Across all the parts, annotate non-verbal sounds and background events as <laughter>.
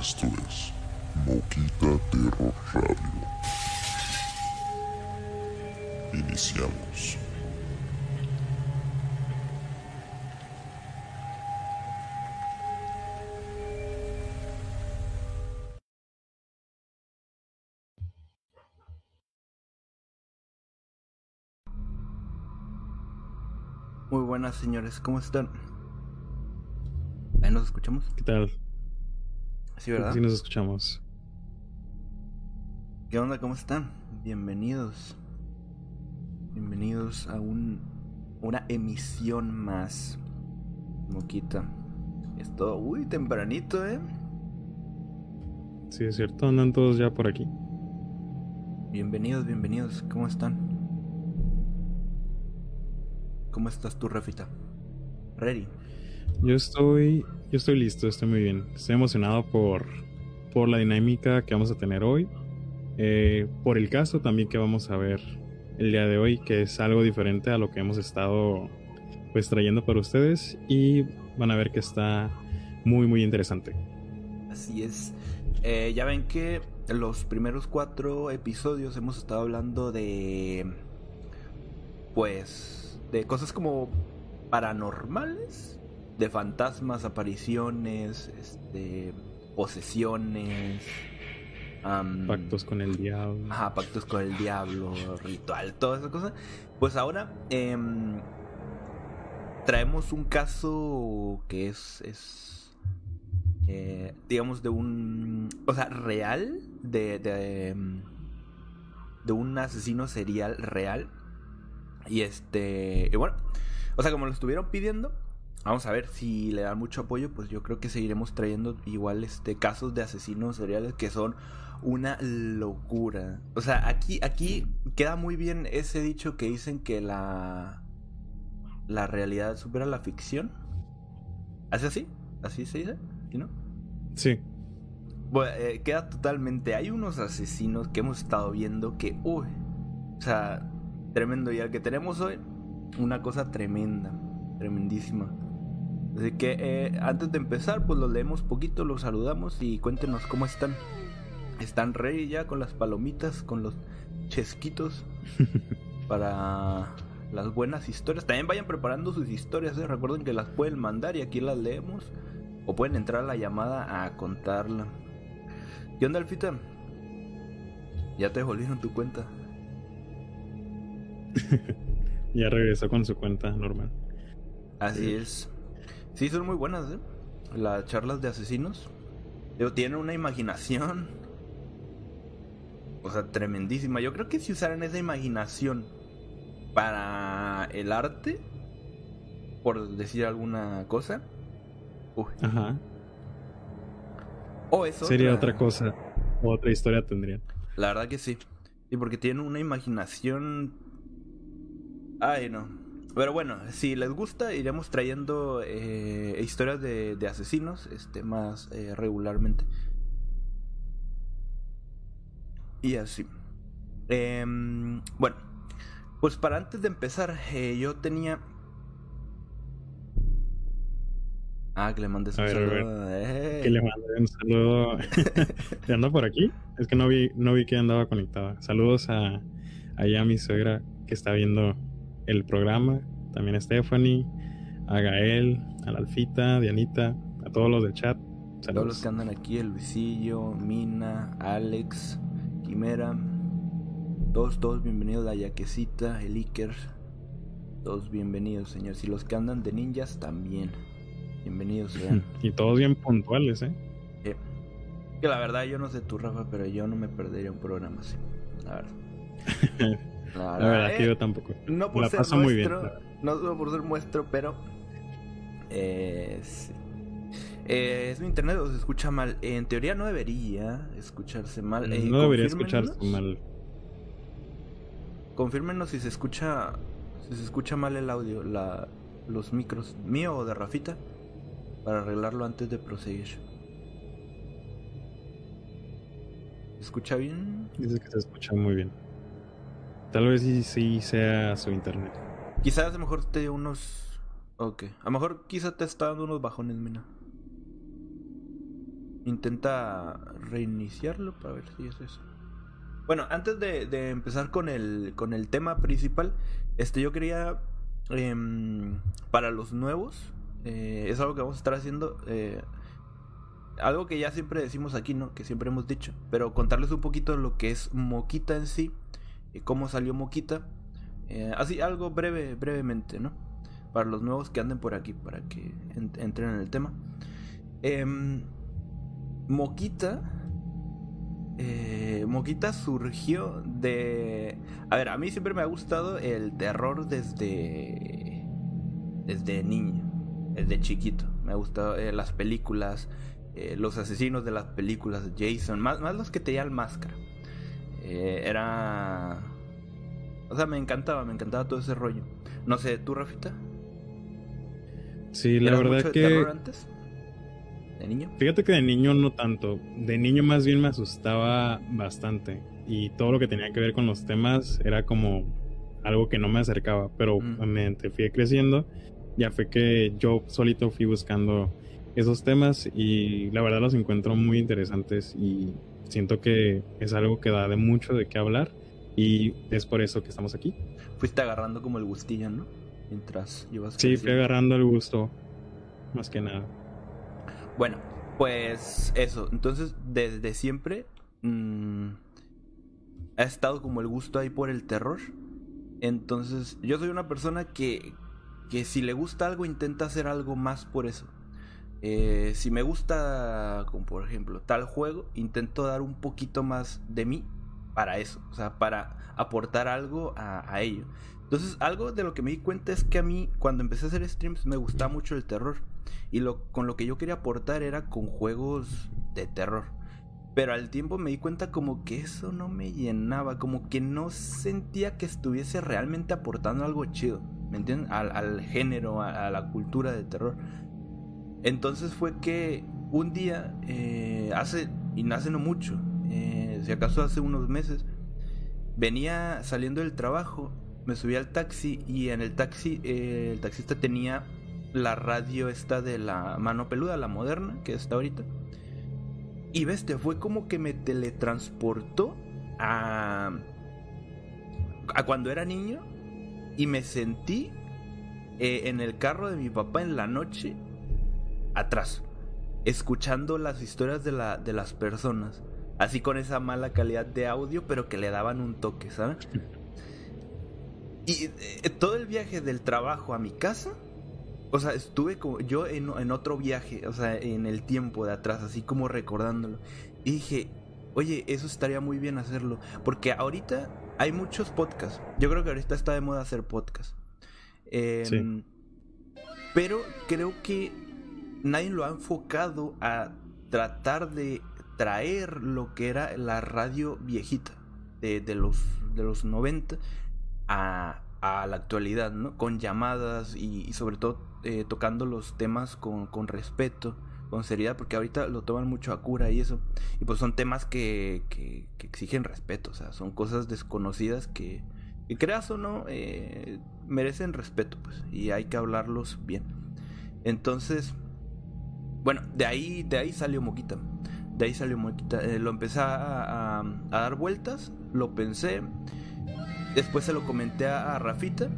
Esto es Moquita Terror Radio. Iniciamos. Muy buenas señores, ¿cómo están? Ahí nos escuchamos. ¿Qué tal? Sí, ¿verdad? Sí nos escuchamos. ¿Qué onda? ¿Cómo están? Bienvenidos. Bienvenidos a un una emisión más. Moquita. Es todo, uy, tempranito, ¿eh? Sí, es cierto, andan todos ya por aquí. Bienvenidos, bienvenidos. ¿Cómo están? ¿Cómo estás tú, Rafita? Ready. Yo estoy, yo estoy listo, estoy muy bien. Estoy emocionado por, por la dinámica que vamos a tener hoy. Eh, por el caso también que vamos a ver el día de hoy, que es algo diferente a lo que hemos estado pues trayendo para ustedes y van a ver que está muy muy interesante. Así es. Eh, ya ven que los primeros cuatro episodios hemos estado hablando de. Pues. de cosas como paranormales. De fantasmas, apariciones, este. posesiones. Pactos con el diablo. Ajá, pactos con el diablo, ritual, toda esa cosa. Pues ahora em, traemos un caso que es, es eh, digamos, de un, o sea, real, de, de, em, de un asesino serial real. Y este, y bueno, o sea, como lo estuvieron pidiendo, vamos a ver si le dan mucho apoyo, pues yo creo que seguiremos trayendo igual este casos de asesinos seriales que son una locura. O sea, aquí, aquí queda muy bien ese dicho que dicen que la, la realidad supera la ficción. ¿Así así? ¿Así se dice? ¿Sí, no? Sí, Bueno, eh, queda totalmente. Hay unos asesinos que hemos estado viendo que, uy, o sea, tremendo. Y el que tenemos hoy, una cosa tremenda, tremendísima. Así que eh, antes de empezar, pues los leemos poquito, los saludamos y cuéntenos cómo están. ¿Están ready ya con las palomitas, con los chesquitos <laughs> para las buenas historias? También vayan preparando sus historias, ¿eh? recuerden que las pueden mandar y aquí las leemos. O pueden entrar a la llamada a contarla. ¿Qué onda, Alfita? Ya te devolvieron tu cuenta. <laughs> ya regresó con su cuenta normal. Así es. Sí, son muy buenas, ¿eh? Las charlas de asesinos. Tienen una imaginación. O sea, tremendísima. Yo creo que si usaran esa imaginación para el arte, por decir alguna cosa. Uy. Ajá. O eso. Sería otra cosa. o Otra historia tendrían. La verdad que sí. Sí, porque tienen una imaginación. Ay, no. Pero bueno, si les gusta, iremos trayendo eh, historias de, de asesinos este, más eh, regularmente. Y así. Em, bueno, pues para antes de empezar, eh, yo tenía. Ah, que le mandes A un ver, saludo. eh. Que le mandé un saludo. <laughs> ¿Te anda por aquí? Es que no vi, no vi que andaba conectada. Saludos a, a mi suegra que está viendo el programa. También a Stephanie, a Gael, a la Alfita, Dianita, a todos los del chat. Todos los Saludos. que andan aquí, el Luisillo, Mina, Alex, Quimera. Todos, todos bienvenidos, la Yaquecita, el Iker. Todos bienvenidos, señores. Y los que andan de ninjas también. Bienvenidos <laughs> sean. Y todos bien puntuales, ¿eh? Eh, que la verdad, yo no sé tú, Rafa, pero yo no me perdería un programa así. La verdad. <laughs> La La verdad que eh, yo tampoco. no por la ser paso muy bien. nuestro, no solo por ser nuestro, pero eh, sí. Eh, es mi internet o se escucha mal. En teoría no debería escucharse mal. Eh, no debería confírmennos. escucharse mal. confírmenos si se escucha si se escucha mal el audio, la, los micros, mío o de Rafita, para arreglarlo antes de proseguir. ¿Se escucha bien? Dice que se escucha muy bien. Tal vez sí, sí sea su internet. Quizás a lo mejor te dio unos... Ok. A lo mejor quizá te está dando unos bajones, mina. Intenta reiniciarlo para ver si es eso. Bueno, antes de, empezar con el, con el tema principal, este, yo quería, em, para los nuevos, eh, es algo que vamos a estar haciendo, eh, algo que ya siempre decimos aquí, ¿no? Que siempre hemos dicho, pero contarles un poquito de lo que es Moquita en sí, y cómo salió Moquita, eh, así algo breve, brevemente, ¿no? Para los nuevos que anden por aquí, para que entren en el tema. Moquita eh, Moquita surgió de... A ver, a mí siempre me ha gustado el terror desde... Desde niño, desde chiquito. Me ha gustado eh, las películas, eh, los asesinos de las películas, Jason, más, más los que tenían máscara. era... O sea, me encantaba, me encantaba todo ese rollo. No sé, ¿tú, Rafita? Sí, la verdad que... antes? De niño? Fíjate que de niño no tanto. De niño más bien me asustaba bastante. Y todo lo que tenía que ver con los temas era como algo que no me acercaba. Pero mm. fui creciendo, ya fue que yo solito fui buscando esos temas y la verdad los encuentro muy interesantes y siento que es algo que da de mucho de qué hablar y es por eso que estamos aquí. Fuiste agarrando como el gustillo, ¿no? Mientras ibas. Sí, fui agarrando el gusto, más que nada. Bueno, pues eso. Entonces, desde siempre mm, ha estado como el gusto ahí por el terror. Entonces, yo soy una persona que, que si le gusta algo, intenta hacer algo más por eso. Eh, si me gusta, como por ejemplo, tal juego, intento dar un poquito más de mí para eso. O sea, para aportar algo a, a ello. Entonces, algo de lo que me di cuenta es que a mí, cuando empecé a hacer streams, me gustaba mucho el terror. Y con lo que yo quería aportar era con juegos de terror. Pero al tiempo me di cuenta como que eso no me llenaba, como que no sentía que estuviese realmente aportando algo chido, ¿me entienden? Al, género, a, la cultura de terror. Entonces fue que un día, eh, hace, y hace no mucho, eh, si acaso hace unos meses, venía saliendo del trabajo, me subí al taxi y en el taxi eh, el taxista tenía la radio esta de la mano peluda, la moderna, que está ahorita. Y te fue como que me teletransportó a, a cuando era niño y me sentí eh, en el carro de mi papá en la noche, atrás, escuchando las historias de, la, de las personas, así con esa mala calidad de audio, pero que le daban un toque, ¿sabes? <laughs> Y eh, todo el viaje del trabajo a mi casa o sea, estuve como yo en, en, otro viaje, o sea, en el tiempo de atrás, así como recordándolo. Y dije, oye, eso estaría muy bien hacerlo. Porque ahorita hay muchos podcasts. Yo creo que ahorita está de moda hacer podcasts. Em, pero creo que nadie lo ha enfocado a tratar de traer lo que era la radio viejita de, de los, de los 90 a, a la actualidad, ¿no? Con llamadas y sobre todo eh, tocando los temas con, con, respeto, con seriedad, porque ahorita lo toman mucho a cura y eso. Y pues son temas que, que, exigen respeto, o sea, son cosas desconocidas que, creas o no, eh, merecen respeto, pues, y hay que hablarlos bien. Entonces, bueno, de ahí, de ahí salió Moquita. De ahí salió Moquita. Eh, lo empecé a, a, dar vueltas, lo pensé. Después se lo comenté a Rafita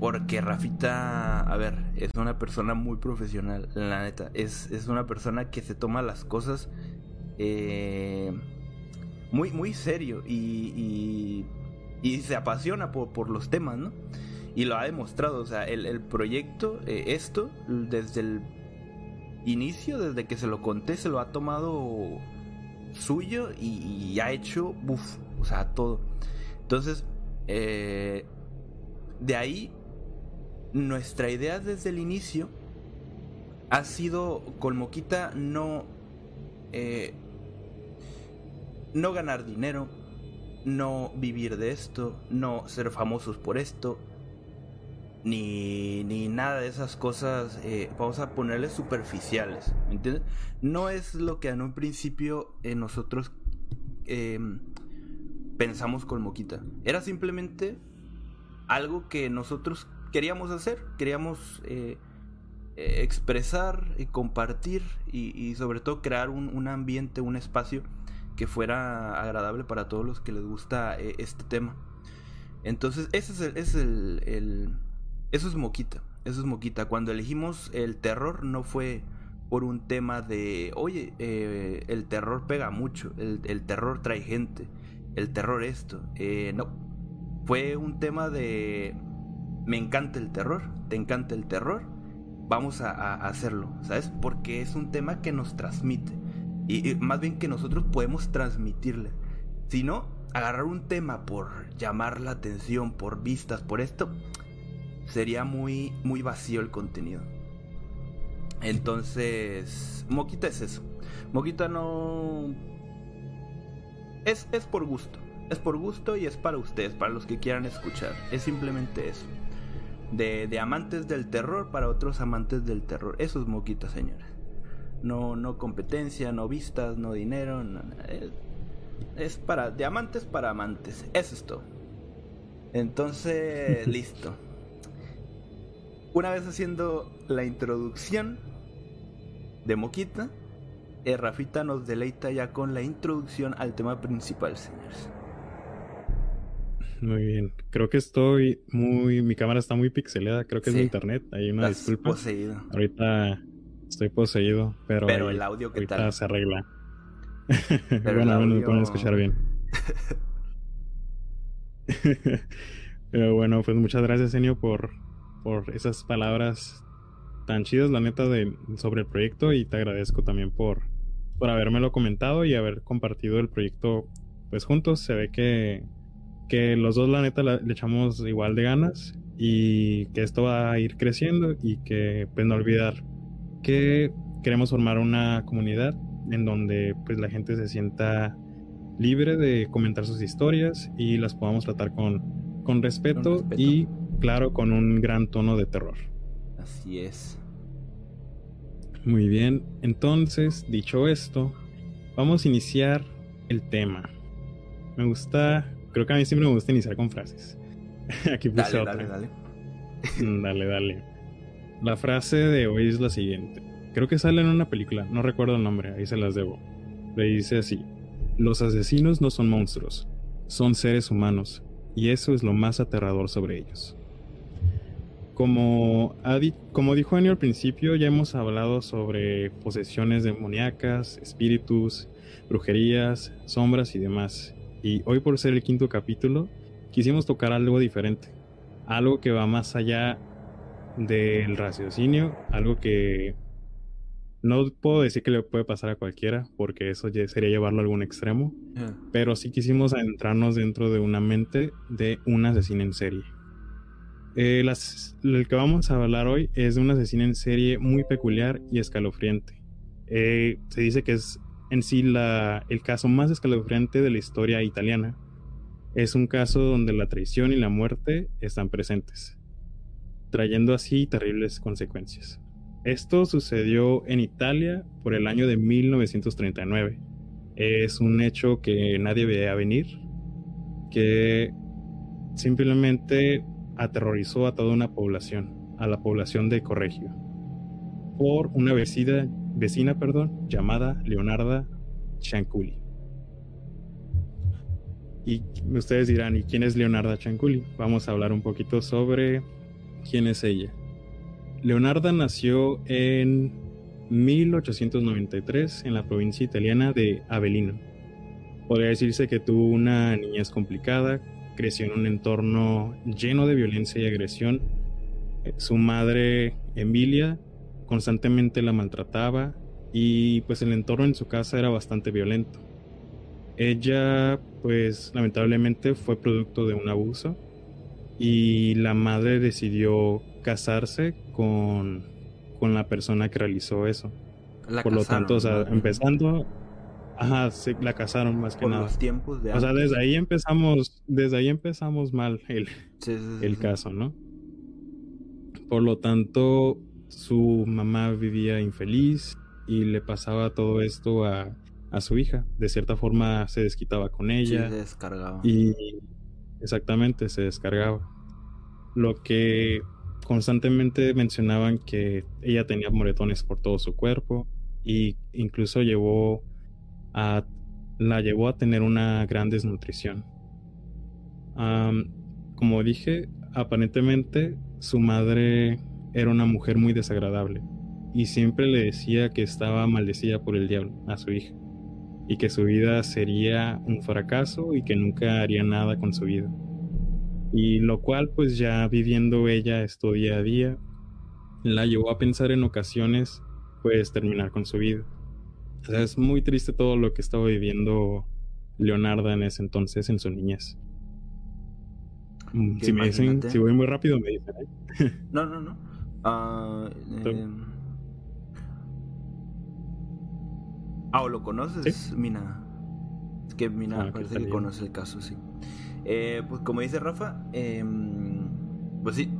porque Rafita, a ver, es una persona muy profesional, la neta. Es, es una persona que se toma las cosas eh, muy, muy serio y, y, se apasiona por, por, los temas, ¿no? Y lo ha demostrado, o sea, el, el proyecto, eh, esto, desde el inicio, desde que se lo conté, se lo ha tomado suyo y, ha hecho, uff, o sea, todo. Entonces, eh, de ahí nuestra idea desde el inicio ha sido con Moquita no eh, no ganar dinero no vivir de esto, no ser famosos por esto, ni, ni nada de esas cosas, eh, vamos a ponerle superficiales, ¿me entiendes? No es lo que en un principio eh, nosotros em, pensamos con Moquita. Era simplemente algo que nosotros queríamos hacer, queríamos eh, expresar y compartir y, sobre todo crear un, ambiente, un espacio que fuera agradable para todos los que les gusta este tema. Entonces, ese es ese es el eso es moquita, eso es moquita. Cuando elegimos el terror no fue por un tema de, oye, eh, el terror pega mucho, el, terror trae gente, el terror esto. Eh, no, fue un tema de, me encanta el terror, te encanta el terror, vamos a, hacerlo, ¿sabes? Porque es un tema que nos transmite. Y, y, más bien que nosotros podemos transmitirle. Si no, agarrar un tema por llamar la atención, por vistas, por esto, sería muy, muy vacío el contenido. Entonces, Moquita es eso. Moquita no... Es, es por gusto. Es por gusto y es para ustedes, para los que quieran escuchar. Es simplemente eso. De, de amantes del terror para otros amantes del terror. Eso es Moquita, señores. No, no competencia, no vistas, no dinero. es, es para de amantes para amantes. Eso es todo. Entonces, <laughs> listo. Una vez haciendo la introducción de Moquita, eh, Rafita nos deleita ya con la introducción al tema principal, señores. Muy bien. Creo que estoy muy. Mi cámara está muy pixelada. Creo que es de internet. Hay una disculpa. poseído. Ahorita estoy poseído, pero. Pero el audio, ¿qué ahorita se arregla. <laughs> Pero bueno, me pueden escuchar bien. <laughs> pero bueno, pues muchas gracias, Enio, por por esas palabras tan chidas, la neta, de, sobre el proyecto y te agradezco también por, por habérmelo comentado y haber compartido el proyecto pues juntos. Se ve que, que los dos, la neta, le echamos igual de ganas y que esto va a ir creciendo y que pues no olvidar que queremos formar una comunidad en donde pues la gente se sienta libre de comentar sus historias y las podamos tratar con, con respeto. y claro, con un gran tono de terror. Así es. Muy bien, entonces, dicho esto, vamos a iniciar el tema. Me gusta, creo que a mí siempre me gusta iniciar con frases. <laughs> Aquí puse dale, otra. Dale, dale. dale, dale. La frase de hoy es la siguiente. Creo que sale en una película, no recuerdo el nombre, ahí se las debo. Le dice así: Los asesinos no son monstruos, son seres humanos, y eso es lo más aterrador sobre ellos. Como, como dijo Annie al principio, ya hemos hablado sobre posesiones demoníacas, espíritus, brujerías, sombras y demás. Y hoy por ser el quinto capítulo, quisimos tocar algo diferente. Algo que va más allá del raciocinio, algo que no puedo decir que le puede pasar a cualquiera, porque eso sería llevarlo a algún extremo, ah. pero sí quisimos adentrarnos dentro de una mente de un asesino en serie. Eh, el que vamos a hablar hoy es de un asesino en serie muy peculiar y escalofriante. Eh, se dice que es en sí la, el caso más escalofriante de la historia italiana. Es un caso donde la traición y la muerte están presentes, trayendo así terribles consecuencias. Esto sucedió en Italia por el año de 1939. Es un hecho que nadie veía venir, que simplemente aterrorizó a toda una población, a la población de Corregio, por una vecina, vecina perdón, llamada Leonarda Chanculi. Y ustedes dirán, ¿y quién es Leonarda Chanculi? Vamos a hablar un poquito sobre quién es ella. Leonarda nació en 1893 en la provincia italiana de Avellino. Podría decirse que tuvo una niñez complicada, creció en un entorno lleno de violencia y agresión. Eh, su madre, Emilia, constantemente la maltrataba y pues el entorno en su casa era bastante violento. Ella pues lamentablemente fue producto de un abuso y la madre decidió casarse con, con la persona que realizó eso. Por lo tanto, empezando, Ajá, sí, la casaron más que por nada. los tiempos de O sea, desde ahí empezamos, desde ahí empezamos mal el, Sí, sí, sí, el caso, ¿no? Por lo tanto, su mamá vivía infeliz y le pasaba todo esto a, a su hija. De cierta forma se desquitaba con Sí, ella se descargaba. y exactamente se descargaba. Lo que constantemente mencionaban que ella tenía moretones por todo su cuerpo y incluso llevó a la llevó a tener una gran desnutrición. Como dije, aparentemente su madre era una mujer muy desagradable y siempre le decía que estaba maldecida por el diablo a su hija y que su vida sería un fracaso y que nunca haría nada con su vida. Y lo cual pues ya viviendo ella esto día a día, la llevó a pensar en ocasiones pues terminar con su vida. O sea, es muy triste todo lo que estaba viviendo Leonarda en ese entonces en su niñez. Si me dicen, si voy muy rápido me dicen, ¿eh? No, no, no. Ah, eh, ah, ¿o lo conoces, Sí. Mina? Es que Mina Ah, ¿qué parece que yo? conoce el caso, sí. Eh, pues como dice Rafa, em, pues sí,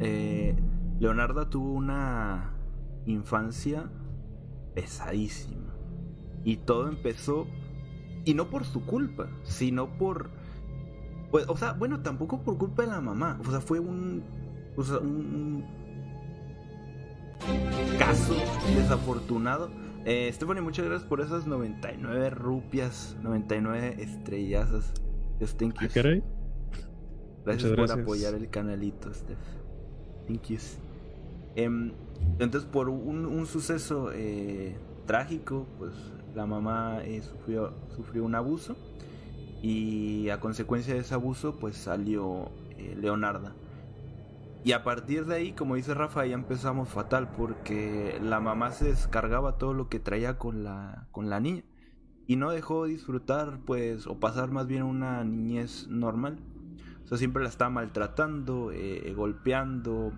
eh, Leonarda tuvo una infancia pesadísima. Y todo empezó, y no por su culpa, sino por... Pues, o sea, bueno, tampoco por culpa de la mamá. O sea, fue un... O sea, un caso desafortunado. Eh, Stephanie, muchas gracias por esas 99 rupias, 99 estrellazas. Just thank you. Ah. Gracias por apoyar el canalito, Steph. Thank you. Em, entonces, por un, un suceso eh, trágico, pues la mamá eh, sufrió, sufrió un abuso y a consecuencia de ese abuso, pues salió eh, Leonarda. Y a partir de ahí, como dice Rafa, ya empezamos fatal porque la mamá se descargaba todo lo que traía con la, con la niña y no dejó disfrutar, pues, o pasar más bien una niñez normal. O sea, siempre la estaba maltratando, eh, golpeando,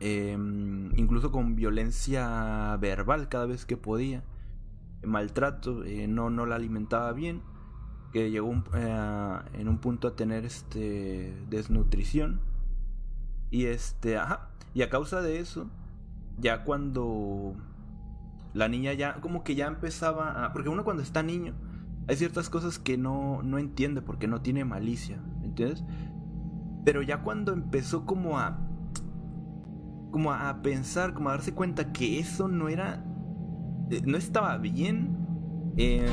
eh, incluso con violencia verbal cada vez que podía. Maltrato, eh, no, no la alimentaba bien, que llegó eh, en un punto a tener este desnutrición. Y este, ajá, y a causa de eso, ya cuando la niña ya, como que ya empezaba a... Porque uno cuando está niño, hay ciertas cosas que no, no entiende porque no tiene malicia, ¿entiendes? Pero ya cuando empezó como a... Como a pensar, como a darse cuenta que eso no era... eh, No estaba bien. eh,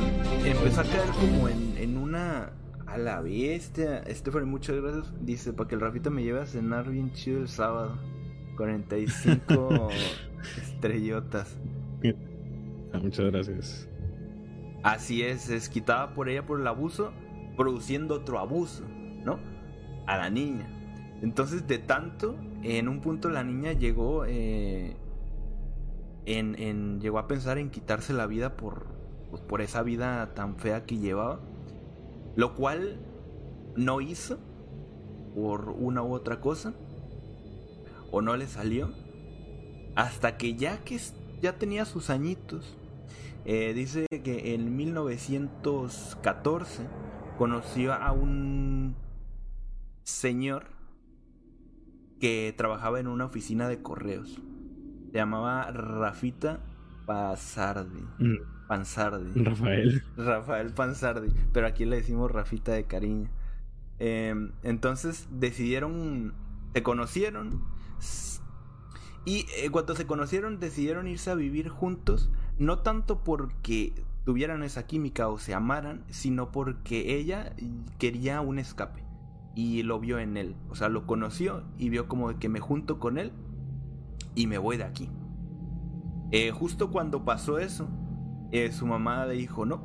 empezó a caer como en, en una... A la bestia. Stephanie, muchas gracias. Dice, para que el Rafita me lleve a cenar bien chido el sábado. 45 <laughs> estrellotas. Ah, muchas gracias. Así es, es quitada por ella por el abuso, produciendo otro abuso, ¿no? A la niña. Entonces, de tanto, en un punto la niña llegó, eh, en, en- llegó a pensar en quitarse la vida por, pues, por esa vida tan fea que llevaba, lo cual no hizo por una u otra cosa, o no le salió, hasta que ya que ya tenía sus añitos, eh, dice que en 1914 conoció a un señor que trabajaba en una oficina de correos. Se llamaba Rafita Pasardi. Mm, Pansardi. Rafael. <laughs> Rafael Pansardi. Pero aquí le decimos Rafita de cariño. Eh, entonces decidieron. Se conocieron. Y eh, cuando se conocieron decidieron irse a vivir juntos. No tanto porque tuvieran esa química o se amaran, sino porque ella quería un escape. Y lo vio en él. O sea, lo conoció y vio como de que me junto con él y me voy de aquí. Eh, justo cuando pasó eso, eh, su mamá le dijo, no,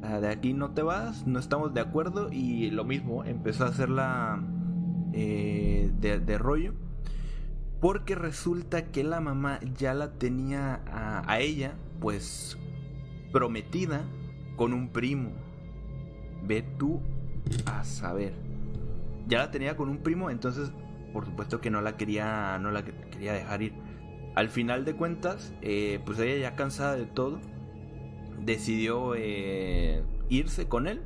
de aquí no te vas, no estamos de acuerdo y lo mismo, empezó a hacerla eh, de, rollo. Porque resulta que la mamá ya la tenía a, ella, pues, prometida con un primo. Ve tú a saber. Ya la tenía con un primo, entonces, por supuesto que no la quería, no la que- quería dejar ir. Al final de cuentas, eh, pues ella ya cansada de todo, decidió eh, irse con él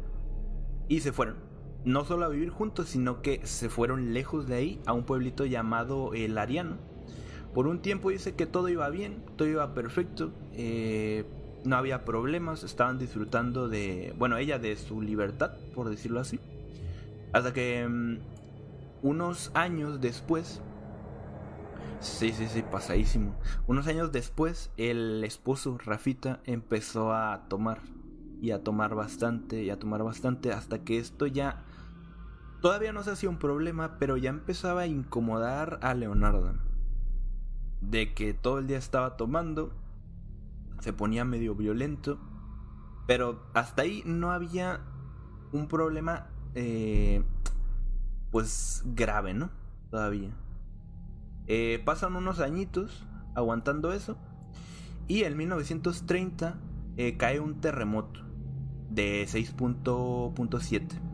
y se fueron. No solo a vivir juntos, sino que se fueron lejos de ahí a un pueblito llamado El Ariano. Por un tiempo dice que todo iba bien, todo iba perfecto, eh, no había problemas, estaban disfrutando de, bueno, ella de su libertad, por decirlo así. Hasta que mm, unos años después, sí, sí, sí, pasadísimo, unos años después el esposo Rafita empezó a tomar y a tomar bastante y a tomar bastante hasta que esto ya todavía no se hacía un problema, pero ya empezaba a incomodar a Leonardo. De que todo el día estaba tomando, se ponía medio violento, pero hasta ahí no había un problema eh, pues grave, ¿no? Todavía. Eh, pasan unos añitos aguantando eso y en 1930 eh, cae un terremoto de 6.7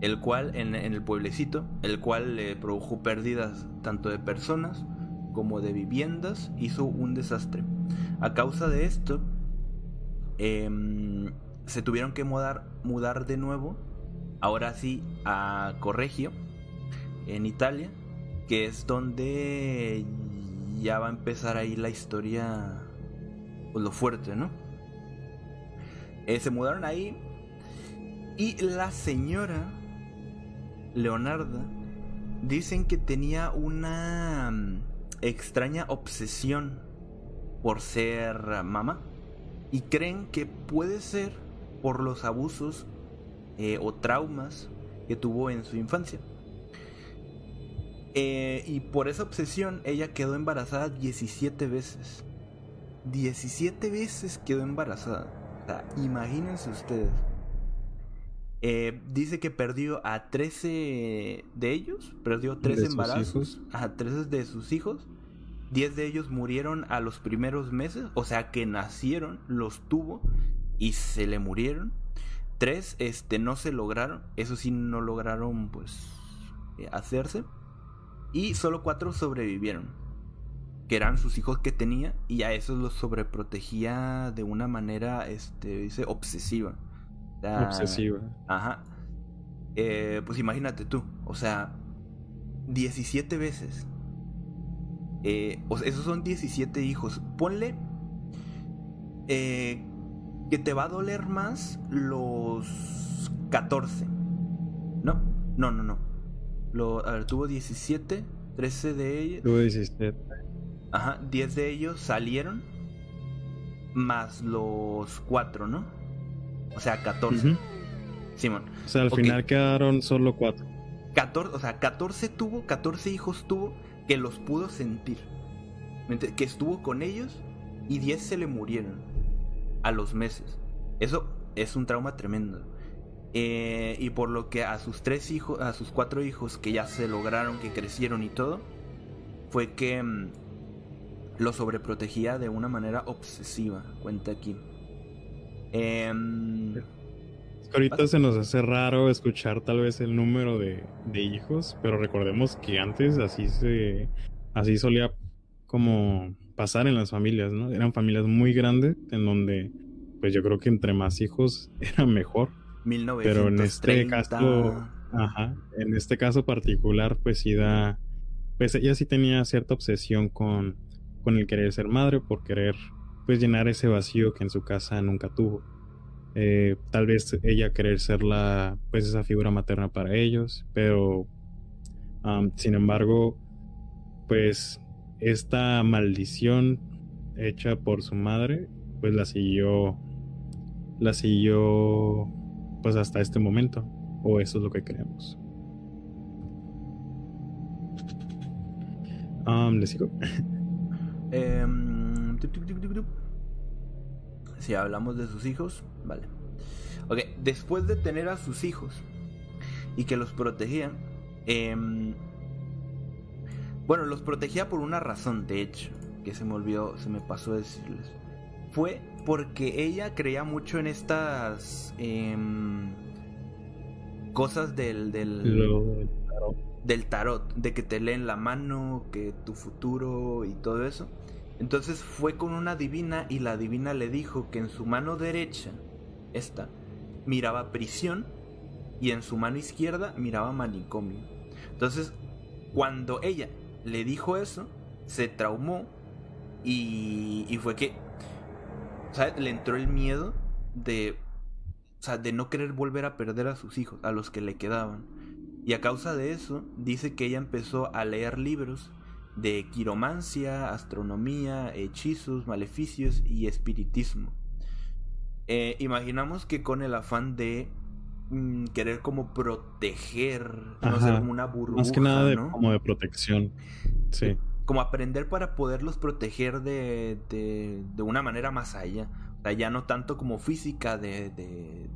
el cual en, el pueblecito, el cual le produjo pérdidas tanto de personas como de viviendas, hizo un desastre. A causa de esto, em, se tuvieron que mudar, mudar de nuevo, ahora sí, a Corregio, en Italia, que es donde ya va a empezar ahí la historia, pues lo fuerte, ¿no? Eh, se mudaron ahí y la señora Leonardo dicen que tenía una mm, extraña obsesión por ser mamá y creen que puede ser por los abusos eh, o traumas que tuvo en su infancia. Eh, y por esa obsesión ella quedó embarazada 17 veces. 17 veces quedó embarazada. O sea, imagínense ustedes. Eh, dice que perdió a 13 de ellos, perdió 13 embarazos, a 13 de sus hijos. 10 de ellos murieron a los primeros meses, o sea que nacieron, los tuvo y se le murieron. 3 este, no se lograron, eso sí no lograron pues eh, hacerse. Y solo 4 sobrevivieron, que eran sus hijos que tenía y a esos los sobreprotegía de una manera, este, dice, obsesiva. Obsesiva. Ajá. Eh, pues imagínate tú, o sea, 17 veces. Eh, esos son 17 hijos. Ponle eh, que te va a doler más los 14. ¿No? No, no, no. Lo, a ver, tuvo 17, 13 de ellos. Tuvo 17. Ajá, 10 de ellos salieron. Más los 4, ¿no? O sea, 14. Simón. O sea, al final quedaron solo 4. 14, o sea, 14 tuvo, 14 hijos tuvo que los pudo sentir. Que estuvo con ellos y 10 se le murieron a los meses. Eso es un trauma tremendo. Eh, y por lo que a sus tres hijos, a sus cuatro hijos que ya se lograron, que crecieron y todo, fue que mm, lo sobreprotegía de una manera obsesiva. Cuenta aquí. Eh, ahorita se nos hace raro escuchar tal vez el número de, hijos, pero recordemos que antes así se así solía como pasar en las familias, ¿no? Eran familias muy grandes en donde pues yo creo que entre más hijos <laughs> era mejor. Pero en este caso, ajá, en este caso particular pues sí da pues ella sí tenía cierta obsesión con con el querer ser madre por querer pues llenar ese vacío que en su casa nunca tuvo. Eh, tal vez ella querer ser la, pues esa figura materna para ellos, pero sin embargo, pues esta maldición hecha por su madre, pues la siguió, la siguió, pues hasta este momento, o eso es lo que creemos. Um, ¿Les sigo? <laughs> Em, si hablamos de sus hijos, vale. Ok, después de tener a sus hijos y que los protegía, em, bueno, los protegía por una razón, de hecho, que se me olvidó, se me pasó decirles. Fue porque ella creía mucho en estas em, cosas del, del, del tarot, de que te leen la mano, que tu futuro y todo eso. Entonces fue con una divina y la divina le dijo que en su mano derecha, esta, miraba prisión y en su mano izquierda miraba manicomio. Entonces, cuando ella le dijo eso, se traumó y, y fue que le entró el miedo de, o sea, de no querer volver a perder a sus hijos, a los que le quedaban. Y a causa de eso, dice que ella empezó a leer libros de quiromancia, astronomía, hechizos, maleficios y espiritismo. Eh, imaginamos que con el afán de mm, querer como proteger, no sé, como una burbuja. Más que nada de, como de protección. Sí. Como aprender para poderlos proteger de, de, de, una manera más allá. O sea, ya no tanto como física de, de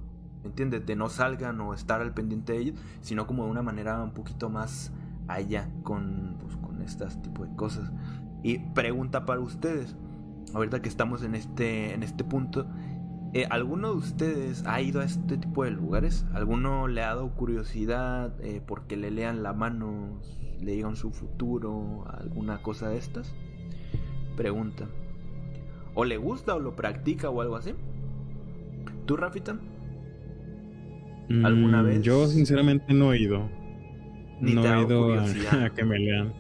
¿entiendes? De no salgan o estar al pendiente de ellos, sino como de una manera un poquito más allá con, pues, con estas tipo de cosas. Y pregunta para ustedes, ahorita que estamos en este, en este punto, eh, ¿alguno de ustedes ha ido a este tipo de lugares? ¿Alguno le ha dado curiosidad eh, porque le lean la mano, le digan su futuro, alguna cosa de estas? Pregunta. ¿O le gusta o lo practica o algo así? ¿Tú, Rafita? ¿Alguna mm, vez? Yo sinceramente no he ido. no he ido <laughs> a, que me lean.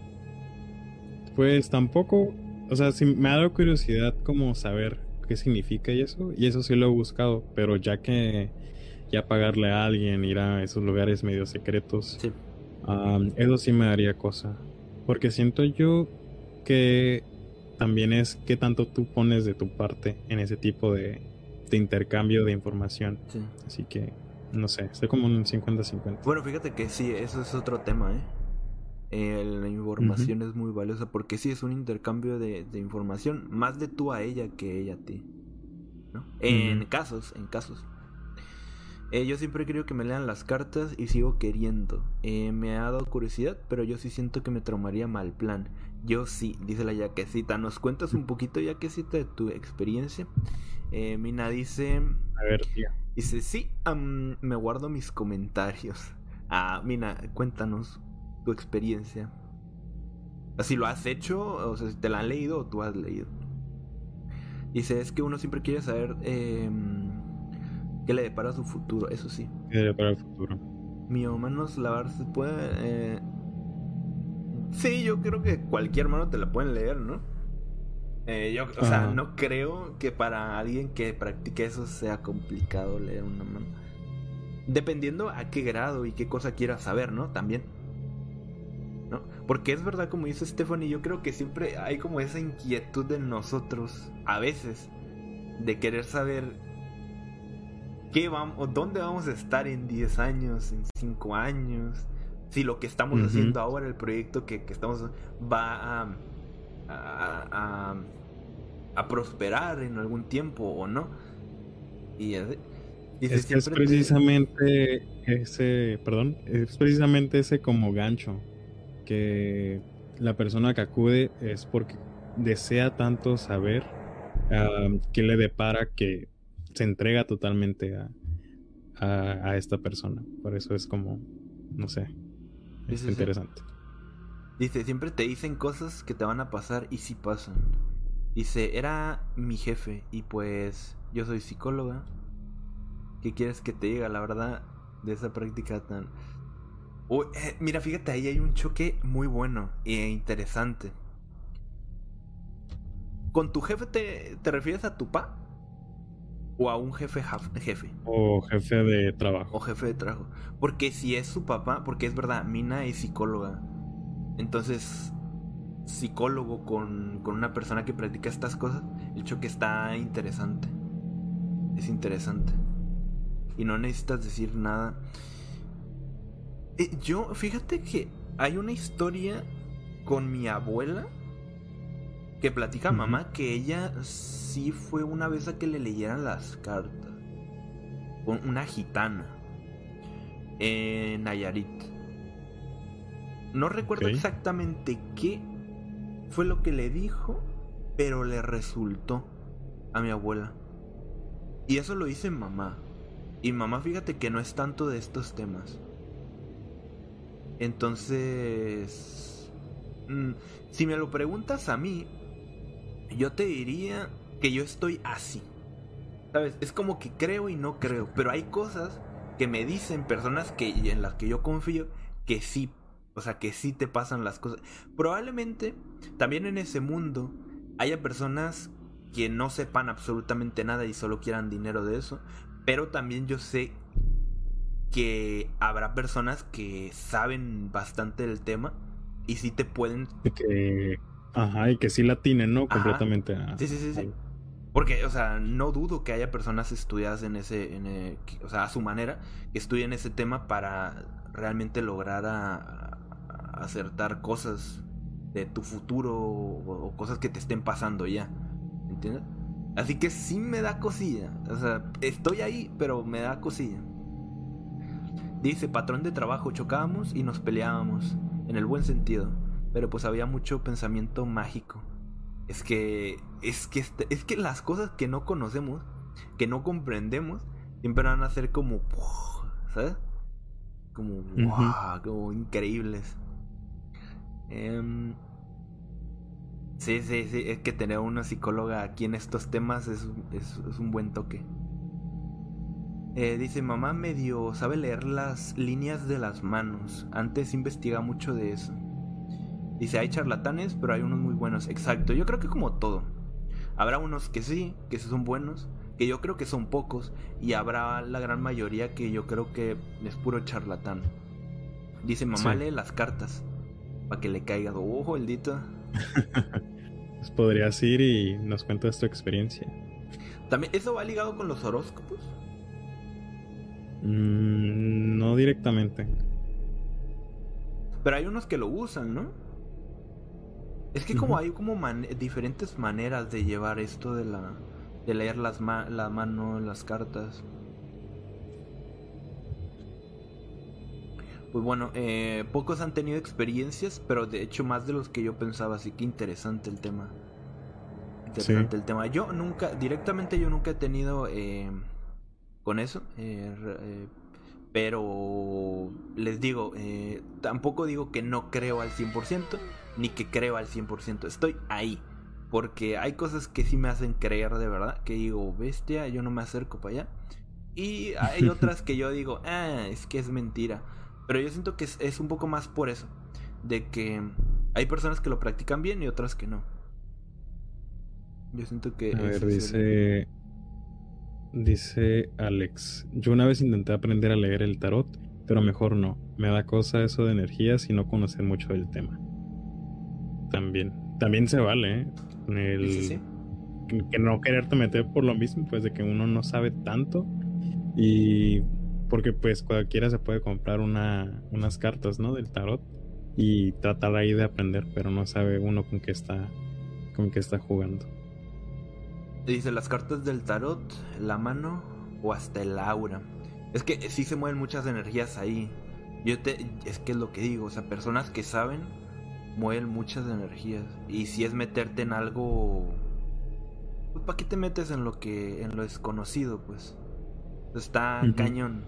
Pues tampoco, o sea, sí me ha dado curiosidad como saber qué significa y eso, y eso sí lo he buscado, pero ya que ya pagarle a alguien, ir a esos lugares medio secretos, eso sí me daría cosa. Porque siento yo que también es qué tanto tú pones de tu parte en ese tipo de, de intercambio de información. Así que no sé, estoy como en 50-50. Bueno, fíjate que sí, eso es otro tema, ¿eh? eh la información es muy valiosa porque sí es un intercambio de, información, más de tú a ella que ella a ti. ¿no? En casos, en casos. Eh, yo siempre quiero que me lean las cartas y sigo queriendo. Eh, me ha dado curiosidad, pero yo sí siento que me traumaría mal plan. Yo sí, dice la yaquecita. ¿Nos cuentas un poquito, yaquecita, de tu experiencia? Mina dice... A ver, tía. Dice, sí, me guardo mis comentarios. Ah, Mina, cuéntanos tu experiencia. Si lo has hecho, o sea, si te la han leído o tú has leído. Dice, es que uno siempre quiere saber em, qué le depara su futuro, eso sí. ¿Qué le depara el futuro? Mi manos lavarse puede... Eh... Sí, yo creo que cualquier mano te la pueden leer, ¿no? Eh, yo, o sea, no creo que para alguien que practique eso sea complicado leer una mano. Dependiendo a qué grado y qué cosa quiera saber, ¿no? También. ¿No? Porque es verdad, como dice Stephanie, yo creo que siempre hay como esa inquietud de nosotros, a veces, de querer saber qué vamos, dónde vamos a estar en 10 años, en 5 años. Si lo que estamos haciendo ahora, el proyecto que, que estamos, va a a, a, prosperar en algún tiempo o no. Y, es, precisamente ese, perdón, es precisamente ese como gancho que la persona que acude es porque desea tanto saber um, qué le depara que se entrega totalmente a, a, esta persona. Por eso es como, no sé, es interesante. Dice, siempre te dicen cosas que te van a pasar y sí pasan. Dice, era mi jefe y pues yo soy psicóloga. ¿Qué quieres que te diga? La verdad, de esa práctica tan... Eh, mira, fíjate, ahí hay un choque muy bueno e interesante. ¿Con tu jefe te, te refieres a tu pa? ¿O a un jefe jefe? O jefe de trabajo. O jefe de trabajo. Porque si es su papá, porque es verdad, Mina es psicóloga. Entonces, psicólogo con, con una persona que practica estas cosas, el choque está interesante. Es interesante. Y no necesitas decir nada. Eh, yo, fíjate que hay una historia con mi abuela que platica mamá que ella sí fue una vez a que le leyeran las cartas. Con una gitana. En Nayarit. No recuerdo exactamente qué fue lo que le dijo, pero le resultó a mi abuela. Y eso lo dice mamá. Y mamá, fíjate que no es tanto de estos temas. Entonces, mm, si me lo preguntas a mí, Yo te diría que yo estoy así. ¿Sabes? Es como que creo y no creo. Pero hay cosas que me dicen personas que, en las que yo confío que sí. O sea, que sí te pasan las cosas. Probablemente también en ese mundo haya personas que no sepan absolutamente nada y solo quieran dinero de eso. Pero también yo sé que habrá personas que saben bastante del tema y sí te pueden... Ajá, y que sí la tienen, ¿no? Completamente. sí, sí, sí, sí. Porque, o sea, no dudo que haya personas estudiadas en ese, en eh, o sea, a su manera, que estudien ese tema para realmente lograr a, acertar cosas de tu futuro o, cosas que te estén pasando ya. ¿Entiendes? Así que sí me da cosilla. O sea, estoy ahí, pero me da cosilla. Dice, patrón de trabajo, chocábamos y nos peleábamos, en el buen sentido, pero pues había mucho pensamiento mágico. Es que, es que, este, es que las cosas que no conocemos, que no comprendemos, siempre van a ser como, ¿sabes? Como, wow, como increíbles. Em, sí, sí, sí, es que tener una psicóloga aquí en estos temas es, es, un buen toque. Eh, dice, mamá medio sabe leer las líneas de las manos. Antes investiga mucho de eso. Dice, hay charlatanes, pero hay unos muy buenos. Exacto, yo creo que como todo. Habrá unos que sí, que son buenos, que yo creo que son pocos, y habrá la gran mayoría que yo creo que es puro charlatán. Dice, mamá lee las cartas, para que le caiga ojo el dito. <laughs> pues podrías ir y nos cuentas tu experiencia. También, ¿eso va ligado con los horóscopos? Mm, no directamente. Pero hay unos que lo usan, ¿no? Es que como hay como diferentes maneras de llevar esto de la de leer las la mano, las cartas. Pues bueno, eh, pocos han tenido experiencias, pero de hecho más de los que yo pensaba, así que interesante el tema. Interesante el tema. Yo nunca, directamente yo nunca he tenido eh, con eso, eh, pero les digo, tampoco digo que no creo al 100%, ni que creo al 100%. Estoy ahí. Porque hay cosas que sí me hacen creer de verdad. Que digo, bestia, yo no me acerco para allá. Y hay <laughs> otras que yo digo, ah, es que es mentira. Pero yo siento que es, un poco más por eso. De que hay personas que lo practican bien y otras que no. Yo siento que... A ver, dice... Dice Alex, yo una vez intenté aprender a leer el tarot, pero mejor no. Me da cosa eso de energías y no conocer mucho del tema también. También se vale, ¿eh? El, Que no quererte meter por lo mismo, pues de que uno no sabe tanto. Y porque pues cualquiera se puede comprar una, unas cartas, ¿no? Del tarot. Y tratar ahí de aprender, pero no sabe uno con qué está, con qué está jugando. Dice las cartas del tarot, la mano o hasta el aura. Es que sí se mueven muchas energías ahí. Yo te, es que es lo que digo, o sea, personas que saben mueven muchas energías. Y si es meterte en algo. Pues, ¿para qué te metes en lo que. en lo desconocido, pues? Está cañón.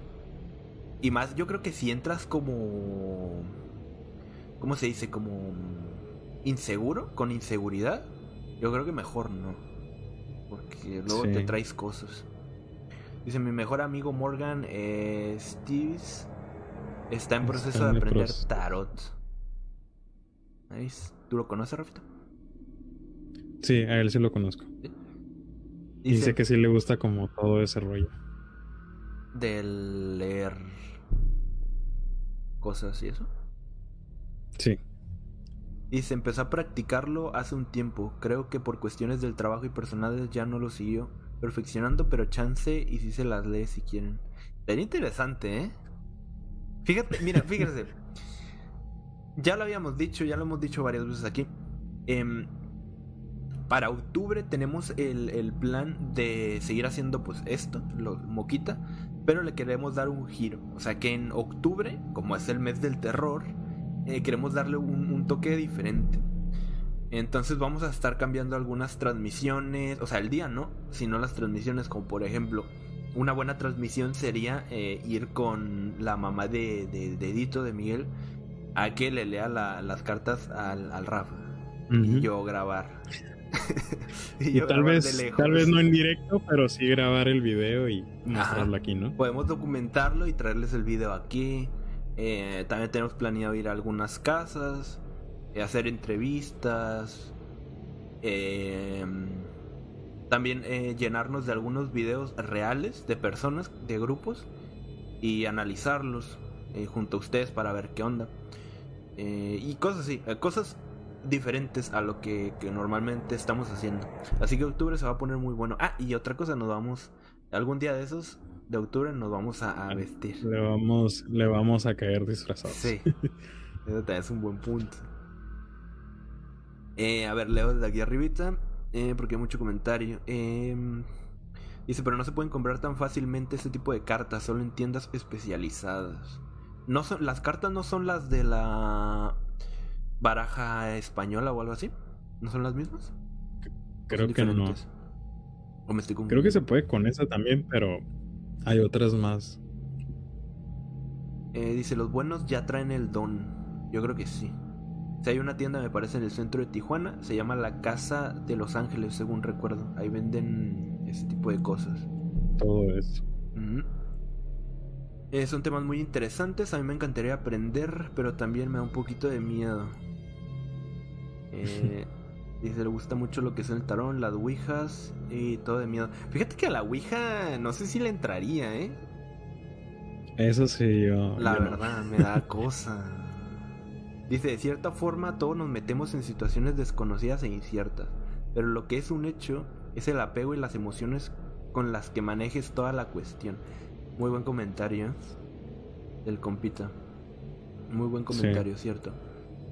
Y más, yo creo que si entras como. ¿Cómo se dice? Como. inseguro, con inseguridad. Yo creo que mejor no. Porque luego te traes cosas. Dice mi mejor amigo Morgan eh, Steves está en proceso de aprender tarot. ¿Tú lo conoces, Rafita? Sí, a él sí lo conozco. Dice que sí le gusta como todo ese rollo. De leer cosas y eso. Sí. Y se empezó a practicarlo hace un tiempo. Creo que por cuestiones del trabajo y personales ya no lo siguió perfeccionando, pero chance y si se las lee si quieren. Sería interesante, ¿eh? Fíjate, mira, fíjense. <laughs> Ya lo habíamos dicho, ya lo hemos dicho varias veces aquí. Em, para octubre tenemos el, plan de seguir haciendo pues esto, lo moquita, pero le queremos dar un giro. O sea que en octubre, como es el mes del terror, eh, queremos darle un, toque diferente. Entonces vamos a estar cambiando algunas transmisiones, o sea, el día no, sino las transmisiones, como por ejemplo, una buena transmisión sería eh, ir con la mamá de, de, de de Miguel, a que le lea las cartas al, al Rafa y yo grabar. <laughs> Y, yo tal grabar de vez, lejos. tal vez no en directo, pero sí grabar el video y mostrarlo aquí, ¿no? Podemos documentarlo y traerles el video aquí. Eh, también tenemos planeado ir a algunas casas, eh, hacer entrevistas. eh, también eh, llenarnos de algunos videos reales de personas, de grupos, y analizarlos eh, junto a ustedes para ver qué onda. Eh, y cosas así, eh, cosas diferentes a lo que, que normalmente estamos haciendo. Así que octubre se va a poner muy bueno. Ah, y otra cosa, nos vamos, algún día de esos de octubre nos vamos a, a vestir. Le vamos, le vamos a caer disfrazados. Sí, <laughs> eso también es un buen punto. Eh, a ver, leo desde aquí arribita, eh, porque hay mucho comentario. Eh, dice, pero no se pueden comprar tan fácilmente este tipo de cartas, solo en tiendas especializadas. No son, las cartas no son las de la baraja española o algo así. ¿No son las mismas? ¿O Creo que no. diferentes? ¿O me estoy Creo que se puede con esa también, pero hay otras más. Eh, dice, los buenos ya traen el don. Yo creo que sí. Si hay una tienda, me parece, en el centro de Tijuana. Se llama la Casa de Los Ángeles, según recuerdo. Ahí venden ese tipo de cosas. Todo eso. Eh, son temas muy interesantes. A mí me encantaría aprender, pero también me da un poquito de miedo. Eh, <laughs> dice, le gusta mucho lo que es el tarón, las ouijas y todo de miedo. Fíjate que a la ouija no sé si le entraría, ¿eh? Eso sí, yo. La yo no. verdad, me da <laughs> cosa. Dice, de cierta forma todos nos metemos en situaciones desconocidas e inciertas, pero lo que es un hecho es el apego y las emociones con las que manejes toda la cuestión. Muy buen comentario del compita. Muy buen comentario, cierto.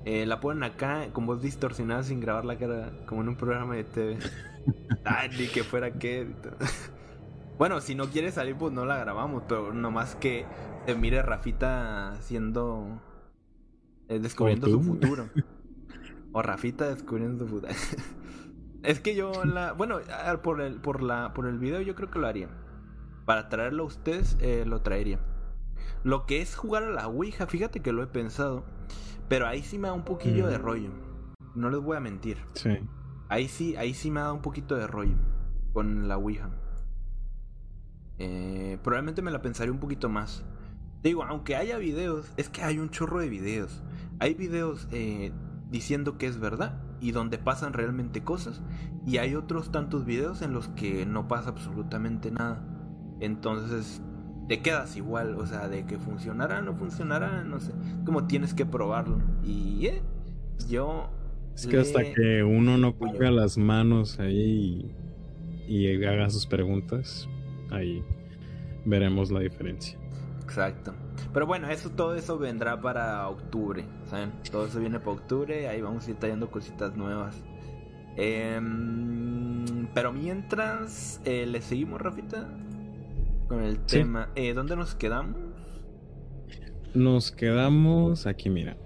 Eh, la ponen acá con voz distorsionada sin grabar la cara, como en un programa de TV. <laughs> Ay, ni que fuera que... <laughs> Bueno, si no quiere salir, pues no la grabamos, pero nomás que se mire Rafita siendo. eh, descubriendo su futuro. <laughs> O Rafita descubriendo su futuro. es que yo la. Bueno, por el, por la, por el video yo creo que lo haría. Para traerlo a ustedes, eh, lo traería. Lo que es jugar a la Ouija, fíjate que lo he pensado. Pero ahí sí me da un poquillo de rollo. No les voy a mentir. Sí. Ahí sí, ahí sí me ha dado un poquito de rollo con la Ouija. Eh, probablemente me la pensaré un poquito más. Digo, aunque haya videos, es que hay un chorro de videos. Hay videos eh, diciendo que es verdad y donde pasan realmente cosas. Y hay otros tantos videos en los que no pasa absolutamente nada. Entonces te quedas igual, o sea, de que funcionará, no funcionará, no sé. Como tienes que probarlo. Y eh, yo... Es que hasta que uno no ponga las manos ahí y, y haga sus preguntas, ahí veremos la diferencia. Exacto. Pero bueno, eso todo eso vendrá para octubre, ¿saben? Todo eso viene para octubre, ahí vamos a ir trayendo cositas nuevas. Em, pero mientras eh, le seguimos, Rafita, con el Sí. tema. Eh, ¿Dónde nos quedamos? Nos quedamos aquí, mira.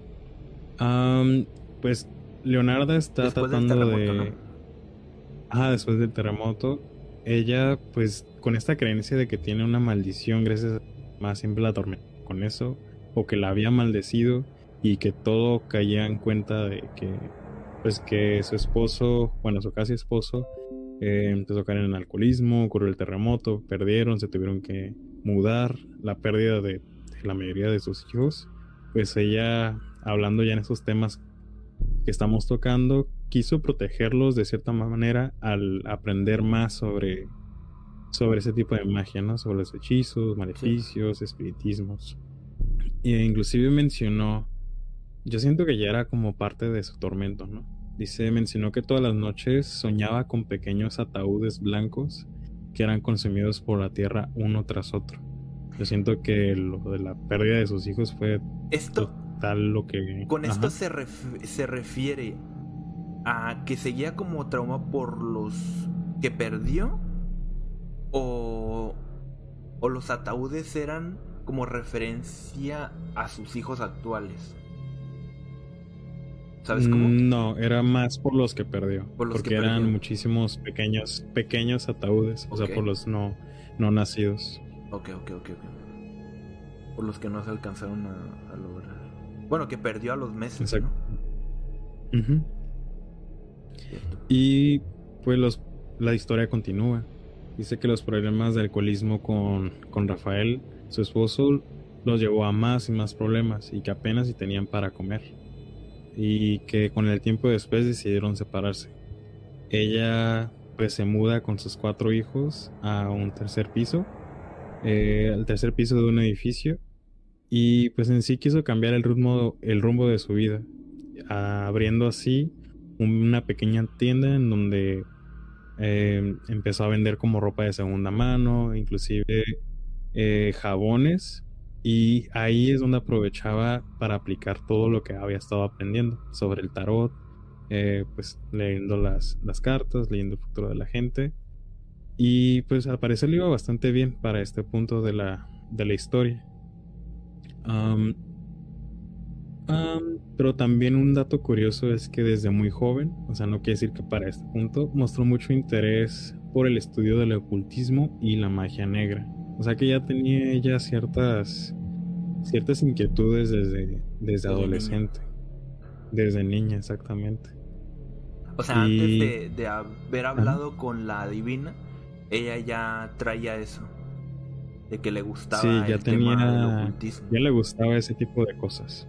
Pues Leonarda está Después tratando de... ¿no? Ah, después del terremoto. Ella, pues, con esta creencia de que tiene una maldición, gracias a más siempre la atormenta con eso, o que la había maldecido y que todo caía en cuenta de que, pues, que su esposo, bueno, su casi esposo, eh, empezó a caer en alcoholismo, ocurrió el terremoto, perdieron, se tuvieron que mudar, la pérdida de, de la mayoría de sus hijos, pues ella, hablando ya en esos temas que estamos tocando, quiso protegerlos de cierta manera al aprender más sobre, sobre ese tipo de magia, ¿no? Sobre los hechizos, maleficios, espiritismos. E inclusive mencionó, yo siento que ya era como parte de su tormento, ¿no? Dice, mencionó que todas las noches soñaba con pequeños ataúdes blancos que eran consumidos por la tierra uno tras otro. Yo siento que lo de la pérdida de sus hijos fue Esto, tal lo que... con esto se, ref- se refiere a que seguía como trauma por los que perdió o, o los ataúdes eran como referencia a sus hijos actuales. ¿Sabes cómo? Mm, No, era más por los que perdió. Por los que porque eran perdió. muchísimos pequeños, pequeños ataúdes. O sea, por los no, no nacidos. Ok, ok, ok, ok. Por los que no se alcanzaron a, a lograr. Bueno, que perdió a los meses. Exacto. Y pues los, la historia continúa. Dice que los problemas de alcoholismo con, con Rafael, su esposo, los llevó a más y más problemas y que apenas si tenían para comer. Y que con el tiempo después decidieron separarse. Ella pues se muda con sus cuatro hijos a un tercer piso, eh, al tercer piso de un edificio y pues en sí quiso cambiar el rumbo, el rumbo de su vida, abriendo así una pequeña tienda en donde eh, empezó a vender como ropa de segunda mano, inclusive eh, jabones y ahí es donde aprovechaba para aplicar todo lo que había estado aprendiendo sobre el tarot, eh, pues leyendo las, cartas, leyendo el futuro de la gente. Y pues al parecer le iba bastante bien para este punto de la, de la historia pero también un dato curioso es que desde muy joven, o sea, no quiere decir que para este punto, mostró mucho interés por el estudio del ocultismo y la magia negra. O sea que ya tenía ella ciertas, ciertas inquietudes desde, desde adolescente. Desde niña, exactamente. O sea, antes de, haber hablado con la divina, ella ya traía eso de que le gustaba sí, ya tenía, Ya le gustaba ese tipo de cosas.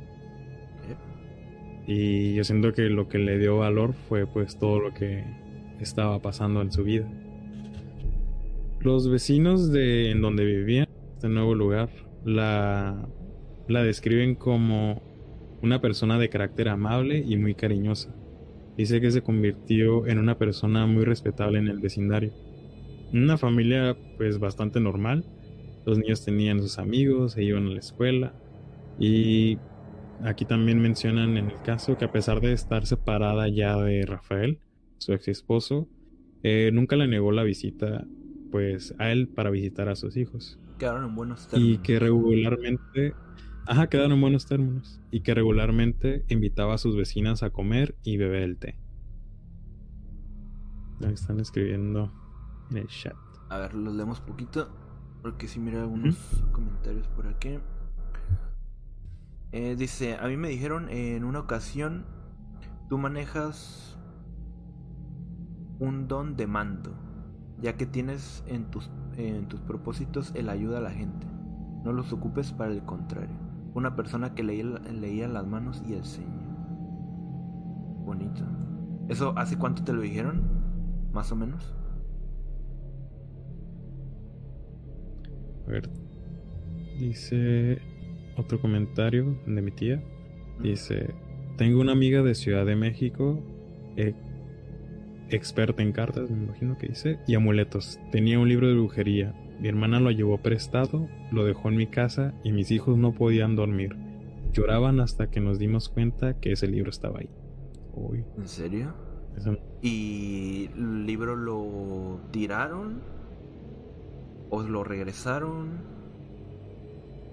Y yo siento que lo que le dio valor fue pues todo lo que estaba pasando en su vida. Los vecinos de en donde vivía, este nuevo lugar, la, la describen como una persona de carácter amable y muy cariñosa. Dice que se convirtió en una persona muy respetable en el vecindario. Una familia pues bastante normal los niños tenían sus amigos, se iban a la escuela. Y aquí también mencionan en el caso que a pesar de estar separada ya de Rafael, su ex esposo, eh, nunca le negó la visita pues a él para visitar a sus hijos. Quedaron en buenos términos. Y que regularmente, ajá, quedaron en buenos términos. Y que regularmente invitaba a sus vecinas a comer y beber el té. Ahí están escribiendo en el chat. A ver, los leemos poquito. Porque si mira algunos comentarios por aquí. Eh, dice, a mí me dijeron en una ocasión, tú manejas un don de mando, ya que tienes en tus, en tus propósitos el ayuda a la gente. No los ocupes para el contrario. Una persona que leía, leía las manos y el ceño. Bonito. ¿Eso hace cuánto te lo dijeron? Más o menos. A ver. Dice otro comentario de mi tía. Dice, tengo una amiga de Ciudad de México, eh, experta en cartas, me imagino que dice, y amuletos. Tenía un libro de brujería. Mi hermana lo llevó prestado, lo dejó en mi casa y mis hijos no podían dormir. Lloraban hasta que nos dimos cuenta que ese libro estaba ahí. ¿En serio? ¿Y el libro lo tiraron? ¿Os lo regresaron?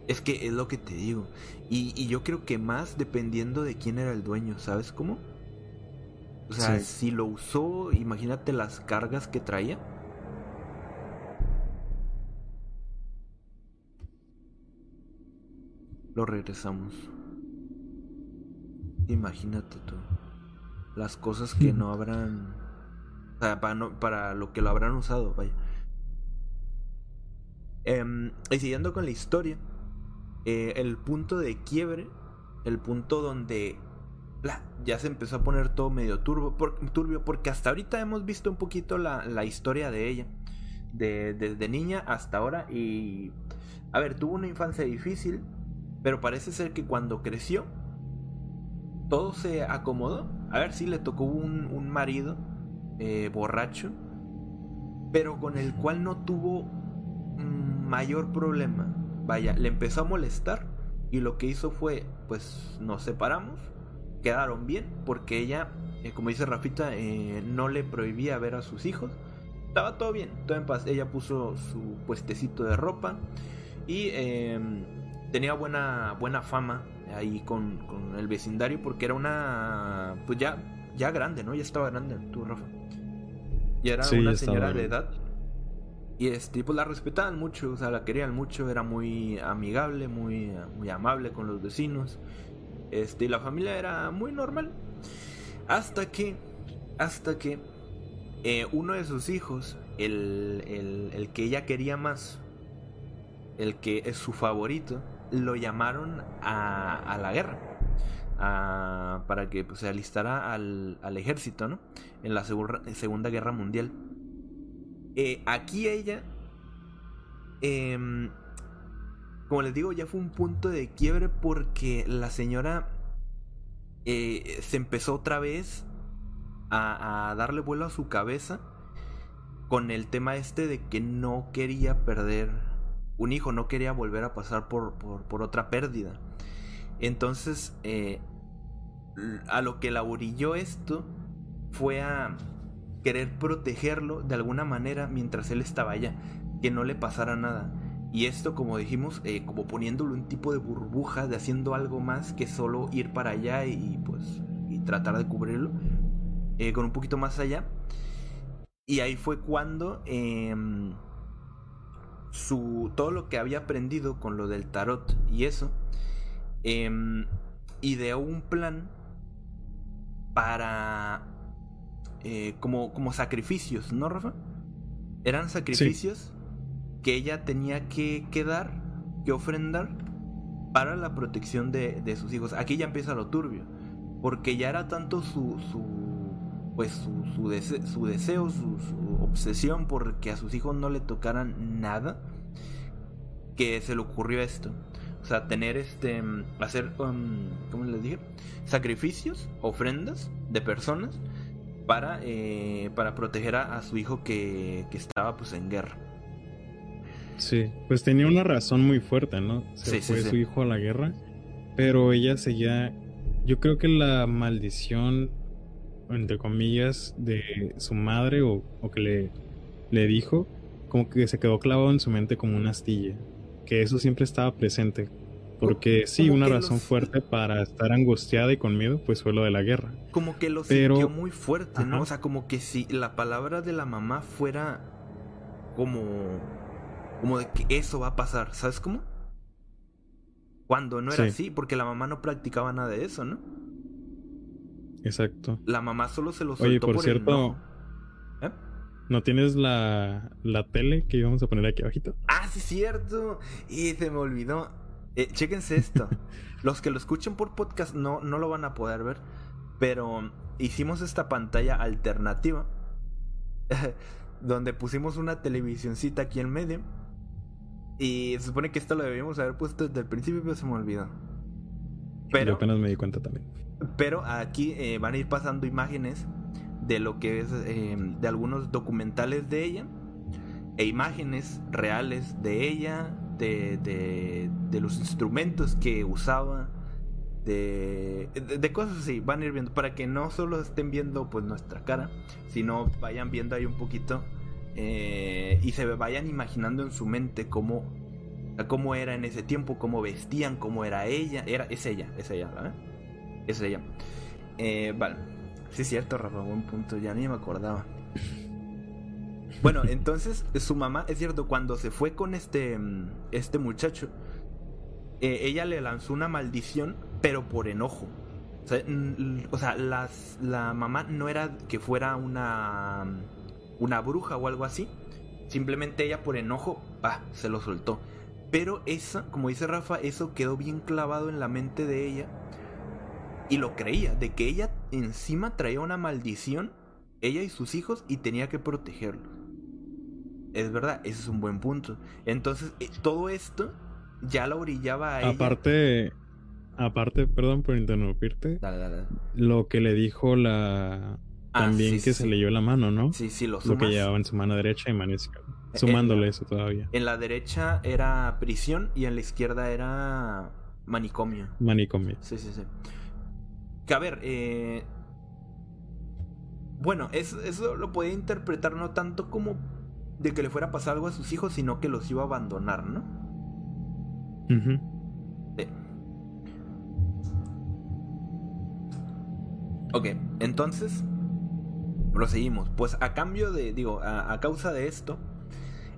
Es que es lo que te digo. Y, yo creo que más dependiendo de quién era el dueño, ¿sabes cómo? O sea, si lo usó, imagínate las cargas que traía. Lo regresamos. Imagínate tú. Las cosas que no <laughs> habrán... O sea, para, no, para lo que lo habrán usado, vaya. Em, y siguiendo con la historia, eh, el punto de quiebre, el punto donde ya se empezó a poner todo medio turbio, porque hasta ahorita hemos visto un poquito la, historia de ella, desde niña hasta ahora, y a ver, tuvo una infancia difícil, pero parece ser que cuando creció, todo se acomodó. A ver si le tocó un, marido eh, borracho, pero con el cual no tuvo mayor problema. Vaya, le empezó a molestar y lo que hizo fue, pues nos separamos, quedaron bien porque ella, eh, como dice Rafita, eh, no le prohibía ver a sus hijos. Estaba todo bien, todo en paz. Ella puso su puestecito de ropa y em, tenía buena, buena fama ahí con, con, el vecindario porque era una, pues ya, ya grande, ¿no? Ya estaba grande, tú, Rafa. Y era una señora de edad y este, pues la respetaban mucho, o sea, la querían mucho, era muy amigable, muy, muy amable con los vecinos. Este, la familia era muy normal. Hasta que hasta que eh, uno de sus hijos, el, el, el que ella quería más, el que es su favorito, lo llamaron a, a la guerra. a- para que pues, se alistara al, al ejército, ¿no? En la Segunda, segunda Guerra Mundial. Eh, aquí ella, em, como les digo, ya fue un punto de quiebre porque la señora eh, se empezó otra vez a, darle vuelo a su cabeza con el tema este de que no quería perder un hijo, no quería volver a pasar por, por, por otra pérdida. Entonces, eh, a lo que la orilló esto fue a querer protegerlo de alguna manera mientras él estaba allá, que no le pasara nada. Y esto, como dijimos, eh, como poniéndole un tipo de burbuja, de haciendo algo más que solo ir para allá y pues y tratar de cubrirlo, eh, con un poquito más allá. Y ahí fue cuando em, su todo lo que había aprendido con lo del tarot y eso, em, ideó un plan para eh, como, como sacrificios, ¿no, Rafa? Eran sacrificios que ella tenía que, que dar, que ofrendar para la protección de, de sus hijos. Aquí ya empieza lo turbio, porque ya era tanto su, su pues su, su, su deseo, su, obsesión porque a sus hijos no le tocaran nada, que se le ocurrió esto. O sea, tener este, hacer, um, ¿cómo les dije? Sacrificios, ofrendas de personas para, eh, para proteger a, a su hijo que, que estaba pues en guerra. Sí, pues tenía una razón muy fuerte, ¿no? Se Sí, fue sí. su hijo a la guerra, pero ella seguía. Yo creo que la maldición, entre comillas, de su madre o, o que le, le dijo, como que se quedó clavado en su mente como una astilla. Que eso siempre estaba presente. Porque sí, una razón los- fuerte para estar angustiada y con miedo, pues fue lo de la guerra. Como que lo Pero- sintió muy fuerte, ¿no? Ajá. O sea, como que si la palabra de la mamá fuera como. Como de que eso va a pasar, ¿sabes cómo? Cuando no era Sí. así, porque la mamá no practicaba nada de eso, ¿no? Exacto. La mamá solo se lo Oye, soltó por por cierto, enojo. ¿Eh? ¿No tienes la, la tele que íbamos a poner aquí abajito? Ah, sí, cierto. Y se me olvidó. Eh, chéquense esto. <laughs> Los que lo escuchen por podcast no, no lo van a poder ver. Pero hicimos esta pantalla alternativa. <laughs> donde pusimos una televisioncita aquí en medio. Y se supone que esto lo debíamos haber puesto desde el principio, pero se me olvidó. Yo Pero, apenas me di cuenta también. pero aquí eh, van a ir pasando imágenes de lo que es eh, de algunos documentales de ella e imágenes reales de ella, de, de, de los instrumentos que usaba, de, de, de cosas así, van a ir viendo, para que no solo estén viendo pues nuestra cara, sino vayan viendo ahí un poquito eh, y se vayan imaginando en su mente cómo, cómo era en ese tiempo, cómo vestían, cómo era ella, era, es ella, es ella, ¿verdad? Es ella. Eh, vale. Sí, es cierto, Rafa, buen punto. Ya ni me acordaba. Bueno, entonces su mamá, es cierto, cuando se fue con este, este muchacho, eh, ella le lanzó una maldición, pero por enojo. O sea, la mamá no era que fuera una, una bruja o algo así. Simplemente ella por enojo, pa, se lo soltó. Pero esa, como dice Rafa, eso quedó bien clavado en la mente de ella y lo creía, de que ella encima traía una maldición, ella y sus hijos, y tenía que protegerlos. Es verdad, ese es un buen punto. Entonces, eh, todo esto ya la orillaba a ella. Aparte, aparte, perdón por interrumpirte, dale, dale. lo que le dijo la... Ah, También sí, que sí, se leyó la mano, ¿no? Sí, sí, lo Lo que sumas. llevaba en su mano derecha y mano izquierda. Eh, Sumándole eh, eso todavía. En la derecha era prisión y en la izquierda era manicomio. Manicomio. Sí, sí, sí. Que a ver, eh... Bueno, es- eso lo podía interpretar no tanto como de que le fuera a pasar algo a sus hijos, sino que los iba a abandonar, ¿no? Ujú. Sí. Ok, entonces proseguimos. Pues a cambio de, digo, a, causa de esto,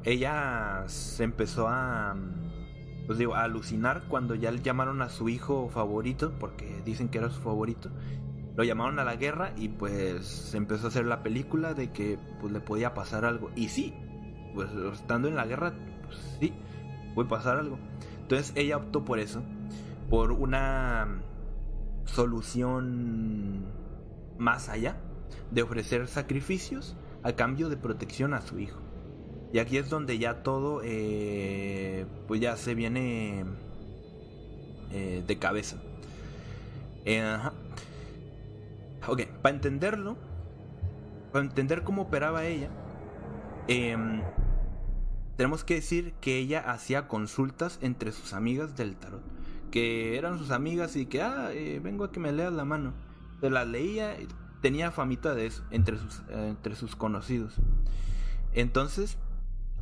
ella se empezó a, pues digo, a alucinar cuando ya le llamaron a su hijo favorito, porque dicen que era su favorito, lo llamaron a la guerra y pues se empezó a hacer la película de que pues le podía pasar algo. Y sí, pues estando en la guerra, pues sí, puede pasar algo. Entonces ella optó por eso, por una solución más allá de ofrecer sacrificios a cambio de protección a su hijo. Y aquí es donde ya todo, eh, pues ya se viene eh, de cabeza. Eh, ok, para entenderlo, para entender cómo operaba ella, em, tenemos que decir que ella hacía consultas entre sus amigas del tarot. Que eran sus amigas y que, ah, vengo a que me leas la mano. Se las leía, tenía famita de eso entre sus, entre sus conocidos. Entonces,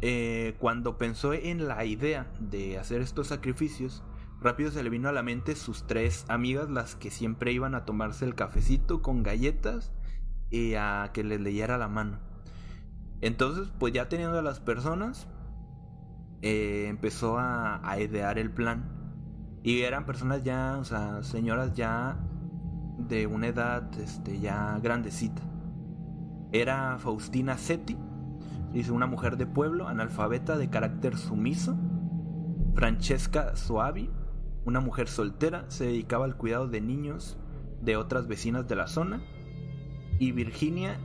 eh, cuando pensó en la idea de hacer estos sacrificios, rápido se le vino a la mente sus tres amigas, las que siempre iban a tomarse el cafecito con galletas y a que les leyera la mano. Entonces, pues ya teniendo a las personas, eh, empezó a, a, idear el plan. Y eran personas ya, o sea, señoras ya de una edad este, ya grandecita. Era Faustina Seti, Dice una mujer de pueblo, analfabeta de carácter sumiso. Francesca Soavi, una mujer soltera, se dedicaba al cuidado de niños de otras vecinas de la zona. Y Virginia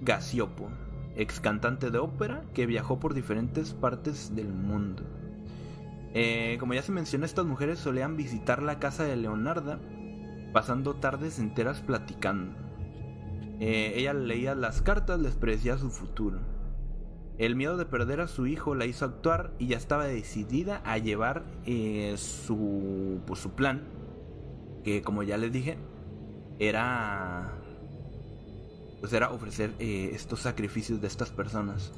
Gasiopo, ex cantante de ópera que viajó por diferentes partes del mundo. Eh, como ya se mencionó, estas mujeres solían visitar la casa de Leonarda, pasando tardes enteras platicando. Eh, ella leía las cartas, les predecía su futuro. El miedo de perder a su hijo la hizo actuar y ya estaba decidida a llevar eh, su, pues, su plan, que como ya les dije, era pues era ofrecer eh, estos sacrificios de estas personas.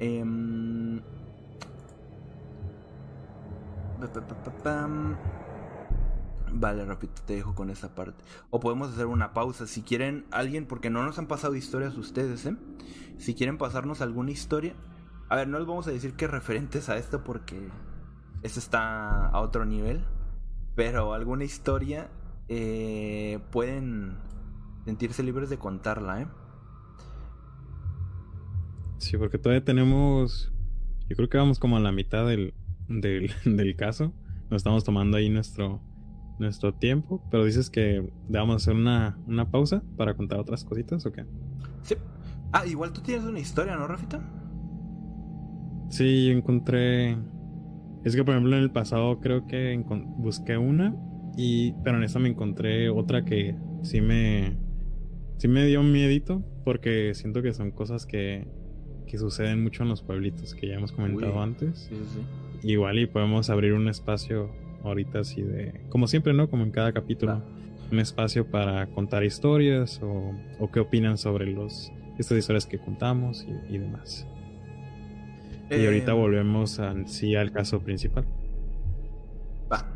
Em, Vale, rápido, te dejo con esa parte. O podemos hacer una pausa. Si quieren, alguien, porque no nos han pasado historias ustedes, ¿eh? Si quieren pasarnos alguna historia. A ver, no les vamos a decir que referentes a esto porque esto está a otro nivel. Pero alguna historia eh, pueden sentirse libres de contarla, ¿eh? Sí, porque todavía tenemos. Yo creo que vamos como a la mitad del, del, <laughs> del caso. Nos estamos tomando ahí nuestro nuestro tiempo, pero dices que vamos a hacer una, una pausa para contar otras cositas o qué? Sí. Ah, igual tú tienes una historia, ¿no, Rafita? Sí, yo encontré. Es que por ejemplo en el pasado creo que busqué una y pero en esta me encontré otra que sí me sí me dio un miedito porque siento que son cosas que que suceden mucho en los pueblitos que ya hemos comentado antes. Sí, sí. Igual y podemos abrir un espacio ahorita así de, como siempre, ¿no? Como en cada capítulo, un espacio para contar historias o, o, qué opinan sobre los estas historias que contamos y, demás. y ahorita eh, volvemos sí al caso principal. Va,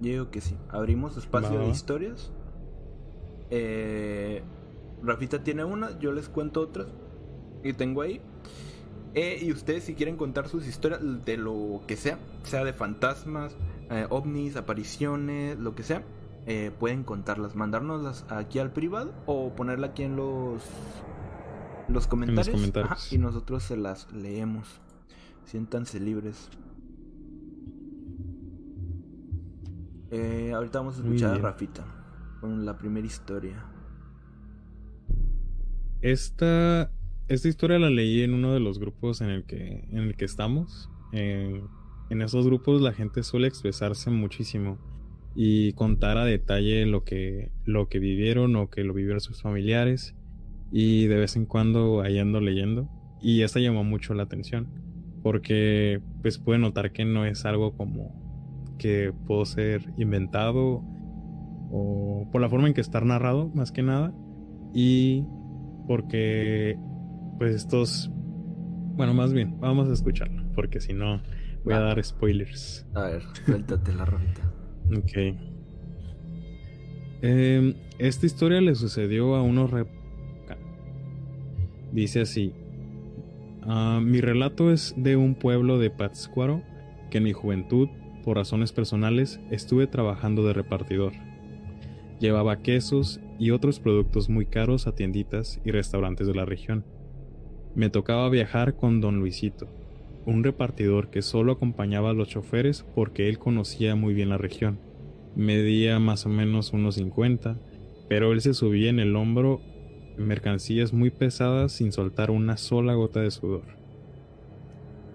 yo digo que sí. Abrimos espacio de historias. Eh, Rafita tiene una, yo les cuento otras. Y tengo ahí. Eh, y ustedes si quieren contar sus historias de lo que sea, sea de fantasmas, eh, ovnis, apariciones, lo que sea, eh, pueden contarlas, mandárnoslas aquí al privado o ponerla aquí en los los comentarios, y nosotros se las leemos. Siéntanse libres. Eh, ahorita vamos a escuchar a Rafita con la primera historia. Esta, esta historia la leí en uno de los grupos en el que, en el que estamos en esos grupos la gente suele expresarse muchísimo y contar a detalle lo que, lo que vivieron o que lo vivieron sus familiares y de vez en cuando ahí ando leyendo y esta llamó mucho la atención porque pues puede notar que no es algo como que pudo ser inventado o por la forma en que está narrado más que nada y porque pues estos bueno más bien vamos a escucharlo porque si no Voy a dar spoilers. A ver, suéltate la rolita. Ok. Em, esta historia le sucedió a unos... Dice así. Ah, mi relato es de un pueblo de Pátzcuaro que en mi juventud, por razones personales, estuve trabajando de repartidor. Llevaba quesos y otros productos muy caros a tienditas y restaurantes de la región. Me tocaba viajar con don Luisito, un repartidor que solo acompañaba a los choferes porque él conocía muy bien la región. Medía más o menos unos 50, pero él se subía en el hombro mercancías muy pesadas sin soltar una sola gota de sudor.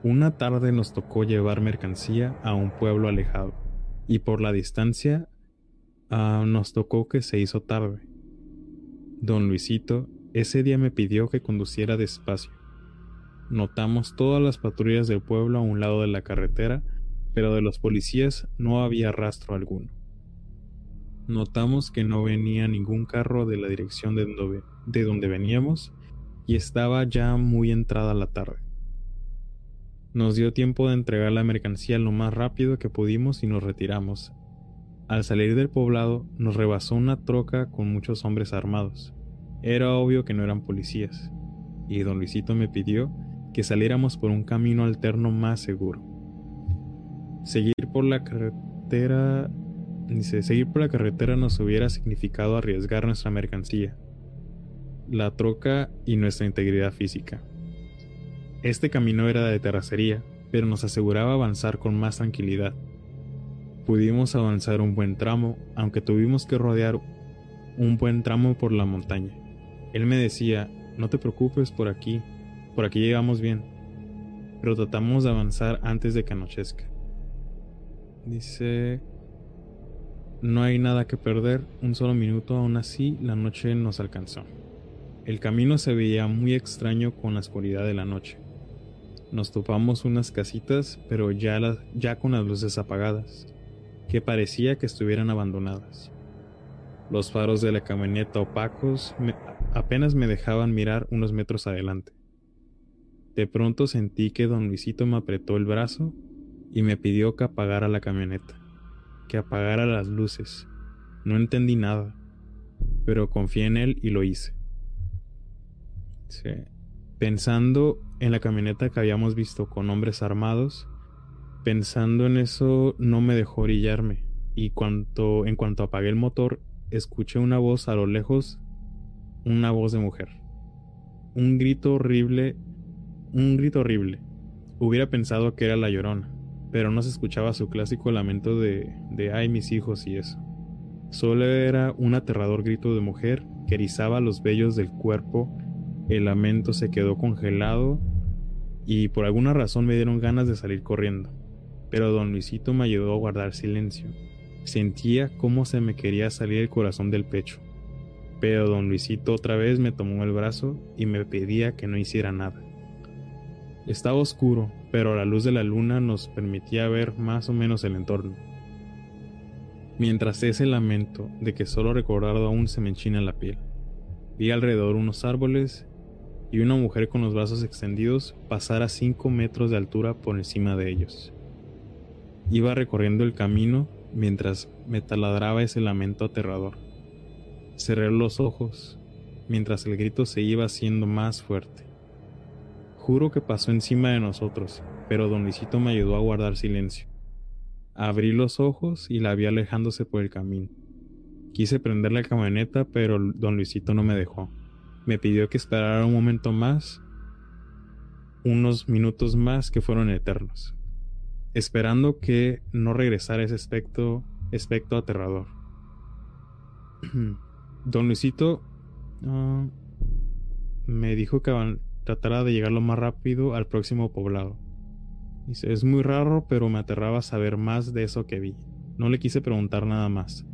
Una tarde nos tocó llevar mercancía a un pueblo alejado, y por la distancia ah, nos tocó que se hizo tarde. Don Luisito ese día me pidió que conduciera despacio Notamos todas las patrullas del pueblo a un lado de la carretera, pero de los policías no había rastro alguno. Notamos que no venía ningún carro de la dirección de donde, de donde veníamos y estaba ya muy entrada la tarde. Nos dio tiempo de entregar la mercancía lo más rápido que pudimos y nos retiramos. Al salir del poblado nos rebasó una troca con muchos hombres armados. Era obvio que no eran policías, y don Luisito me pidió que saliéramos por un camino alterno más seguro. Seguir por la carretera, seguir por la carretera nos hubiera significado arriesgar nuestra mercancía, la troca y nuestra integridad física. Este camino era de terracería, pero nos aseguraba avanzar con más tranquilidad. Pudimos avanzar un buen tramo, aunque tuvimos que rodear un buen tramo por la montaña. Él me decía, no te preocupes por aquí, por aquí llegamos bien, pero tratamos de avanzar antes de que anochezca. Dice, no hay nada que perder, un solo minuto, aún así la noche nos alcanzó. El camino se veía muy extraño con la oscuridad de la noche. Nos topamos unas casitas, pero ya, ya con las luces apagadas, que parecía que estuvieran abandonadas. Los faros de la camioneta opacos apenas me dejaban mirar unos metros adelante. De pronto sentí que don Luisito me apretó el brazo y me pidió que apagara la camioneta, que apagara las luces. No entendí nada, pero confié en él y lo hice. Pensando en la camioneta que habíamos visto con hombres armados, pensando en eso no me dejó orillarme y cuanto, en cuanto apagué el motor escuché una voz a lo lejos, una voz de mujer. Un grito horrible un grito horrible. Hubiera pensado que era la llorona, pero no se escuchaba su clásico lamento de, de ay mis hijos y eso. Solo era un aterrador grito de mujer que erizaba los vellos del cuerpo, el lamento se quedó congelado y por alguna razón me dieron ganas de salir corriendo. Pero don Luisito me ayudó a guardar silencio. Sentía cómo se me quería salir el corazón del pecho. Pero don Luisito otra vez me tomó el brazo y me pedía que no hiciera nada. Estaba oscuro, pero la luz de la luna nos permitía ver más o menos el entorno. Mientras ese lamento de que solo recordado aún se me enchina la piel, vi alrededor unos árboles y una mujer con los brazos extendidos pasar a cinco metros de altura por encima de ellos. Iba recorriendo el camino mientras me taladraba ese lamento aterrador. Cerré los ojos mientras el grito se iba haciendo más fuerte. Juro que pasó encima de nosotros, pero don Luisito me ayudó a guardar silencio. Abrí los ojos y la vi alejándose por el camino. Quise prender la camioneta, pero don Luisito no me dejó. Me pidió que esperara un momento más, unos minutos más que fueron eternos, esperando que no regresara ese aspecto, aspecto aterrador. <clears throat> don Luisito ah, me dijo que tratará de llegar lo más rápido al próximo poblado. Dice, es muy raro, pero me aterraba saber más de eso que vi. No le quise preguntar nada más.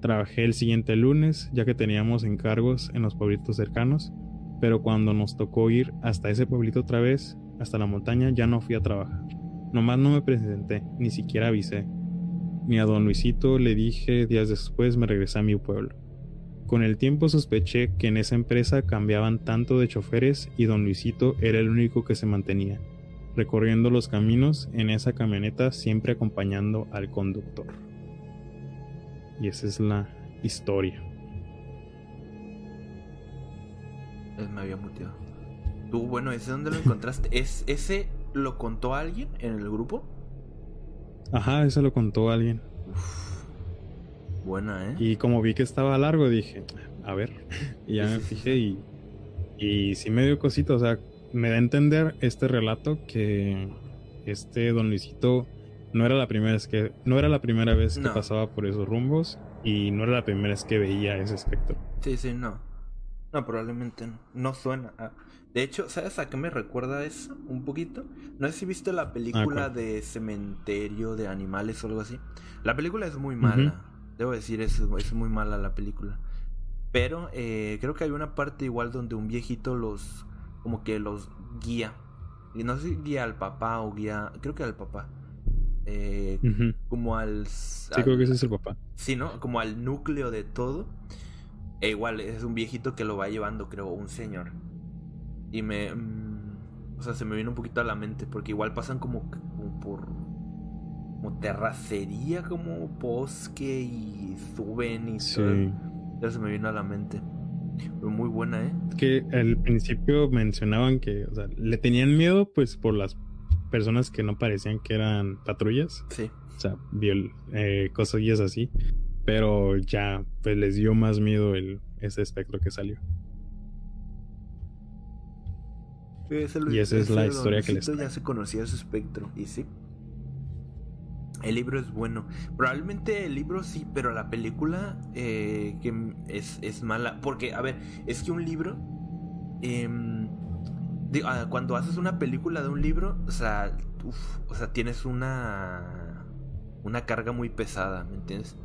Trabajé el siguiente lunes, ya que teníamos encargos en los pueblitos cercanos, pero cuando nos tocó ir hasta ese pueblito otra vez, hasta la montaña, ya no fui a trabajar. Nomás no me presenté, ni siquiera avisé. Ni a don Luisito le dije días después me regresé a mi pueblo. Con el tiempo sospeché que en esa empresa cambiaban tanto de choferes y don Luisito era el único que se mantenía, recorriendo los caminos en esa camioneta siempre acompañando al conductor. Y esa es la historia. Me había muteado. Tú, bueno, ¿ese dónde lo encontraste? ¿Es, ¿Ese lo contó alguien en el grupo? Ajá, ese lo contó alguien. Buena, ¿eh? Y como vi que estaba largo, dije, a ver, y ya me fijé y, y sí me dio cosita, o sea, me da a entender este relato que este don Luisito no era la primera vez que no era la primera vez que pasaba por esos rumbos y no era la primera vez que veía ese espectro. Sí, sí, no. No, probablemente no. No suena. a- De hecho, ¿sabes a qué me recuerda eso? Un poquito. No sé si viste la película ¿cuál? de Cementerio de Animales o algo así. La película es muy mala. Debo decir, es, es muy mala la película. Pero eh, creo que hay una parte igual donde un viejito los. como que los guía. Y no sé si guía al papá o guía. Creo que al papá. Eh, como al. Sí, al- creo que ese es el papá. Sí, ¿no? Como al núcleo de todo. E igual es un viejito que lo va llevando, creo, un señor. Y me... mm, o sea, se me vino un poquito a la mente, porque igual pasan como, como por... Como terracería, como bosque y suben y. Sí. Ya se me vino a la mente. Pero muy buena, ¿eh? Que al principio mencionaban que, o sea, le tenían miedo pues por las personas que no parecían que eran patrullas. Sí. O sea, viol, eh, cosillas así. Pero ya, pues les dio más miedo el, ese espectro que salió. Ese Y esa es la historia que les. Ya se conocía ese espectro, y sí. El libro es bueno. Probablemente el libro sí, pero la película eh, que es, es mala. Porque, a ver, es que un libro. ah, cuando haces una película de un libro, o sea, uf, o sea, tienes una. Una carga muy pesada, ¿me entiendes?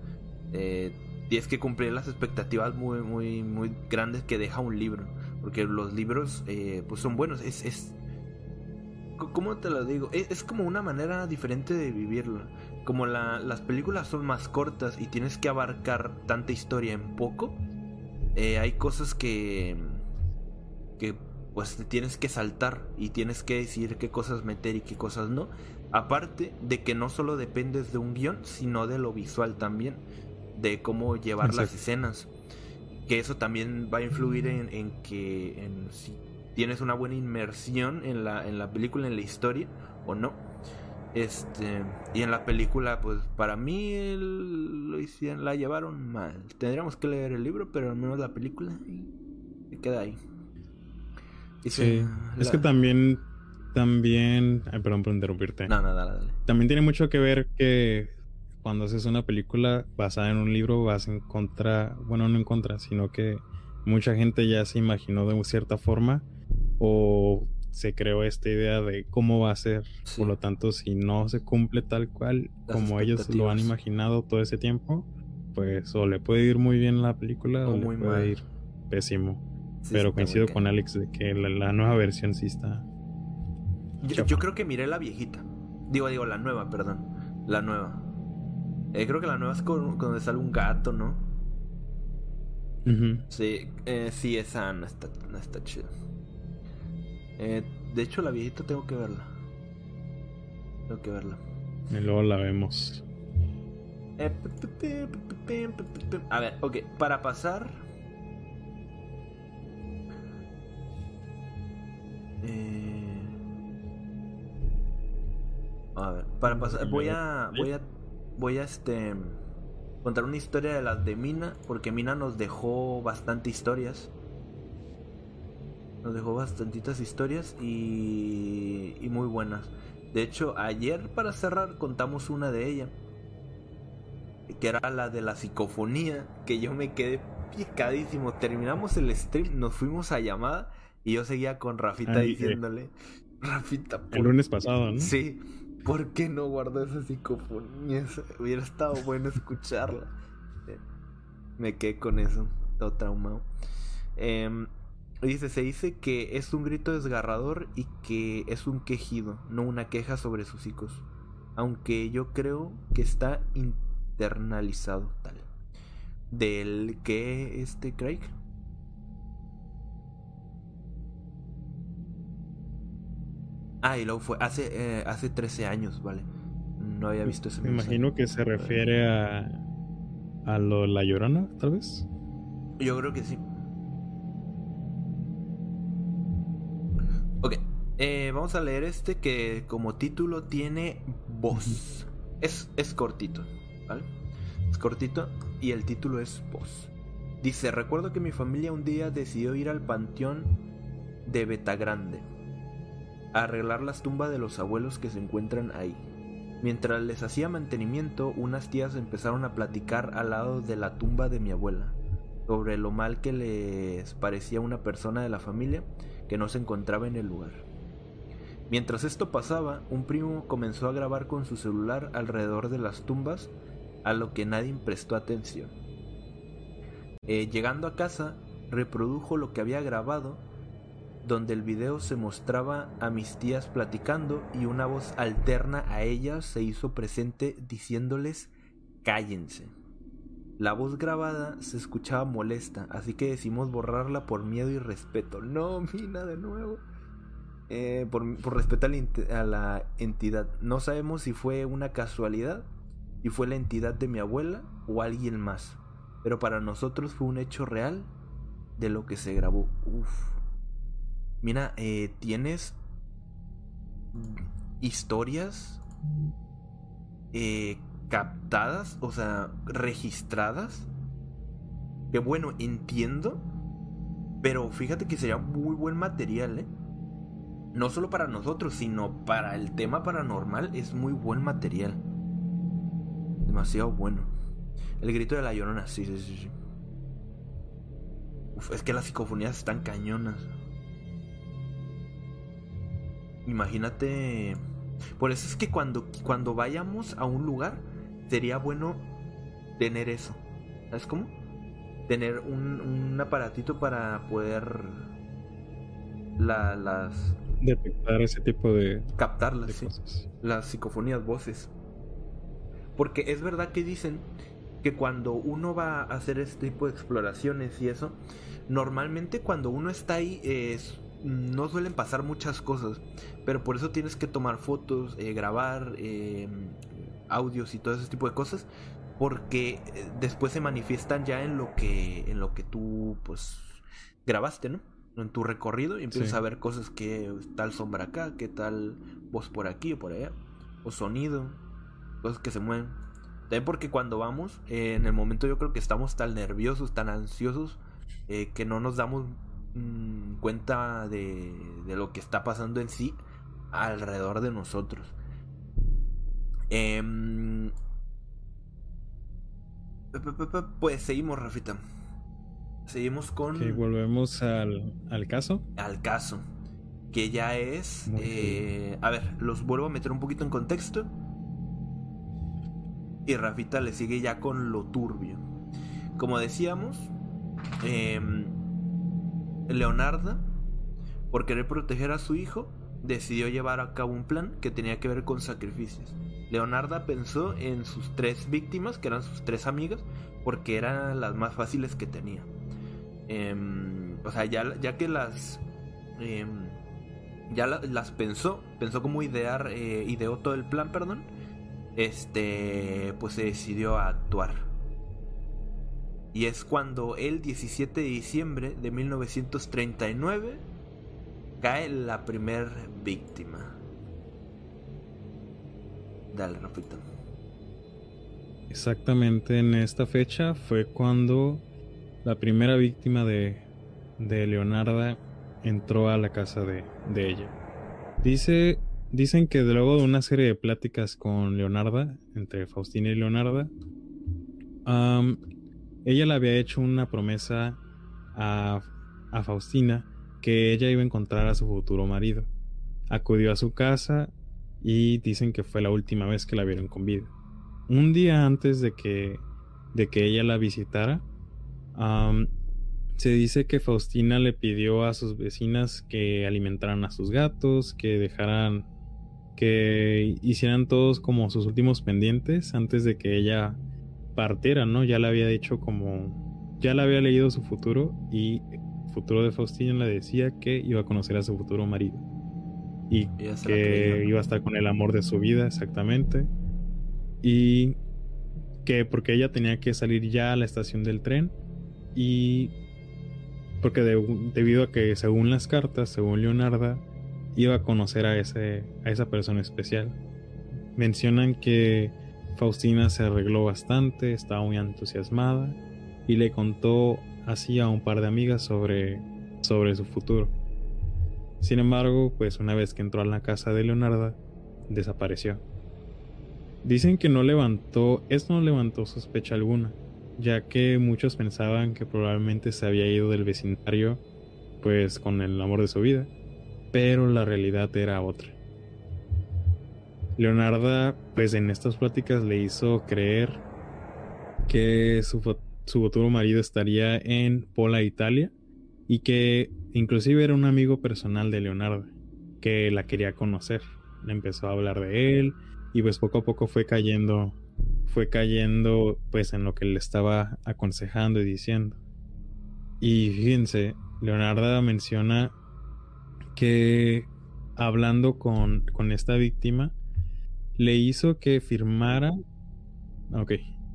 Eh, tienes que cumplir las expectativas muy, muy, muy grandes que deja un libro. Porque los libros, eh, pues son buenos. Es, es. ¿Cómo te lo digo? Es, es como una manera diferente de vivirlo. Como la- las películas son más cortas y tienes que abarcar tanta historia en poco, eh, hay cosas que. que pues te tienes que saltar y tienes que decidir qué cosas meter y qué cosas no. Aparte de que no solo dependes de un guion, sino de lo visual también, de cómo llevar las escenas. Que eso también va a influir en, en que en si tienes una buena inmersión en la, en la película, en la historia, o no. Este, y en la película, pues para mí el- lo hicieron, la llevaron mal. Tendríamos que leer el libro, pero al menos la película y se queda ahí. Y Sí. Es que también, también, ay, perdón por interrumpirte. No, no, dale, dale. También tiene mucho que ver que cuando haces una película basada en un libro vas en contra, bueno, no en contra, sino que mucha gente ya se imaginó de cierta forma o se creó esta idea de cómo va a ser. Sí. Por lo tanto, si no se cumple tal cual Las como ellos lo han imaginado todo ese tiempo, pues o le puede ir muy bien la película o, O le muy puede mal. ir pésimo. Sí, Pero coincido muy con. Alex de que la, la nueva versión sí está. Yo, creo que miré la viejita. Digo, digo, la nueva, perdón. La nueva. Eh, creo que la nueva es con, con donde sale un gato, ¿no? Sí, eh, sí, esa no está, no está chida. Eh, de hecho, la viejita tengo que verla. Tengo que verla. Y luego la vemos. A ver, ok, para pasar. Eh... A ver, para pasar. Voy a. Voy a. Voy a este. Contar una historia de las de Mina. Porque Mina nos dejó bastante historias. Nos dejó bastantitas historias y, y muy buenas. De hecho, ayer para cerrar contamos una de ella que era la de la psicofonía, que yo me quedé picadísimo. Terminamos el stream, nos fuimos a llamada y yo seguía con Rafita Ay, eh. diciéndole, Rafita, El ¿por lunes pasado, ¿no? Sí, ¿por qué no guardó esa psicofonía? Hubiera estado bueno escucharla. Eh, Me quedé con eso, todo traumado. Em, dice, se dice que es un grito desgarrador y que es un quejido, no una queja sobre sus hijos. Aunque yo creo que está internalizado tal. ¿Del que este Craig? Ah, y luego fue hace, eh, hace 13 años, vale. No había visto ese Me mensaje. imagino que se refiere a. a lo La Llorona, tal vez. Yo creo que sí. Eh, vamos a leer este que como título tiene voz. Es, es cortito, ¿vale? Es cortito. y el título es Voz. Dice, recuerdo que mi familia un día decidió ir al panteón de Betagrande a arreglar las tumbas de los abuelos que se encuentran ahí. Mientras les hacía mantenimiento, unas tías empezaron a platicar al lado de la tumba de mi abuela sobre lo mal que les parecía una persona de la familia que no se encontraba en el lugar. Mientras esto pasaba, un primo comenzó a grabar con su celular alrededor de las tumbas, a lo que nadie prestó atención. Eh, llegando a casa, reprodujo lo que había grabado, donde el video se mostraba a mis tías platicando y una voz alterna a ellas se hizo presente diciéndoles cállense. La voz grabada se escuchaba molesta, así que decidimos borrarla por miedo y respeto. No, <laughs> Mina, de nuevo. Eh, por, respeto a la, entidad. No sabemos si fue una casualidad y fue la entidad de mi abuela o alguien más. Pero para nosotros fue un hecho real de lo que se grabó. Uf. Mira, eh, tienes historias eh, captadas, o sea, registradas. Que bueno, entiendo. Pero fíjate que sería muy buen material, ¿eh? No solo para nosotros, sino para el tema paranormal es muy buen material. Demasiado bueno. El grito de la llorona, sí, sí, sí. sí. Uf, es que las psicofonías están cañonas. Imagínate. Por eso es que cuando, cuando vayamos a un lugar, sería bueno tener eso. ¿Sabes cómo? Tener un, aparatito para poder la, las detectar ese tipo de captarlas, sí. las psicofonías, voces. Porque es verdad que dicen que cuando uno va a hacer este tipo de exploraciones y eso, normalmente cuando uno está ahí es, no suelen pasar muchas cosas, pero por eso tienes que tomar fotos, eh, grabar, eh, audios y todo ese tipo de cosas porque eh, después se manifiestan ya en lo que en lo que tú pues grabaste, ¿no? En tu recorrido y empiezas a ver cosas que tal sombra acá, que tal voz por aquí o por allá, o sonido, cosas que se mueven. También porque cuando vamos, eh, en el momento yo creo que estamos tan nerviosos, tan ansiosos, eh, que no nos damos mm, cuenta de, de lo que está pasando en sí alrededor de nosotros. Em, pues seguimos, Rafita. Seguimos con. volvemos al, al, caso. Al caso. Que ya es. Eh, a ver, los vuelvo a meter un poquito en contexto. Y Rafita le sigue ya con lo turbio. Como decíamos, eh, Leonarda, por querer proteger a su hijo, decidió llevar a cabo un plan que tenía que ver con sacrificios. Leonarda pensó en sus tres víctimas, que eran sus tres amigas, porque eran las más fáciles que tenía. Em, o sea, ya, ya que las... Em, ya las pensó, pensó como idear, eh, ideó todo el plan, perdón. Este, pues se decidió a actuar. Y es cuando el 17 de diciembre de 1939 cae la primer víctima. Dale, Rafita. Exactamente en esta fecha fue cuando la primera víctima de, de Leonarda entró a la casa de, de ella. Dice, dicen que luego de una serie de pláticas con Leonarda, entre Faustina y Leonarda, ella le había hecho una promesa a, a Faustina que ella iba a encontrar a su futuro marido. Acudió a su casa y dicen que fue la última vez que la vieron con vida. Un día antes de que, de que ella la visitara, se dice que Faustina le pidió a sus vecinas que alimentaran a sus gatos, que dejaran, que hicieran todos como sus últimos pendientes antes de que ella partiera, ¿no? Ya le había dicho como, ya le había leído su futuro y el futuro de Faustina le decía que iba a conocer a su futuro marido y que iba a estar con el amor de su vida, exactamente. Y que porque ella tenía que salir ya a la estación del tren y porque debido a que según las cartas, según Leonarda, iba a conocer a, ese, a esa persona especial. Mencionan que Faustina se arregló bastante, estaba muy entusiasmada y le contó así a un par de amigas sobre, sobre su futuro. Sin embargo, pues una vez que entró a la casa de Leonarda, desapareció. Dicen que no levantó, esto no levantó sospecha alguna, ya que muchos pensaban que probablemente se había ido del vecindario, pues con el amor de su vida, pero la realidad era otra. Leonarda, pues en estas pláticas le hizo creer que su, su futuro marido estaría en Pola, Italia, y que inclusive era un amigo personal de Leonarda, que la quería conocer. Le empezó a hablar de él, y pues poco a poco fue cayendo, fue cayendo pues en lo que le estaba aconsejando y diciendo. Y fíjense, Leonarda menciona que hablando con, con esta víctima, le hizo que firmara. Ok,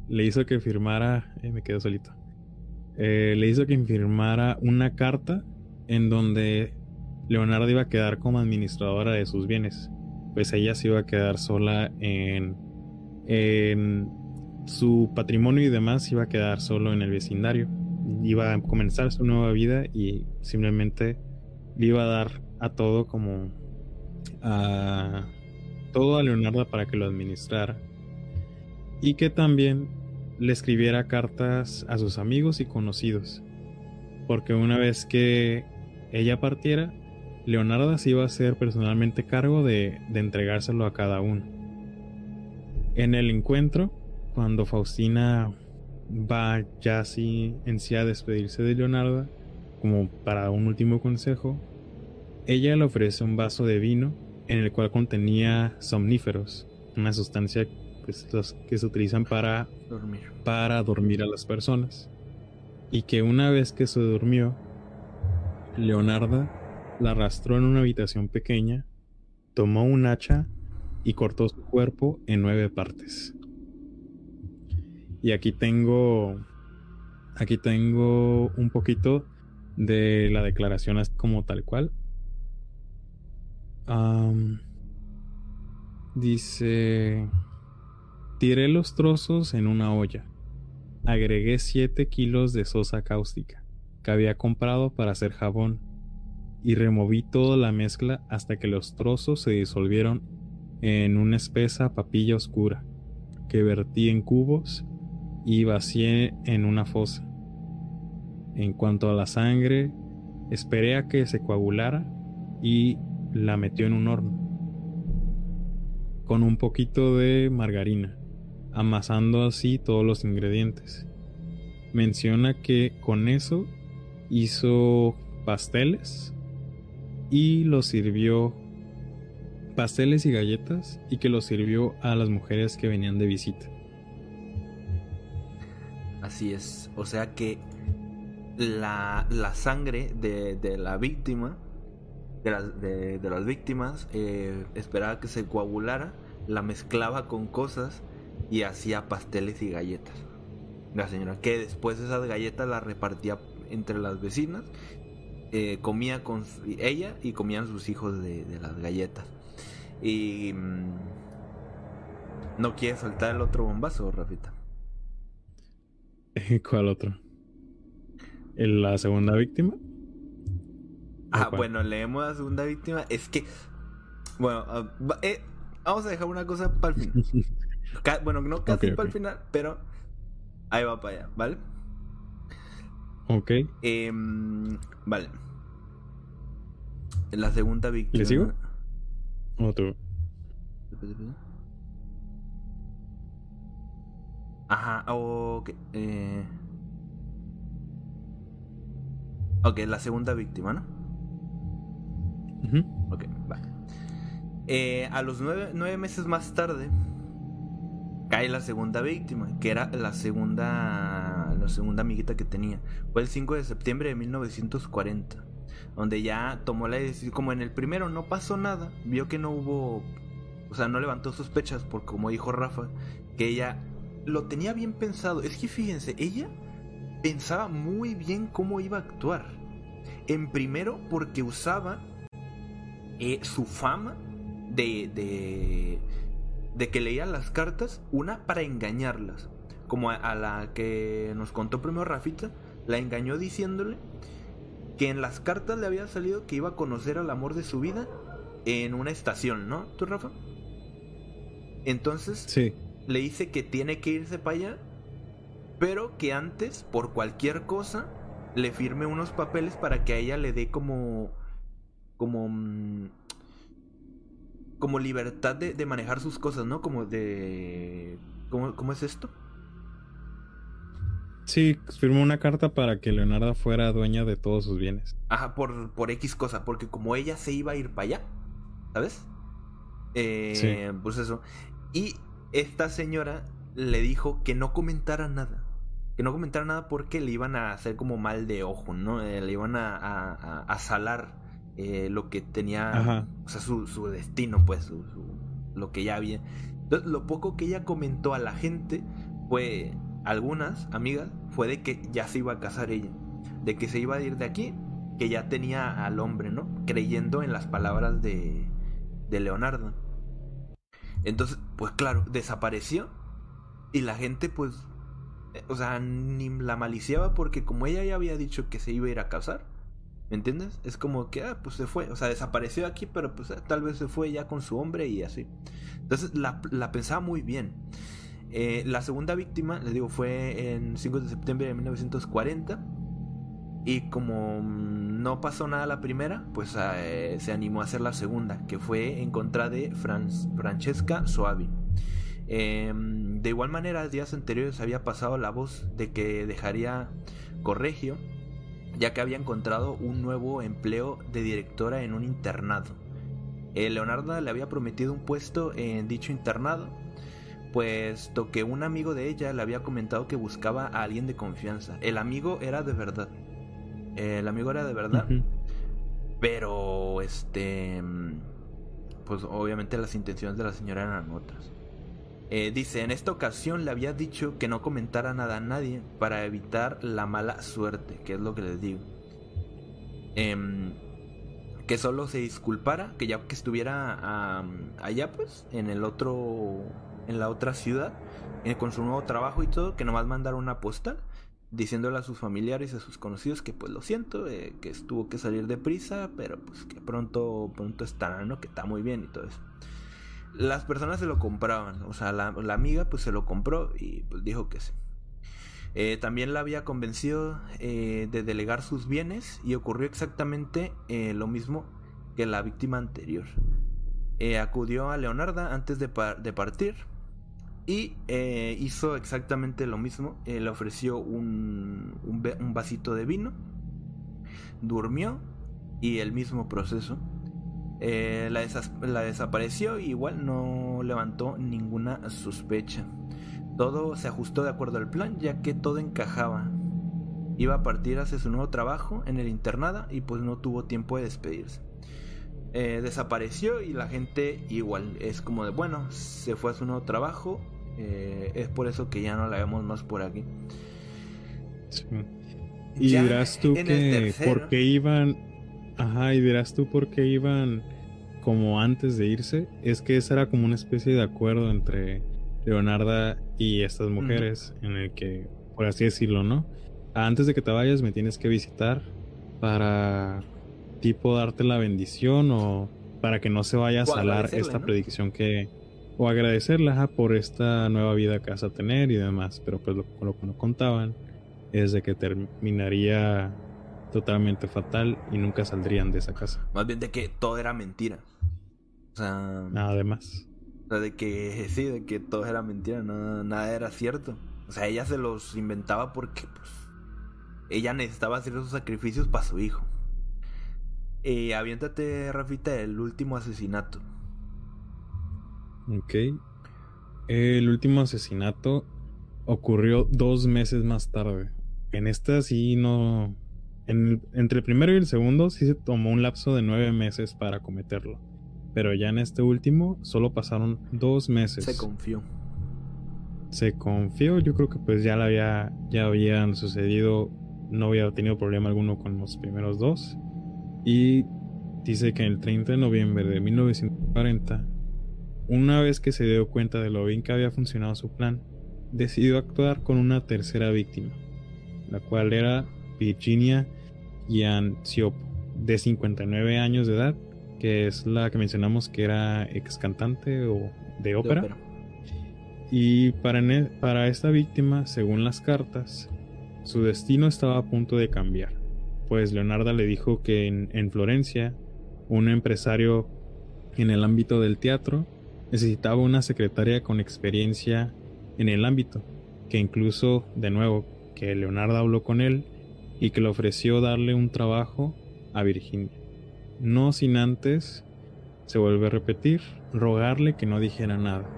le hizo que firmara. Eh, me quedo solito. Eh, le hizo que firmara una carta en donde Leonardo iba a quedar como administradora de sus bienes. Pues ella se iba a quedar sola en, en su patrimonio y demás, iba a quedar solo en el vecindario. Iba a comenzar su nueva vida y simplemente le iba a dar a todo como a todo a Leonardo para que lo administrara y que también le escribiera cartas a sus amigos y conocidos, porque una vez que ella partiera, Leonardo se iba a hacer personalmente cargo de, de entregárselo a cada uno. En el encuentro, cuando Faustina va ya así en sí a despedirse de Leonardo, como para un último consejo, ella le ofrece un vaso de vino en el cual contenía somníferos, una sustancia pues, que se utilizan para dormir. para dormir a las personas. Y que una vez que se durmió, Leonarda la arrastró en una habitación pequeña, tomó un hacha y cortó su cuerpo en nueve partes. Y aquí tengo aquí tengo un poquito de la declaración como tal cual dice, tiré los trozos en una olla. Agregué 7 kilos de sosa cáustica que había comprado para hacer jabón y removí toda la mezcla hasta que los trozos se disolvieron en una espesa papilla oscura que vertí en cubos y vacié en una fosa. En cuanto a la sangre, esperé a que se coagulara y la metió en un horno con un poquito de margarina, amasando así todos los ingredientes. Menciona que con eso hizo pasteles y los sirvió pasteles y galletas y que los sirvió a las mujeres que venían de visita. Así es, o sea que la, la sangre de, de la víctima de las, víctimas, eh, esperaba que se coagulara, la mezclaba con cosas y hacía pasteles y galletas. La señora que después esas galletas las repartía entre las vecinas, eh, comía con ella y comían sus hijos de, las galletas. Y mm, no quiere soltar el otro bombazo, Rafita. <laughs> ¿Cuál otro? ¿La segunda víctima? Ah, bueno, leemos la segunda víctima. Es que. Bueno, ah, eh, vamos a dejar una cosa para el final. <laughs> bueno, no casi para el final, pero ahí va para allá, ¿vale? Ok. Em, vale. La segunda víctima. ¿Le sigo? ¿O tú? Ajá, ok. Eh... Ok, la segunda víctima, ¿no? Ok, va. Eh, a los nueve, meses más tarde, cae la segunda víctima, que era la segunda, la segunda amiguita que tenía. Fue el 5 de septiembre de 1940, donde ya tomó la decisión, como en el primero no pasó nada, vio que no hubo, o sea, no levantó sospechas, porque como dijo Rafa, que ella lo tenía bien pensado. Es que fíjense, ella pensaba muy bien cómo iba a actuar. En primero, porque usaba eh, su fama de, de que leía las cartas, una para engañarlas, como a, la que nos contó primero Rafita, la engañó diciéndole que en las cartas le había salido que iba a conocer al amor de su vida en una estación, ¿no? ¿Tú, Rafa? Entonces, sí. le dice que tiene que irse para allá, pero que antes, por cualquier cosa, le firme unos papeles para que a ella le dé como. como. Mm, como libertad de, manejar sus cosas, ¿no? Como de. ¿Cómo, cómo es esto? Sí, firmó una carta para que Leonardo fuera dueña de todos sus bienes. Ajá, por, por X cosa, porque como ella se iba a ir para allá, ¿sabes? Eh, sí. Pues eso. Y esta señora le dijo que no comentara nada. Que no comentara nada porque le iban a hacer como mal de ojo, ¿no? Eh, le iban a, a, a salar eh, lo que tenía, o sea, su, su destino, pues, su, lo que ya había. Entonces, lo poco que ella comentó a la gente fue, algunas amigas, fue de que ya se iba a casar ella, de que se iba a ir de aquí, que ya tenía al hombre, ¿no? Creyendo en las palabras de, de Leonardo. Entonces, pues claro, desapareció y la gente, pues, eh, o sea, ni la maliciaba porque como ella ya había dicho que se iba a ir a casar, ¿Me entiendes? Es como que, ah, pues se fue. O sea, desapareció aquí, pero pues eh, tal vez se fue ya con su hombre y así. Entonces la, pensaba muy bien. Eh, la segunda víctima, les digo, fue en 5 de septiembre de 1940. Y como mm, no pasó nada la primera, pues eh, se animó a hacer la segunda, que fue en contra de Francesca Soavi. Em, de igual manera, días anteriores había pasado la voz de que dejaría Corregio ya que había encontrado un nuevo empleo de directora en un internado. Eh, Leonardo le había prometido un puesto en dicho internado, puesto que un amigo de ella le había comentado que buscaba a alguien de confianza. El amigo era de verdad. el amigo era de verdad. Pero, este... Pues obviamente las intenciones de la señora eran otras. Eh, dice, en esta ocasión le había dicho que no comentara nada a nadie para evitar la mala suerte, que es lo que les digo. Em, que solo se disculpara, que ya que estuviera allá pues, en el otro, en la otra ciudad, eh, con su nuevo trabajo y todo, que nomás mandara una postal diciéndole a sus familiares y a sus conocidos que pues lo siento, eh, que tuvo que salir de prisa, pero pues que pronto, pronto estará, ¿no? Que está muy bien y todo eso las personas se lo compraban. O sea, la, amiga pues se lo compró y pues dijo que sí. Eh, también la había convencido de delegar sus bienes y ocurrió exactamente lo mismo que la víctima anterior. acudió a Leonarda antes de, partir y hizo exactamente lo mismo. le ofreció un, un vasito de vino, durmió y el mismo proceso. Eh, la, desapareció y igual no levantó ninguna sospecha. Todo se ajustó de acuerdo al plan, ya que todo encajaba. Iba a partir hacia su nuevo trabajo en el internado y pues no tuvo tiempo de despedirse. Eh, desapareció y la gente igual es como de bueno, se fue a su nuevo trabajo. Eh, es por eso que ya no la vemos más por aquí. Y dirás tú que por qué iban Ajá, y dirás tú por qué iban como antes de irse. Es que esa era como una especie de acuerdo entre Leonarda y estas mujeres, en el que, por así decirlo, ¿no? Antes de que te vayas me tienes que visitar para tipo darte la bendición o para que no se vaya a salar esta predicción que o agradecerla por esta nueva vida que vas a tener y demás, pero pues lo, lo que no contaban es de que terminaría totalmente fatal y nunca saldrían de esa casa. Más bien de que todo era mentira. O sea. Nada más. O sea, de que <laughs> sí, de que todo era mentira, nada, nada era cierto. O sea, ella se los inventaba porque, pues, ella necesitaba hacer esos sacrificios para su hijo. Y aviéntate, Rafita, el último asesinato. Ok. El último asesinato ocurrió dos meses más tarde. En esta sí no, entre el primero y el segundo sí se tomó un lapso de nueve meses para cometerlo. Pero ya en este último solo pasaron dos meses. Se confió. Se confió, yo creo que pues ya la había, ya habían sucedido, no había tenido problema alguno con los primeros dos. Y dice que el 30 de noviembre de 1940 una vez que se dio cuenta de lo bien que había funcionado su plan, decidió actuar con una tercera víctima, la cual era Virginia Siopo, de 59 años de edad, que es la que mencionamos que era ex cantante o de ópera. Y para, para esta víctima, según las cartas, su destino estaba a punto de cambiar, pues Leonarda le dijo que en, en Florencia, un empresario en el ámbito del teatro necesitaba una secretaria con experiencia en el ámbito, que incluso, de nuevo, que Leonardo habló con él y que le ofreció darle un trabajo a Virginia. No sin antes, se vuelve a repetir, rogarle que no dijera nada.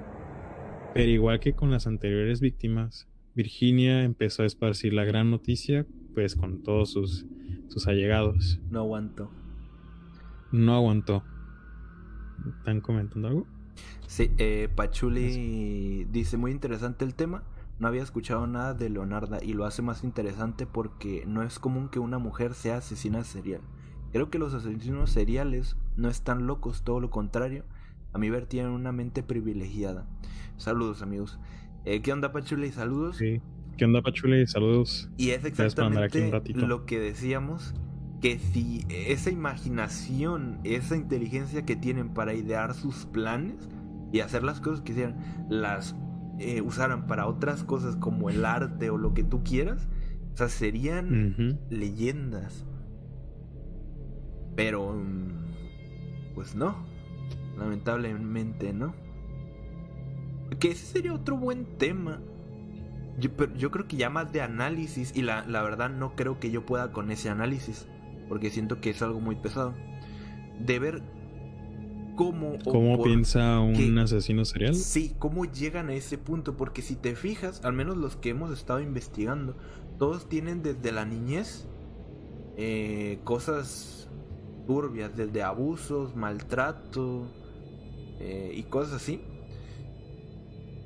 Pero igual que con las anteriores víctimas, Virginia empezó a esparcir la gran noticia, pues con todos sus, sus allegados. No aguantó. No aguantó. ¿Están comentando algo? Sí, eh, Pachuli dice muy interesante el tema. No había escuchado nada de Leonarda y lo hace más interesante porque no es común que una mujer sea asesina serial. Creo que los asesinos seriales no están locos, todo lo contrario. A mi ver tienen una mente privilegiada. Saludos amigos. Eh, ¿Qué onda Pachuli? Saludos. Sí. ¿Qué onda Pachuli? Saludos. Y es exactamente lo que decíamos que si esa imaginación, esa inteligencia que tienen para idear sus planes y hacer las cosas que quisieran, las eh, usaran para otras cosas como el arte o lo que tú quieras, o sea, serían leyendas. Pero, mm, pues no, lamentablemente no. Que ese sería otro buen tema. Yo, pero yo creo que ya más de análisis y la, la verdad no creo que yo pueda con ese análisis porque siento que es algo muy pesado, de ver cómo... ¿Cómo piensa un asesino serial? Sí, cómo llegan a ese punto, porque si te fijas, al menos los que hemos estado investigando, todos tienen desde la niñez eh, cosas turbias, desde abusos, maltrato eh, y cosas así.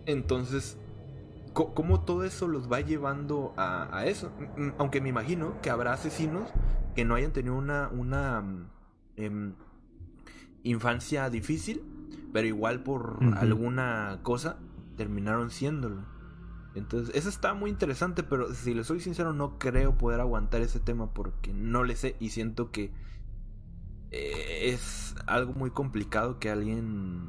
Entonces, ¿cómo todo eso los va llevando a, a, eso? Aunque me imagino que habrá asesinos que no hayan tenido una, una mm, em, infancia difícil, pero igual por alguna cosa terminaron siéndolo. Entonces, eso está muy interesante, pero si le soy sincero, no creo poder aguantar ese tema porque no le sé y siento que eh, es algo muy complicado que alguien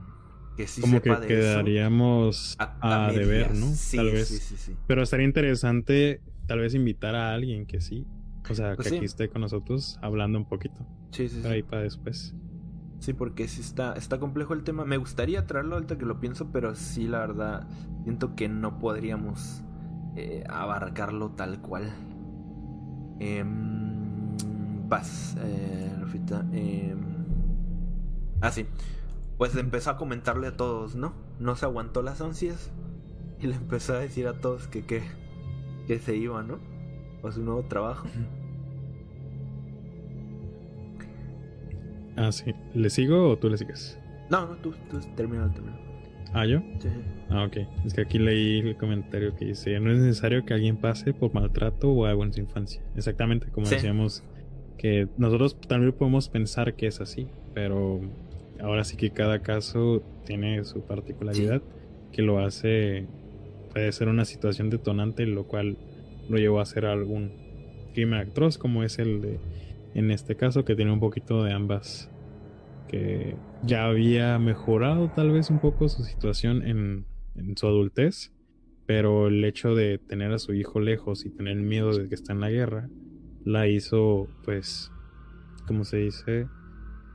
que sí Como que quedaríamos a, deber, ¿no? tal vez. pero estaría interesante tal vez invitar a alguien que sí o sea, pues que aquí esté con nosotros hablando un poquito. Sí, sí, Para ahí para después. Sí, porque sí está, está complejo el tema. Me gustaría traerlo ahorita que lo pienso, pero sí, la verdad, siento que no podríamos eh, abarcarlo tal cual. Eh, vas, eh, Rafita. Eh, ah, sí. Pues empezó a comentarle a todos, ¿no? No se aguantó las ansias y le empezó a decir a todos que, que, que se iba, ¿no? a su nuevo trabajo. Ah, sí. ¿Le sigo o tú le sigues? No, no, tú, tú termina, termina. ¿Ah, yo? Sí. Ah, ok. Es que aquí leí el comentario que dice: No es necesario que alguien pase por maltrato o algo en su infancia. Exactamente, como decíamos, que nosotros también podemos pensar que es así, pero ahora sí que cada caso tiene su particularidad que lo hace. Puede ser una situación detonante, lo cual lo llevó a hacer algún crimen atroz como es el de en este caso que tiene un poquito de ambas que ya había mejorado tal vez un poco su situación en, en su adultez pero el hecho de tener a su hijo lejos y tener miedo de que está en la guerra la hizo pues como se dice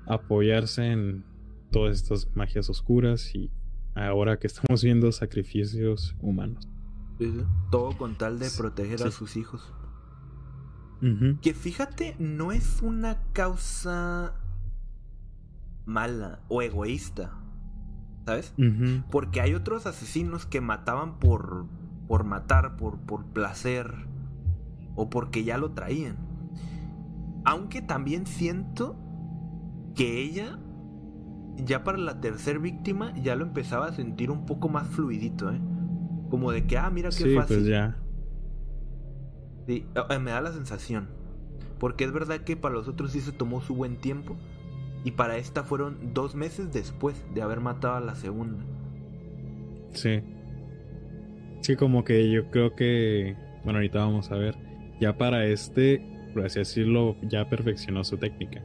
apoyarse en todas estas magias oscuras y ahora que estamos viendo sacrificios humanos todo con tal de proteger a sus hijos. Que fíjate, no es una causa mala o egoísta. ¿Sabes? Porque hay otros asesinos que mataban por, por matar, por, por placer o porque ya lo traían. Aunque también siento que ella, ya para la tercera víctima, ya lo empezaba a sentir un poco más fluidito, ¿eh? Como de que, ah, mira qué sí, fácil. Pues ya. Sí, eh, me da la sensación. Porque es verdad que para los otros sí se tomó su buen tiempo. Y para esta fueron dos meses después de haber matado a la segunda. Sí. Sí, como que yo creo que. Bueno, ahorita vamos a ver. Ya para este, por así decirlo, ya perfeccionó su técnica.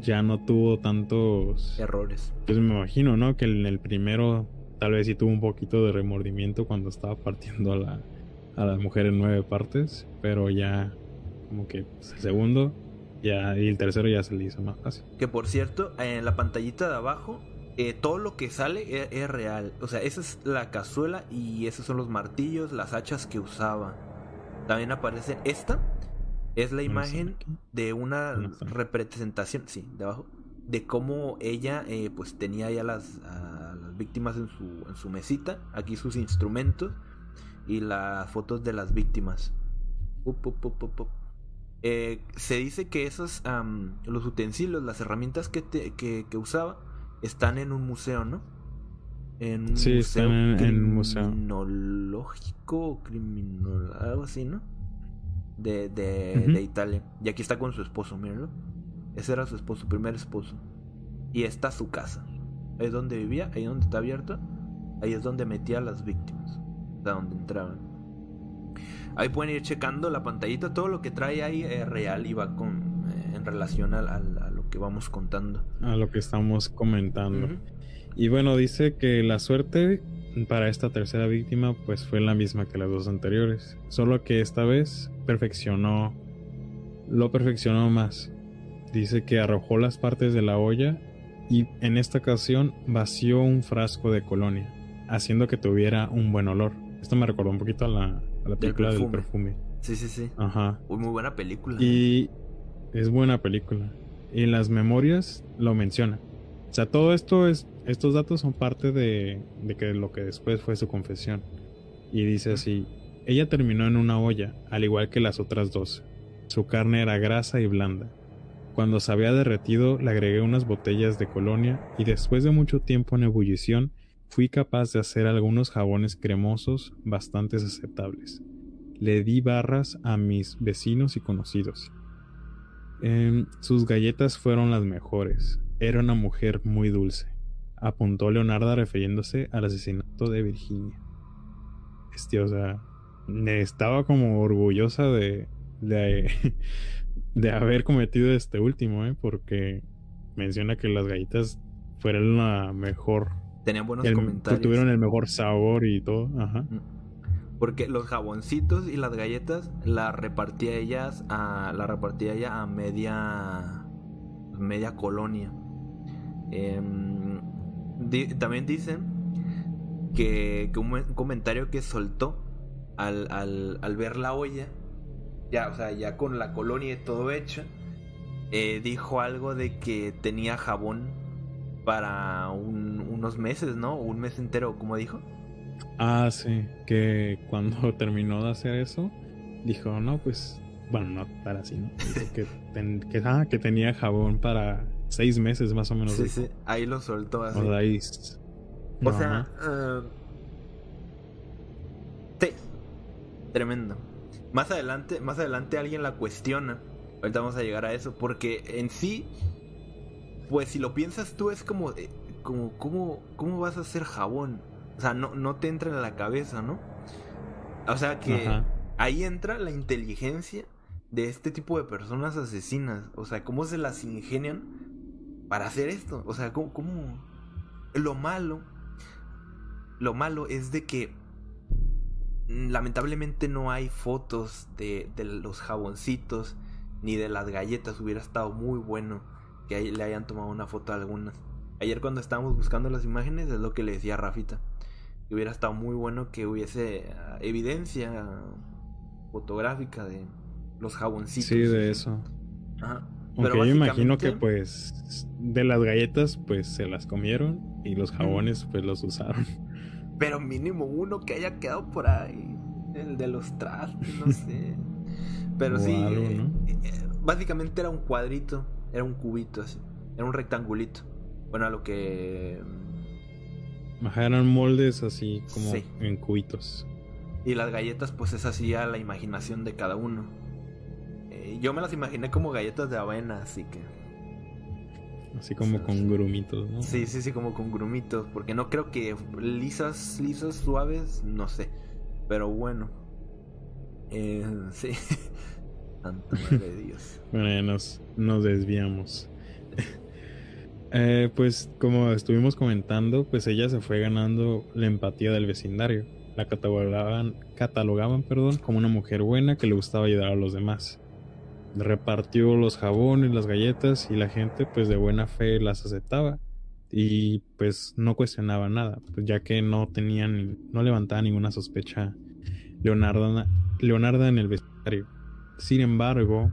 Ya no tuvo tantos. Errores. Pues me imagino, ¿no? Que en el primero tal vez sí tuvo un poquito de remordimiento cuando estaba partiendo a la, a la mujer en nueve partes. Pero ya, como que pues, el segundo ya, y el tercero ya se le hizo más fácil. Que por cierto, en la pantallita de abajo, eh, todo lo que sale es, es, real. O sea, esa es la cazuela y esos son los martillos, las hachas que usaba. También aparece esta. Es la imagen de una representación, sí, de abajo, de cómo ella eh, pues tenía ya las, a las víctimas en su, en su mesita, aquí sus instrumentos y las fotos de las víctimas. Up, up, up, eh, se dice que esos, um, los utensilios, las herramientas que, te, que, que, usaba, están en un museo, ¿no? En un sí, museo están en, un museo. Criminológico, criminal, algo así, ¿no? De, de, uh -huh. de, Italia. Y aquí está con su esposo, mírenlo. Ese era su esposo, su primer esposo. Y esta es su casa. Ahí es donde vivía, ahí donde está abierto. Ahí es donde metía a las víctimas. De donde entraban. Ahí pueden ir checando la pantallita, todo lo que trae ahí es real y va con, eh, en relación a, a, a, lo que vamos contando. A lo que estamos comentando. Uh -huh. Y bueno, dice que la suerte para esta tercera víctima pues fue la misma que las dos anteriores, solo que esta vez perfeccionó, lo perfeccionó más. Dice que arrojó las partes de la olla y en esta ocasión vació un frasco de colonia, haciendo que tuviera un buen olor. Esto me recordó un poquito a la, a la película del perfume. del perfume. Sí, sí, sí. Ajá. Uy, muy buena película. Y es buena película. Y en las memorias lo menciona. O sea, todo esto es, estos datos son parte de, de que lo que después fue su confesión. Y dice así, ella terminó en una olla, al igual que las otras dos. Su carne era grasa y blanda. Cuando se había derretido, le agregué unas botellas de colonia y después de mucho tiempo en ebullición, fui capaz de hacer algunos jabones cremosos bastante aceptables. Le di barras a mis vecinos y conocidos. Eh, sus galletas fueron las mejores. Era una mujer muy dulce, apuntó Leonarda refiriéndose al asesinato de Virginia. Este, o sea, estaba como orgullosa de, de, <laughs> de haber cometido este último, ¿eh? porque menciona que las galletas fueron la mejor. Tenían buenos el, comentarios. Tuvieron el mejor sabor y todo. Ajá. Porque los jaboncitos y las galletas la repartía ellas a la repartía ella a media media colonia. Eh, también dicen que, un, comentario que soltó al, ver la olla, ya, o sea, ya con la colonia y todo hecho, eh, dijo algo de que tenía jabón para un, unos meses, ¿no? Un mes entero, como dijo. Ah, sí, que cuando <laughs> terminó de hacer eso, dijo, no, pues, bueno, no para así, ¿no? ten, que, ah, que tenía jabón para seis meses más o menos. Sí, sí, ahí lo soltó así. O, sea, ahí... no, o sea, uh... sí, tremendo. Más adelante, más adelante alguien la cuestiona. Ahorita vamos a llegar a eso, porque en sí, pues si lo piensas tú es como, eh, como, ¿cómo, cómo vas a hacer jabón? O sea, no, no te entra en la cabeza, ¿no? O sea que Ajá. ahí entra la inteligencia de este tipo de personas asesinas. O sea, cómo se las ingenian para hacer esto. O sea, ¿cómo, cómo? Lo malo. Lo malo es de que lamentablemente no hay fotos de, de, los jaboncitos ni de las galletas. Hubiera estado muy bueno que le hayan tomado una foto a algunas. Ayer cuando estábamos buscando las imágenes es lo que le decía a Rafita. Que hubiera estado muy bueno que hubiese uh, evidencia fotográfica de los jaboncitos. Sí, de eso. Ajá. Aunque yo imagino que pues de las galletas pues se las comieron y los jabones pues los usaron. Pero mínimo uno que haya quedado por ahí. El de los trastes, no sé. <laughs> Pero o sí. Algo, ¿no? eh, básicamente era un cuadrito. Era un cubito así. Era un rectangulito. Bueno, a lo que. Ajá, eran moldes así como sí. en cubitos. Y las galletas, pues es así a la imaginación de cada uno. Eh, yo me las imaginé como galletas de avena, así que. así como con grumitos, ¿no? Sí, sí, sí, como con grumitos, porque no creo que lisas, lisas, suaves, no sé. Pero bueno. Eh, <laughs> sí. Santa madre de Dios. <laughs> bueno, nos, nos desviamos. <laughs> Eh, pues como estuvimos comentando, pues ella se fue ganando la empatía del vecindario. La catalogaban, catalogaban perdón, como una mujer buena que le gustaba ayudar a los demás. Repartió los jabones, las galletas y la gente pues de buena fe las aceptaba y pues no cuestionaba nada, pues ya que no tenían, no levantaba ninguna sospecha Leonarda, Leonarda en el vecindario. Sin embargo,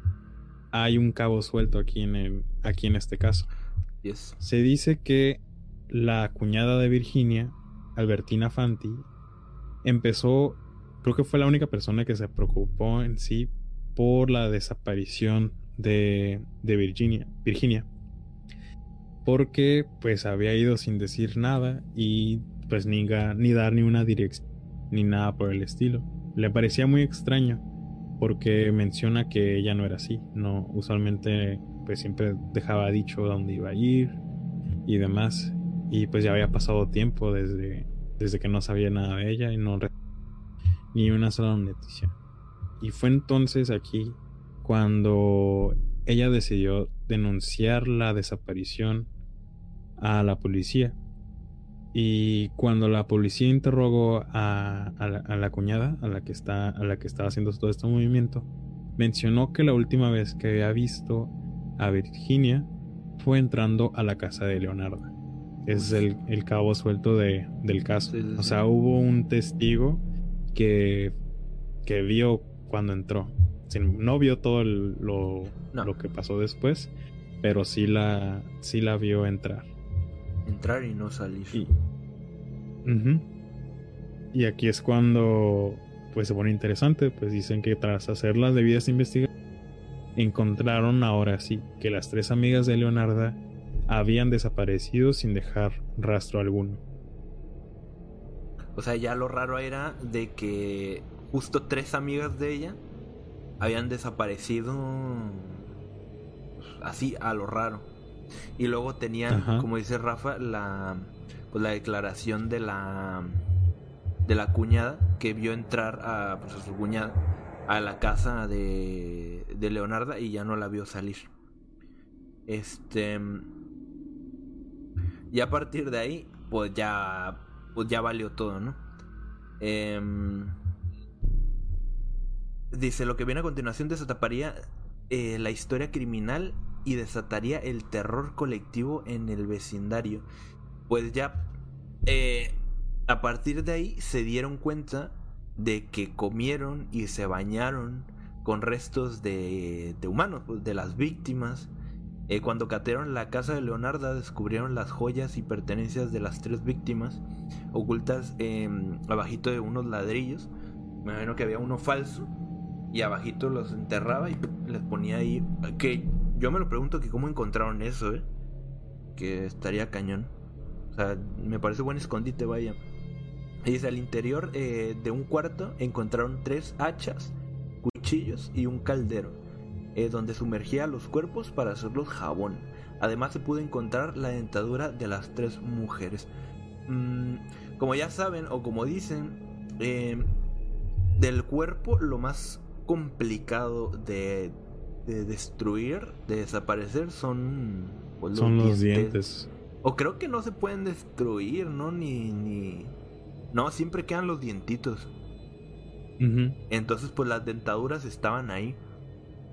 hay un cabo suelto aquí en, el, aquí en este caso. Se dice que la cuñada de Virginia, Albertina Fanti, empezó, creo que fue la única persona que se preocupó en sí por la desaparición de, de Virginia, Virginia. Porque pues había ido sin decir nada y pues ni, ni dar ni una dirección ni nada por el estilo. Le parecía muy extraño porque menciona que ella no era así, no usualmente pues siempre dejaba dicho dónde iba a ir y demás. Y pues ya había pasado tiempo desde, desde que no sabía nada de ella y no ni una sola noticia. Y fue entonces aquí cuando ella decidió denunciar la desaparición a la policía. Y cuando la policía interrogó a, la, la, cuñada, a la, que está, a la que estaba haciendo todo este movimiento, mencionó que la última vez que había visto a Virginia fue entrando a la casa de Leonardo. Es el, cabo suelto de, del caso. O sea, hubo un testigo que, que vio cuando entró. No vio todo lo, lo, que pasó después, pero sí la, sí la vio entrar. Entrar y no salir. Y, y aquí es cuando pues se pone interesante, pues dicen que tras hacer las debidas investigaciones encontraron ahora sí que las tres amigas de Leonarda habían desaparecido sin dejar rastro alguno. O sea, ya lo raro era de que justo tres amigas de ella habían desaparecido así a lo raro. Y luego tenían, como dice Rafa, la pues la declaración de la de la cuñada que vio entrar a, pues, a su cuñada a la casa de, de Leonarda y ya no la vio salir. Este. Y a partir de ahí, pues ya. Pues ya valió todo, ¿no? Em, dice: Lo que viene a continuación desataparía eh, la historia criminal y desataría el terror colectivo en el vecindario. Pues ya. Eh, a partir de ahí se dieron cuenta de que comieron y se bañaron con restos de, de humanos, pues, de las víctimas. Eh, cuando catearon la casa de Leonarda descubrieron las joyas y pertenencias de las tres víctimas ocultas eh, abajito de unos ladrillos. Me imagino que había uno falso y abajito los enterraba y les ponía ahí. Que yo me lo pregunto que cómo encontraron eso, ¿eh? Que estaría cañón. O sea, me parece buen escondite, vaya. Y dice, al interior eh, de un cuarto encontraron tres hachas, cuchillos y un caldero, eh, donde sumergía los cuerpos para hacerlos jabón. Además se pudo encontrar la dentadura de las tres mujeres. Mm, como ya saben, o como dicen, eh, del cuerpo lo más complicado de, destruir, de desaparecer, son, pues, los, son los dientes. O creo que no se pueden destruir, ¿no? Ni, ni, no, siempre quedan los dientitos. Entonces, pues las dentaduras estaban ahí.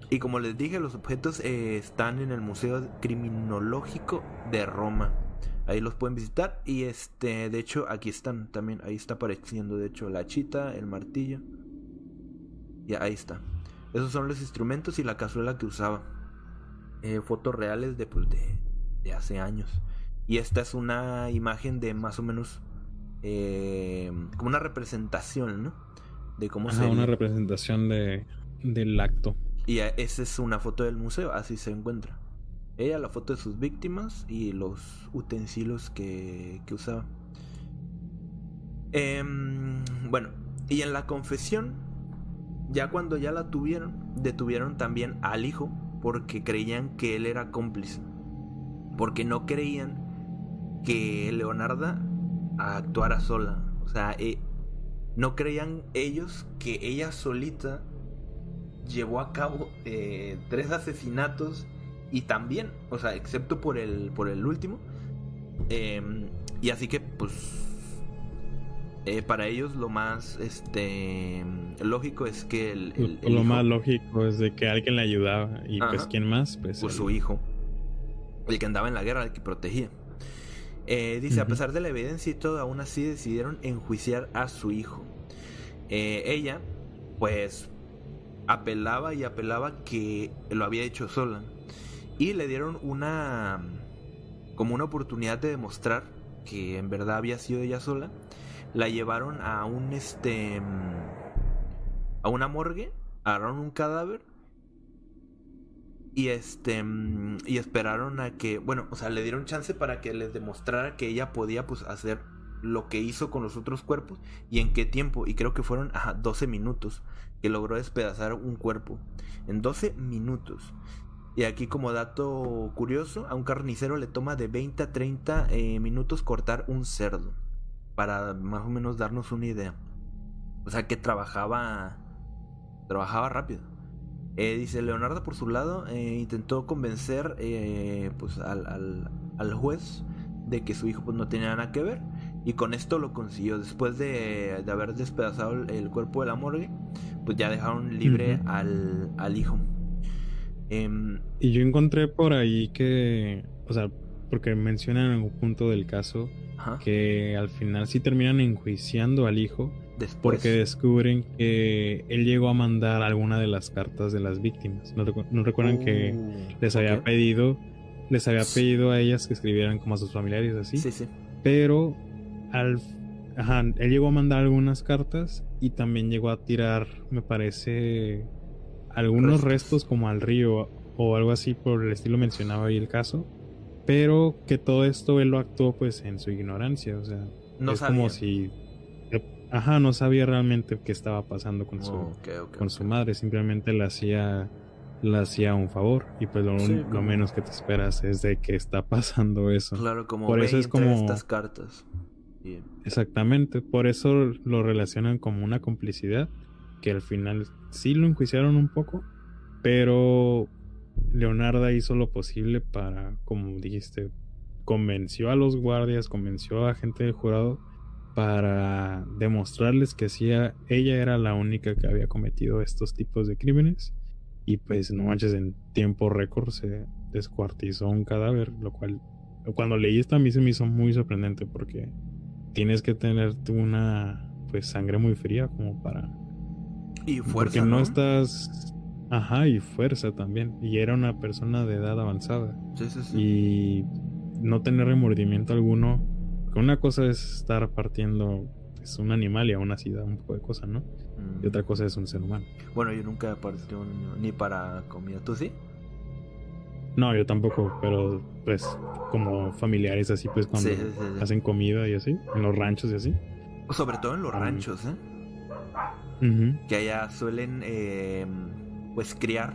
Y como les dije, los objetos eh, están en el Museo Criminológico de Roma. Ahí los pueden visitar. Y este, de hecho, aquí están también. Ahí está apareciendo, de hecho, la chita, el martillo. Y ahí está. Esos son los instrumentos y la cazuela que usaba. Eh, fotos reales de, pues, de, de hace años. Y esta es una imagen de más o menos eh, como una representación, ¿no? De cómo se... Una representación de, del acto. Y esa es una foto del museo, así se encuentra. Ella, la foto de sus víctimas y los utensilios que, que usaba. Em, bueno, y en la confesión, ya cuando ya la tuvieron, detuvieron también al hijo porque creían que él era cómplice. porque no creían que Leonarda actuara sola. O sea, eh, no creían ellos que ella solita llevó a cabo eh, tres asesinatos y también, o sea, excepto por el, por el último. Em, y así que, pues, eh, para ellos lo más este lógico es que el, lo más lógico es de que alguien le ayudaba y pues quién más pues, pues su hijo el que andaba en la guerra el que protegía. Eh, dice a pesar de la evidencia y todo aún así decidieron enjuiciar a su hijo eh, ella pues apelaba y apelaba que lo había hecho sola y le dieron una como una oportunidad de demostrar que en verdad había sido ella sola la llevaron a un este a una morgue agarraron un cadáver y este y esperaron a que bueno o sea le dieron chance para que les demostrara que ella podía pues hacer lo que hizo con los otros cuerpos y en qué tiempo y creo que fueron ajá, 12 minutos que logró despedazar un cuerpo en 12 minutos y aquí como dato curioso, a un carnicero le toma de 20 a 30 eh, minutos cortar un cerdo. Para más o menos darnos una idea. O sea que trabajaba... Trabajaba rápido. Eh, dice Leonardo por su lado eh, intentó convencer pues al, al, juez de que su hijo pues no tenía nada que ver y con esto lo consiguió después de, de haber despedazado el, cuerpo de la morgue pues ya dejaron libre al, al hijo Em, y yo encontré por ahí que, o sea, porque mencionan en un punto del caso que al final sí terminan enjuiciando al hijo porque descubren que él llegó a mandar alguna de las cartas de las víctimas. ¿No, recuerdan que uh, les había pedido les había pedido a ellas que escribieran como a sus familiares así? Sí, sí. Pero al ajá, él llegó a mandar algunas cartas y también llegó a tirar, me parece, algunos restos. como al río o algo así por el estilo mencionaba ahí el caso, pero que todo esto él lo actuó pues en su ignorancia, o sea, no es como si ajá, no sabía realmente qué estaba pasando con su con su madre, simplemente le hacía le hacía un favor y pues lo, menos que te esperas es de que está <laughs> pasando eso. Claro, como por eso es como estas cartas. Exactamente, por eso lo relacionan como una complicidad que al final sí lo enjuiciaron un poco, pero Leonarda hizo lo posible para, como dijiste, convenció a los guardias, convenció a gente del jurado para demostrarles que sí, ella era la única que había cometido estos tipos de crímenes. Y pues no manches, en tiempo récord se descuartizó un cadáver, lo cual cuando leí esto a mí se me hizo muy sorprendente porque tienes que tener una pues sangre muy fría como para y fuerza. Porque no, estás. Ajá, y fuerza también. Y era una persona de edad avanzada. Sí, sí, sí. Y no tener remordimiento alguno. Una cosa es estar partiendo es un animal y aún así da un poco de cosas, ¿no? Y otra cosa es un ser humano. Bueno, yo nunca he partido ni para comida. ¿Tú sí? No, yo tampoco, pero pues como familiares así, pues cuando hacen comida y así, en los ranchos y así. Sobre todo en los ranchos, ¿eh? que allá suelen eh, pues criar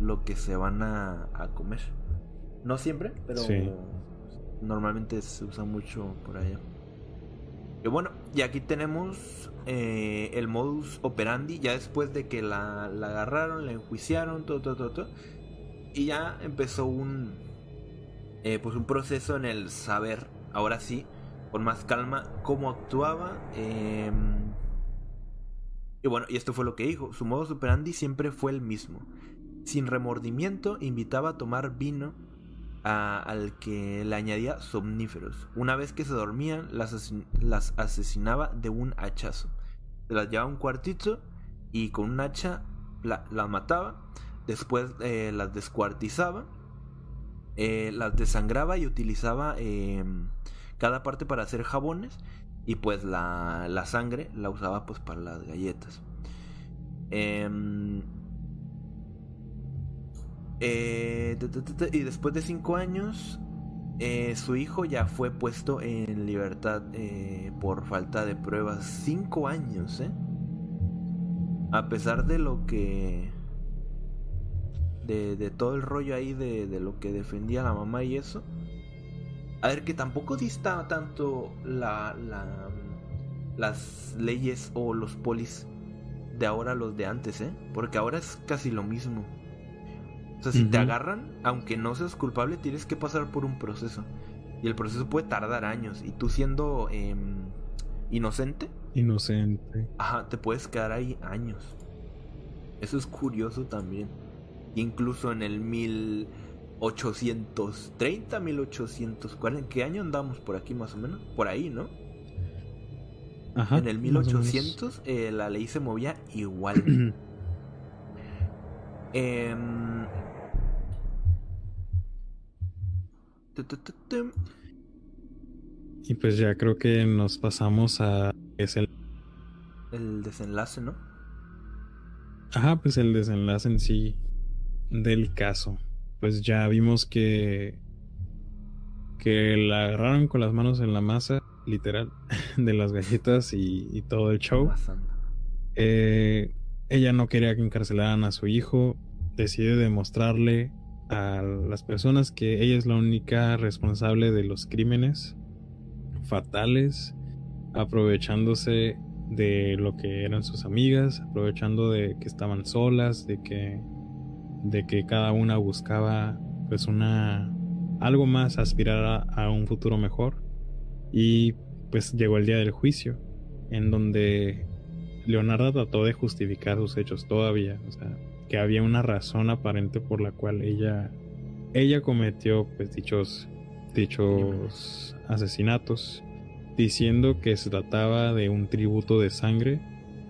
lo que se van a, comer. No siempre, pero normalmente se usa mucho por allá. Y bueno, y aquí tenemos eh, el modus operandi, ya después de que la, la, agarraron, la enjuiciaron, todo, todo, todo, Y ya empezó un, eh, pues un proceso en el saber, ahora sí, con más calma, cómo actuaba. Eh, y bueno, y esto fue lo que dijo. Su modo superandi siempre fue el mismo. Sin remordimiento, invitaba a tomar vino al que le añadía somníferos. Una vez que se dormían, las, las asesinaba de un hachazo. Se las llevaba a un cuartito y con un hacha las mataba. Después eh, las descuartizaba. Eh, las desangraba y utilizaba em, cada parte para hacer jabones y pues la, la sangre la usaba pues para las galletas. Em, eh, y después de cinco años, eh, su hijo ya fue puesto en libertad eh, por falta de pruebas. Cinco años, ¿eh? A pesar de lo que... De, de todo el rollo ahí de, de, lo que defendía la mamá y eso. A ver, que tampoco dista tanto la, la, las leyes o los polis de ahora a los de antes, ¿eh? Porque ahora es casi lo mismo. O sea, si te agarran, aunque no seas culpable, tienes que pasar por un proceso. Y el proceso puede tardar años. Y tú siendo em, inocente, Inocente. ajá, te puedes quedar ahí años. Eso es curioso también. Incluso en el 1830, 1840, ¿en qué año andamos por aquí más o menos? Por ahí, ¿no? Ajá. en el más o menos. 1800 eh, la ley se movía igual. <clears throat> Em, tu, tu, tu, tu. Y pues ya creo que nos pasamos a. Es el. El desenlace, ¿no? Ajá, pues el desenlace en sí del caso. Pues ya vimos que. Que la agarraron con las manos en la masa, literal, <laughs> de las galletas y, y todo el show. Eh, ella no quería que encarcelaran a su hijo. Decide demostrarle a las personas que ella es la única responsable de los crímenes fatales, aprovechándose de lo que eran sus amigas, aprovechando de que estaban solas, de que de que cada una buscaba pues una algo más, aspirar a, a un futuro mejor. Y pues llegó el día del juicio, en donde Leonardo trató de justificar sus hechos todavía, o sea, que había una razón aparente por la cual ella ella cometió pues dichos dichos asesinatos, diciendo que se trataba de un tributo de sangre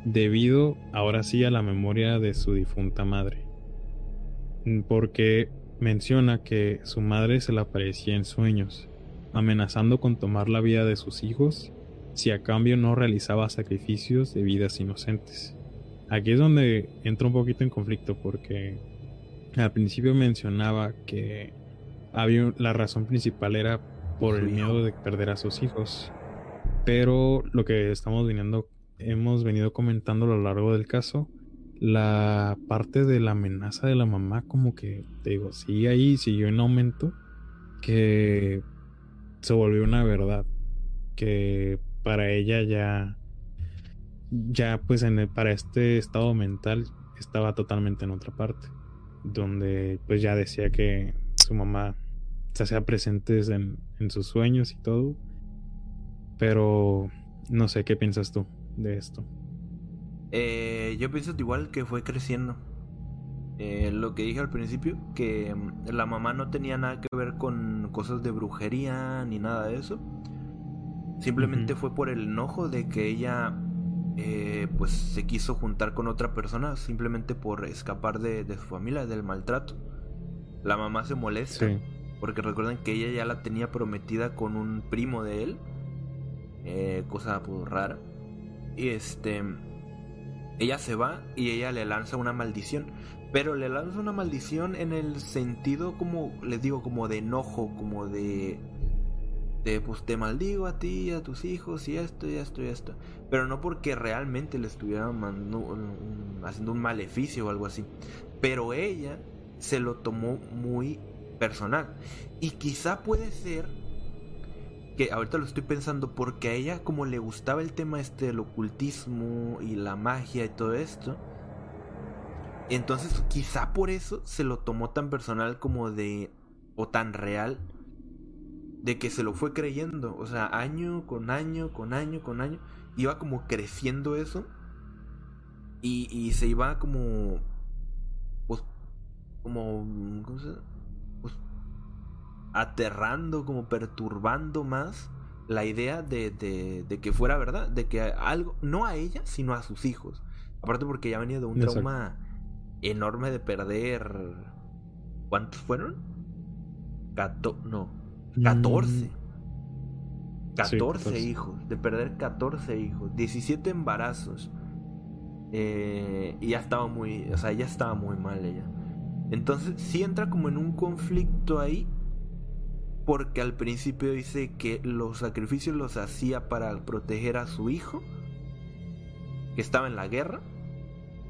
debido ahora sí a la memoria de su difunta madre. Porque menciona que su madre se le aparecía en sueños, amenazando con tomar la vida de sus hijos si a cambio no realizaba sacrificios de vidas inocentes. Aquí es donde entra un poquito en conflicto porque al principio mencionaba que había la razón principal era por el miedo de perder a sus hijos. Pero lo que estamos viniendo, hemos venido comentando a lo largo del caso, la parte de la amenaza de la mamá, como que te digo, sigue ahí, siguió en aumento, que se volvió una verdad, que para ella ya, ya pues en el- para este estado mental estaba totalmente en otra parte, donde pues ya decía que su mamá se hacía presentes en, en sus sueños y todo, pero no sé qué piensas tú de esto. Eh, yo pienso igual que fue creciendo. Eh, lo que dije al principio, que mm, la mamá no tenía nada que ver con cosas de brujería ni nada de eso. Simplemente fue por el enojo de que ella eh, pues se quiso juntar con otra persona simplemente por escapar de, de su familia, del maltrato. La mamá se molesta Sí, porque recuerden que ella ya la tenía prometida con un primo de él. eh, cosa pues rara. Y este. Ella se va y ella le lanza una maldición. Pero le lanza una maldición en el sentido como, les digo, como de enojo, como de... De pues te maldigo a ti a tus hijos y esto y esto y esto. Pero no porque realmente le estuvieran haciendo un maleficio o algo así. Pero ella se lo tomó muy personal. Y quizá puede ser que ahorita lo estoy pensando porque a ella como le gustaba el tema este del ocultismo y la magia y todo esto. Entonces quizá por eso se lo tomó tan personal como de... o tan real. De que se lo fue creyendo. O sea, año con año, con año, con año. Iba como creciendo eso. Y, y se iba como... Pues... Como... ¿Cómo se Pues aterrando, como perturbando más la idea de, de, de que fuera verdad, de que algo, no a ella, sino a sus hijos. Aparte porque ya venía de un Exacto. trauma enorme de perder... ¿Cuántos fueron? Cato no, 14. 14 14. hijos, de perder 14 hijos, 17 embarazos. Eh, y ya estaba muy, o sea, ya estaba muy mal ella. Entonces sí entra como en un conflicto ahí. Porque al principio dice que los sacrificios los hacía para proteger a su hijo. Que estaba en la guerra.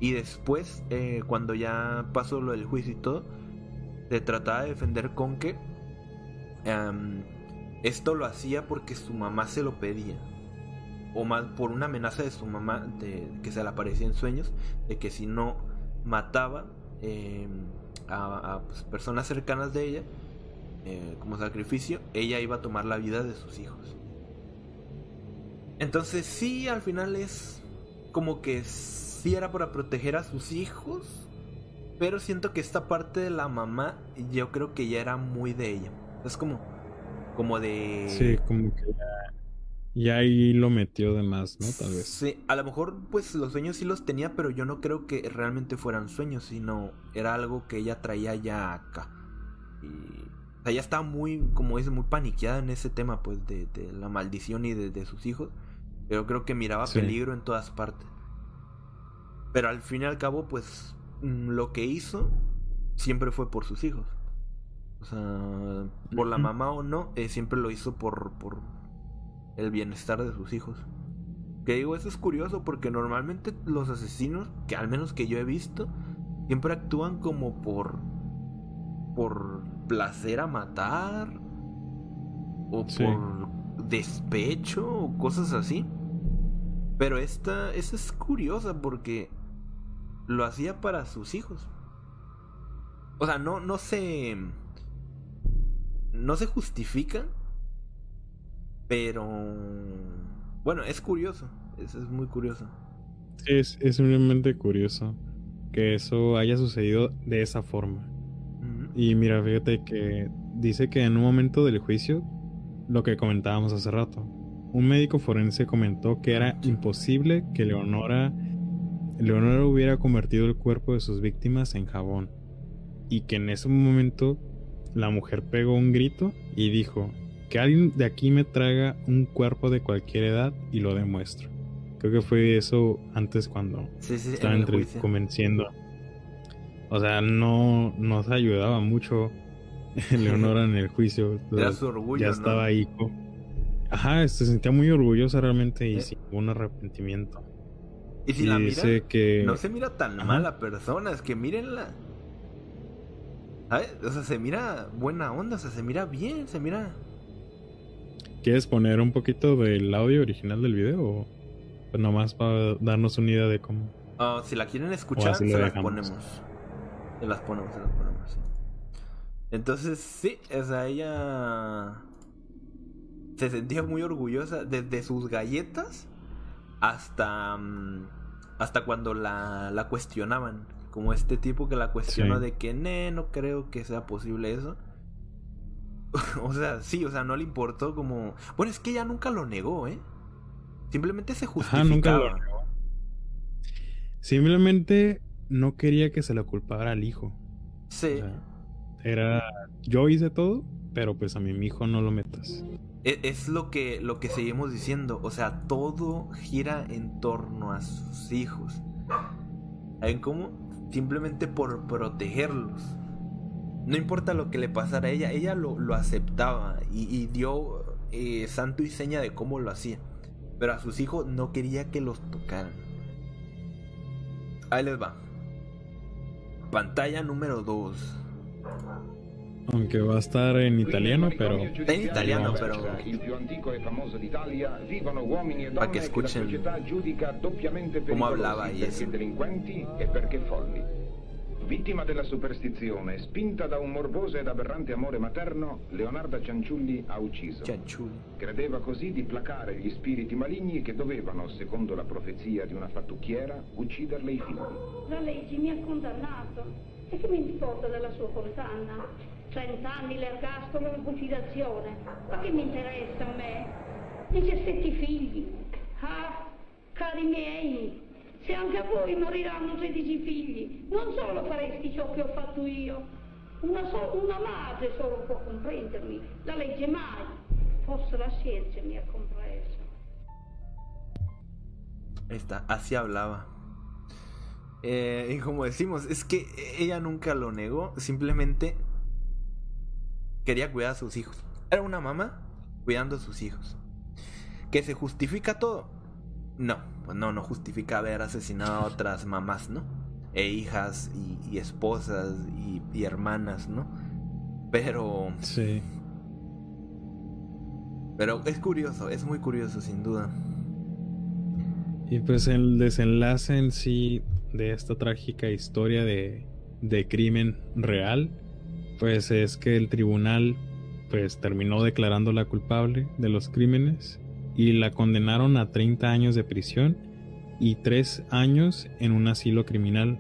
Y después, eh, cuando ya pasó lo del juicio y todo, se trataba de defender con que em, esto lo hacía porque su mamá se lo pedía. O más por una amenaza de su mamá de que se le aparecía en sueños, de que si no mataba eh, a, pues, personas cercanas de ella eh, como sacrificio, ella iba a tomar la vida de sus hijos. Entonces sí, al final es como que sí era para proteger a sus hijos, pero siento que esta parte de la mamá yo creo que ya era muy de ella. Es como como de Sí, como que ya, ya ahí lo metió de más, ¿no? Tal vez. Sí, a lo mejor pues los sueños sí los tenía, pero yo no creo que realmente fueran sueños, sino era algo que ella traía ya acá. Y o sea, ya estaba muy, como dice, muy paniqueada en ese tema, pues, de, de la maldición y de, sus hijos. Pero creo que miraba peligro en todas partes. Pero al fin y al cabo, pues, mm, lo que hizo siempre fue por sus hijos. O sea, por la mamá o no, eh, siempre lo hizo por, por el bienestar de sus hijos. Que digo, eso es curioso porque normalmente los asesinos, que al menos que yo he visto, siempre actúan como por por placer a matar o por despecho o cosas así. Pero esta, esta es curiosa porque lo hacía para sus hijos. O sea, no, no se. No se justifica. Pero. Bueno, es curioso. Es, es muy curioso. Sí, es, es simplemente curioso que eso haya sucedido de esa forma. Y mira, fíjate que dice que en un momento del juicio, lo que comentábamos hace rato, un médico forense comentó que era imposible que Leonora, Leonora hubiera convertido el cuerpo de sus víctimas en jabón. Y que en ese momento la mujer pegó un grito y dijo, que alguien de aquí me traiga un cuerpo de cualquier edad y lo demuestro. Creo que fue eso antes cuando estaba entre convenciendo o sea, no nos ayudaba mucho <laughs> Leonora en el juicio. <laughs> Era su orgullo. Ya estaba ahí. Ajá, se sentía muy orgullosa realmente y sin ningún arrepentimiento. Y si la mira, que... no se mira tan mala persona, es que mírenla. ¿Sabes? O sea, se mira buena onda, o sea, se mira bien, se mira. ¿Quieres poner un poquito del audio original del video o pues nomás para darnos una idea de cómo? Oh, si la quieren escuchar, se la ponemos. Se las ponemos, se las ponemos, Entonces, sí, o sea, ella se sentía muy orgullosa desde sus galletas hasta mm, hasta cuando la, la cuestionaban. Como este tipo que la cuestionó de que, no creo que sea posible eso. <laughs> o sea, sí, o sea, no le importó como... Bueno, es que ella nunca lo negó, ¿eh? Simplemente se justificaba. nunca lo negó. Simplemente no quería que se le culpara al hijo. Sí. era. Yo hice todo, pero pues a mi hijo no lo metas. E, es, lo que, lo que seguimos diciendo. O sea, todo gira en torno a sus hijos. ¿Saben cómo? Simplemente por protegerlos. No importa lo que le pasara a ella, ella lo, aceptaba y, dio eh, santo y seña de cómo lo hacía. Pero a sus hijos no quería que los tocaran. Ahí les va. Pantalla número 2. Aunque va a estar en italiano, pero. Está en italiano, pero. Para que escuchen cómo hablaba y eso. Vittima della superstizione, spinta da un morboso ed aberrante amore materno, Leonarda Cianciulli ha ucciso. Cianciulli. Credeva così di placare gli spiriti maligni che dovevano, secondo la profezia di una fattucchiera, ucciderle i figli. La legge mi ha condannato. E che mi importa della sua condanna? Trent'anni l'ergastolo e la fucilazione. Ma che mi interessa a me? 17 figli. Ah, cari miei, se anche a voi moriranno 13 figli, non solo faresti ciò che ho fatto io. Una, so una madre solo può comprendermi, la legge mai. Forse la ciencia mi ha compreso. Esta, así hablaba. Eh, y como decimos, es que ella nunca lo negó, simplemente quería cuidar a sus hijos. Era una mamá cuidando a sus hijos. ¿Que se justifica todo? No, pues no, no justifica haber asesinado a otras mamás, ¿no? E hijas y, esposas y, hermanas, ¿no? Pero... Sí. Pero es curioso, es muy curioso, sin duda. Y pues el desenlace en sí de esta trágica historia de, de crimen real, pues es que el tribunal pues terminó declarándola culpable de los crímenes y la condenaron a 30 años de prisión y 3 años en un asilo criminal.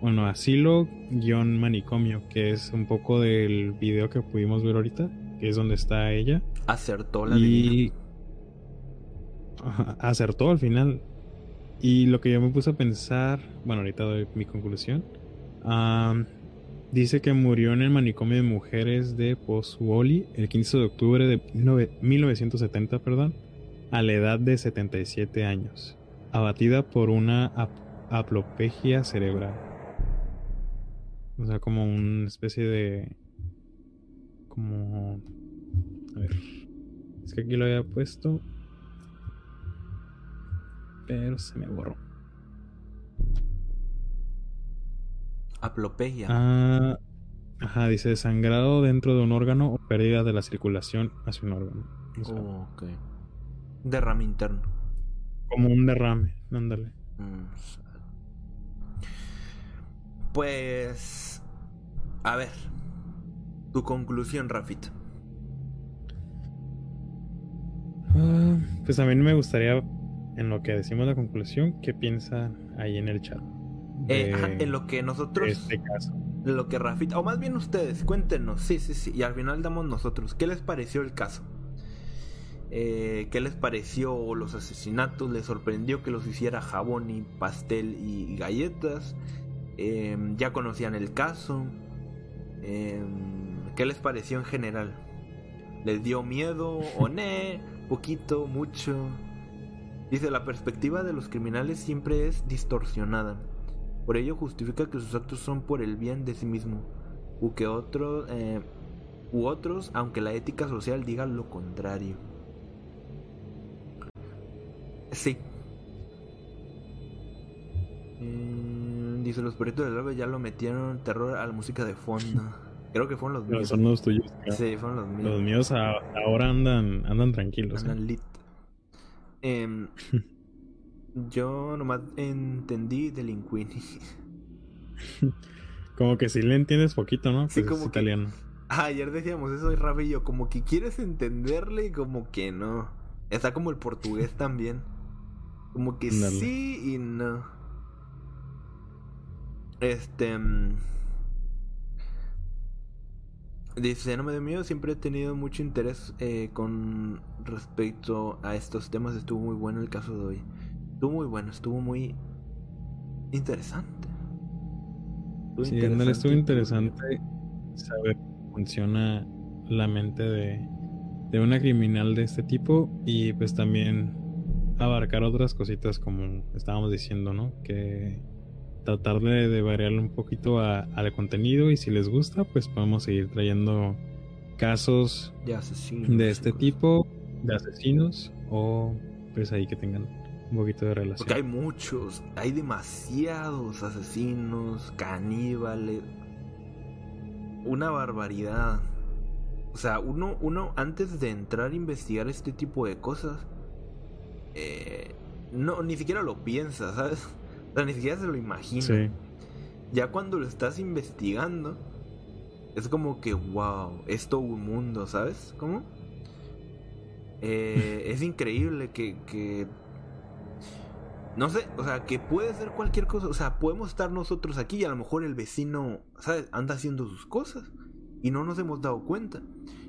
Bueno, asilo-manicomio, que es un poco del video que pudimos ver ahorita, que es donde está ella. Acertó la y Ajá, acertó al final. Y lo que yo me puse a pensar, bueno, ahorita doy mi conclusión. am, dice que murió en el manicomio de mujeres de Pozzuoli el 15 de octubre de nove- 1970, perdón, a la edad de 77 años, abatida por una ap- aplopegia cerebral. O sea, como una especie de. Como. A ver. Es que aquí lo había puesto. Pero se me borró. Aplopegia. Ah, ajá, dice sangrado dentro de un órgano o pérdida de la circulación hacia un órgano. O sea, Oh, ok. Derrame interno. Como un derrame, ándale. Mm, Pues. A ver. Tu conclusión, Rafita. Ah, pues a mí me gustaría, en lo que decimos la conclusión, ¿qué piensan ahí en el chat? Eh, ajá, en lo que nosotros. este caso. de lo que Rafita. O más bien ustedes, cuéntenos. Sí, sí, sí. Y al final damos nosotros. ¿Qué les pareció el caso? Eh, ¿Qué les pareció los asesinatos? ¿Les sorprendió que los hiciera jabón y pastel y galletas? Eh, ¿Ya conocían el caso? Eh, ¿Qué les pareció en general? ¿Les dio miedo o <laughs> ne? ¿Poquito? ¿Mucho? Dice, la perspectiva de los criminales siempre es distorsionada. Por ello justifica que sus actos son por el bien de sí mismo. U que otro, eh, u otros, aunque la ética social diga lo contrario. Sí. Mm, dice, los perritos del ave ya lo metieron terror a la música de fondo. <laughs> Creo que fueron los Pero míos. son los tuyos. Sí, fueron los míos. Los míos a- ahora andan, andan tranquilos. ¿eh? Andan lit. Em, <laughs> yo nomás entendí delinquini. <laughs> Como que si le entiendes poquito, ¿no? Pues Sí, es como que- italiano. Ah, ayer decíamos eso de Rafa y yo, como que quieres entenderle y como que no. Está como el portugués también. Como que sí y no. Este. mm, Dice, no me dio miedo, siempre he tenido mucho interés eh, con respecto a estos temas. Estuvo muy bueno el caso de hoy. Estuvo muy bueno, estuvo muy interesante. Estuvo Sí, ándale, estuvo y interesante saber cómo funciona la mente de, de una criminal de este tipo y pues también abarcar otras cositas como estábamos diciendo, ¿no? Que tratar de, de variarle un poquito a- al contenido y si les gusta pues podemos seguir trayendo casos De asesinos. de este tipo, de asesinos o pues ahí que tengan un poquito de relación. Porque hay muchos, hay demasiados asesinos, caníbales. Una barbaridad. O sea, uno, uno antes de entrar a investigar este tipo de cosas, eh, no, ni siquiera lo piensa, ¿sabes? <laughs> O sea, ni siquiera se lo imagina. Sí, Ya cuando lo estás investigando, es como que, wow, es todo un mundo, ¿sabes? ¿Cómo? Eh, <laughs> es increíble que, que... No sé, o sea, que puede ser cualquier cosa. O sea, podemos estar nosotros aquí y a lo mejor el vecino, ¿sabes? Anda haciendo sus cosas y no nos hemos dado cuenta.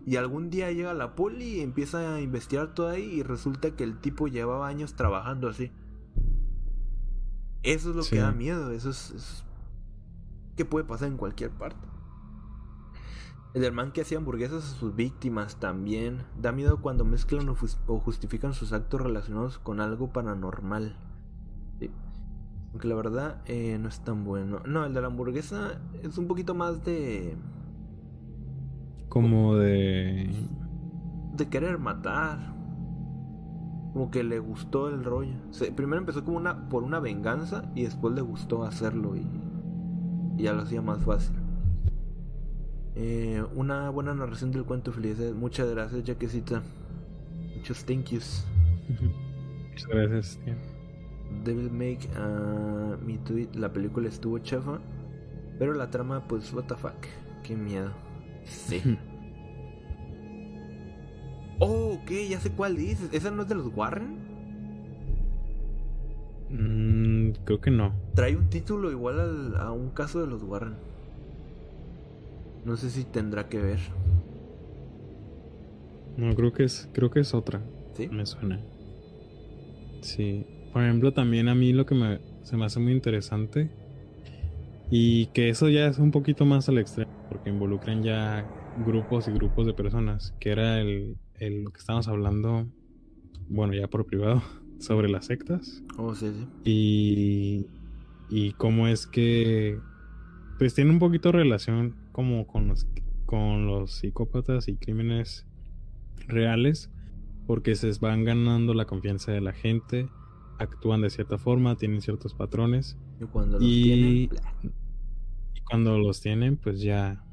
Y algún día llega la poli y empieza a investigar todo ahí y resulta que el tipo llevaba años trabajando así. Eso es lo Sí. que da miedo, eso es, es- que puede pasar en cualquier parte. El del man que hacía hamburguesas a sus víctimas también. Da miedo cuando mezclan o, justifican sus actos relacionados con algo paranormal. Sí. Aunque la verdad eh, no es tan bueno. No, el de la hamburguesa es un poquito más de... como de de querer matar. Como que le gustó el rollo. Se- primero empezó como una por una venganza y después le gustó hacerlo y, y ya lo hacía más fácil. Eh, una buena narración del cuento feliz. Muchas gracias, Jaquecita. Muchos thank yous. <laughs> Muchas gracias, tío. Devil Make uh, Me Do It, la película estuvo chafa, pero la trama, pues, what the fuck, qué miedo. Sí. oh, <laughs> ok, ya sé cuál dices. ¿Esa no es de los Warren? Mm, creo que no. Trae un título igual al- a un caso de los Warren. No sé si tendrá que ver. No, creo que es, creo que es otra. ¿Sí? Me suena. Sí. Por ejemplo, también a mí lo que me, se me hace muy interesante. Y que eso ya es un poquito más al extremo. Porque involucran ya grupos y grupos de personas. Que era el, el- lo que estábamos hablando. Bueno, ya por privado. <laughs> Sobre las sectas. Oh, sí, sí. Y. Y cómo es que. Pues tiene un poquito de relación como con los, con los psicópatas y crímenes reales. Porque se van ganando la confianza de la gente. Actúan de cierta forma, tienen ciertos patrones. Y cuando los Y- tienen, cuando los tienen, pues ya.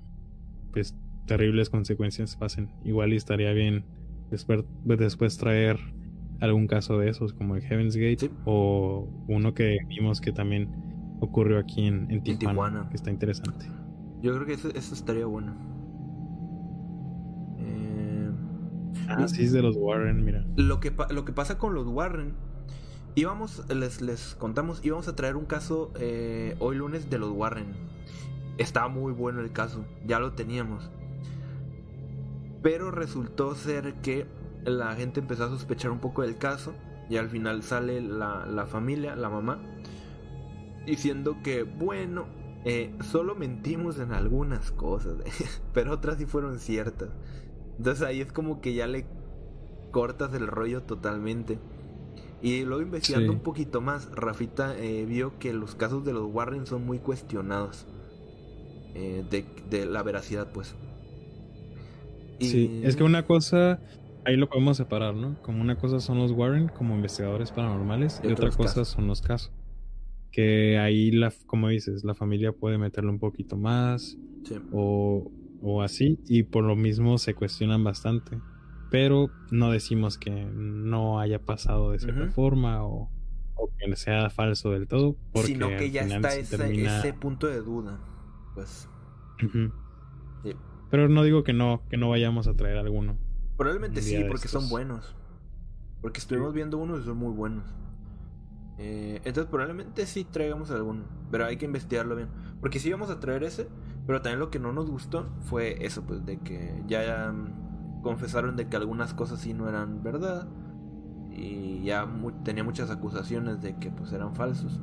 Pues terribles consecuencias pasen. Igual y estaría bien después, después traer algún caso de esos, como el Heaven's Gate. Sí. O uno que vimos que también ocurrió aquí en, en Tijuana, Tijuana. Que está interesante. Yo creo que eso, eso estaría bueno. Eh, Ah, sí, es de los Warren, mira. lo, que lo que pasa con los Warren. Íbamos, les, les contamos, íbamos a traer un caso eh, hoy lunes de los Warren. Estaba muy bueno el caso, ya lo teníamos. Pero resultó ser que la gente empezó a sospechar un poco del caso. Y al final sale la, la familia, la mamá, diciendo que, bueno, eh, solo mentimos en algunas cosas, <laughs> pero otras sí fueron ciertas. Entonces ahí es como que ya le cortas el rollo totalmente. Y luego investigando Sí. un poquito más, Rafita eh, vio que los casos de los Warren son muy cuestionados. Eh, de, de la veracidad, pues. Y- Sí, es que una cosa, ahí lo podemos separar, ¿no? Como una cosa son los Warren como investigadores paranormales Y y, otra cosa casos. son los casos. Que ahí, la, como dices, la familia puede meterle un poquito más sí. o, o así y por lo mismo se cuestionan bastante. Pero no decimos que no haya pasado de cierta forma o, o que sea falso del todo. Porque Sino que ya está se ese, termina- ese punto de duda. Pues. Sí. Pero no digo que no, que no vayamos a traer alguno. Probablemente sí, porque son buenos. Porque estuvimos viendo unos y son muy buenos. Eh, entonces probablemente sí traigamos alguno. Pero hay que investigarlo bien. Porque sí íbamos a traer ese. Pero también lo que no nos gustó fue eso, pues de que ya mm, confesaron de que algunas cosas sí no eran verdad. Y ya mu- tenía muchas acusaciones de que pues eran falsos.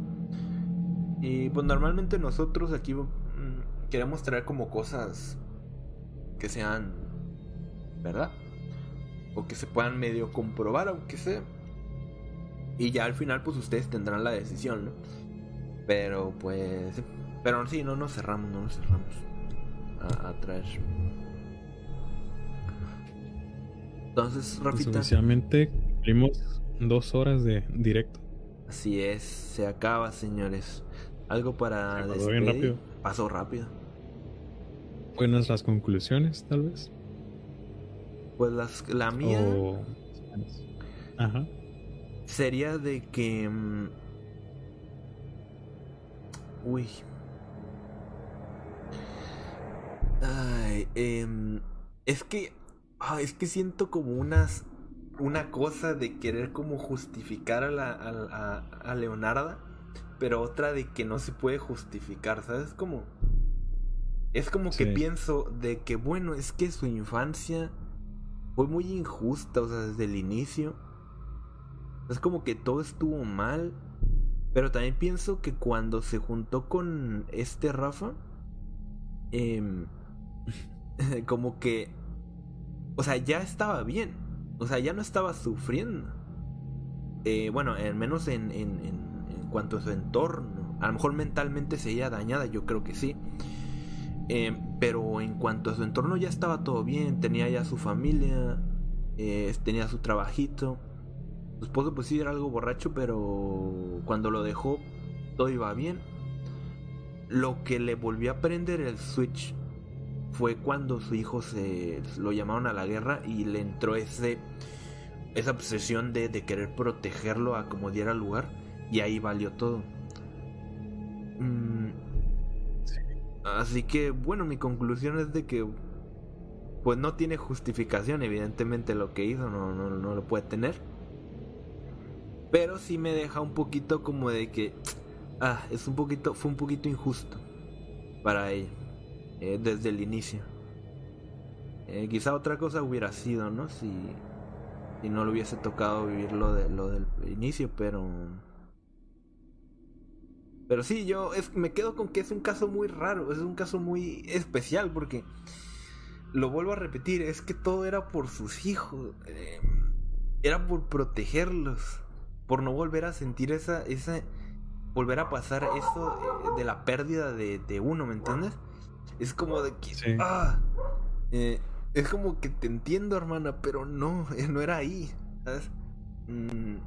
Y pues normalmente nosotros aquí queremos traer como cosas que sean verdad o que se puedan medio comprobar, aunque sea. Y ya al final, pues ustedes tendrán la decisión, ¿no? Pero pues. Pero sí, no nos cerramos, no nos cerramos a, a traer. Entonces, Rafita, oficialmente cumplimos dos horas de directo. así es, se acaba, señores. Algo para Se pasó bien despedir? rápido. Pasó rápido. Buenas las conclusiones, tal vez. Pues las, la mía. O... Ajá. sería de que. mm, Uy. Ay, em, es que. es que siento como unas. Una cosa de querer como justificar a la. A, a, a Leonarda. Pero otra de que no se puede justificar, ¿sabes? Como. Es como que pienso de que, bueno, es que su infancia fue muy injusta, o sea, desde el inicio. Es como que todo estuvo mal. Pero también pienso que cuando se juntó con este Rafa, em, <laughs> como que, o sea, ya estaba bien. O sea, ya no estaba sufriendo. Eh, bueno, al menos en, en, en, en cuanto a su entorno. A lo mejor mentalmente seguía dañada, yo creo que sí. Eh, pero en cuanto a su entorno ya estaba todo bien. Tenía ya su familia, eh, tenía su trabajito. Su esposo pues sí era algo borracho, pero cuando lo dejó todo iba bien. Lo que le volvió a prender el switch fue cuando su hijo se lo llamaron a la guerra y le entró ese esa obsesión de, de querer protegerlo a como diera lugar y ahí valió todo. Mm, Así que bueno, mi conclusión es de que pues no tiene justificación, evidentemente lo que hizo no, no, no lo puede tener. Pero sí me deja un poquito como de que ah, es un poquito, fue un poquito injusto para ella eh, desde el inicio. Eh, quizá otra cosa hubiera sido, ¿no? Si, si no le hubiese tocado vivir lo, de, lo del inicio, pero... Pero sí, yo es, me quedo con que es un caso muy raro, es un caso muy especial porque, lo vuelvo a repetir, es que todo era por sus hijos, eh, era por protegerlos, por no volver a sentir esa, esa, volver a pasar eso eh, de la pérdida de, de, uno, ¿me entiendes? Es como de que, Sí. ah, eh, es como que te entiendo, hermana, pero no, <laughs> no era ahí, ¿sabes? Mm,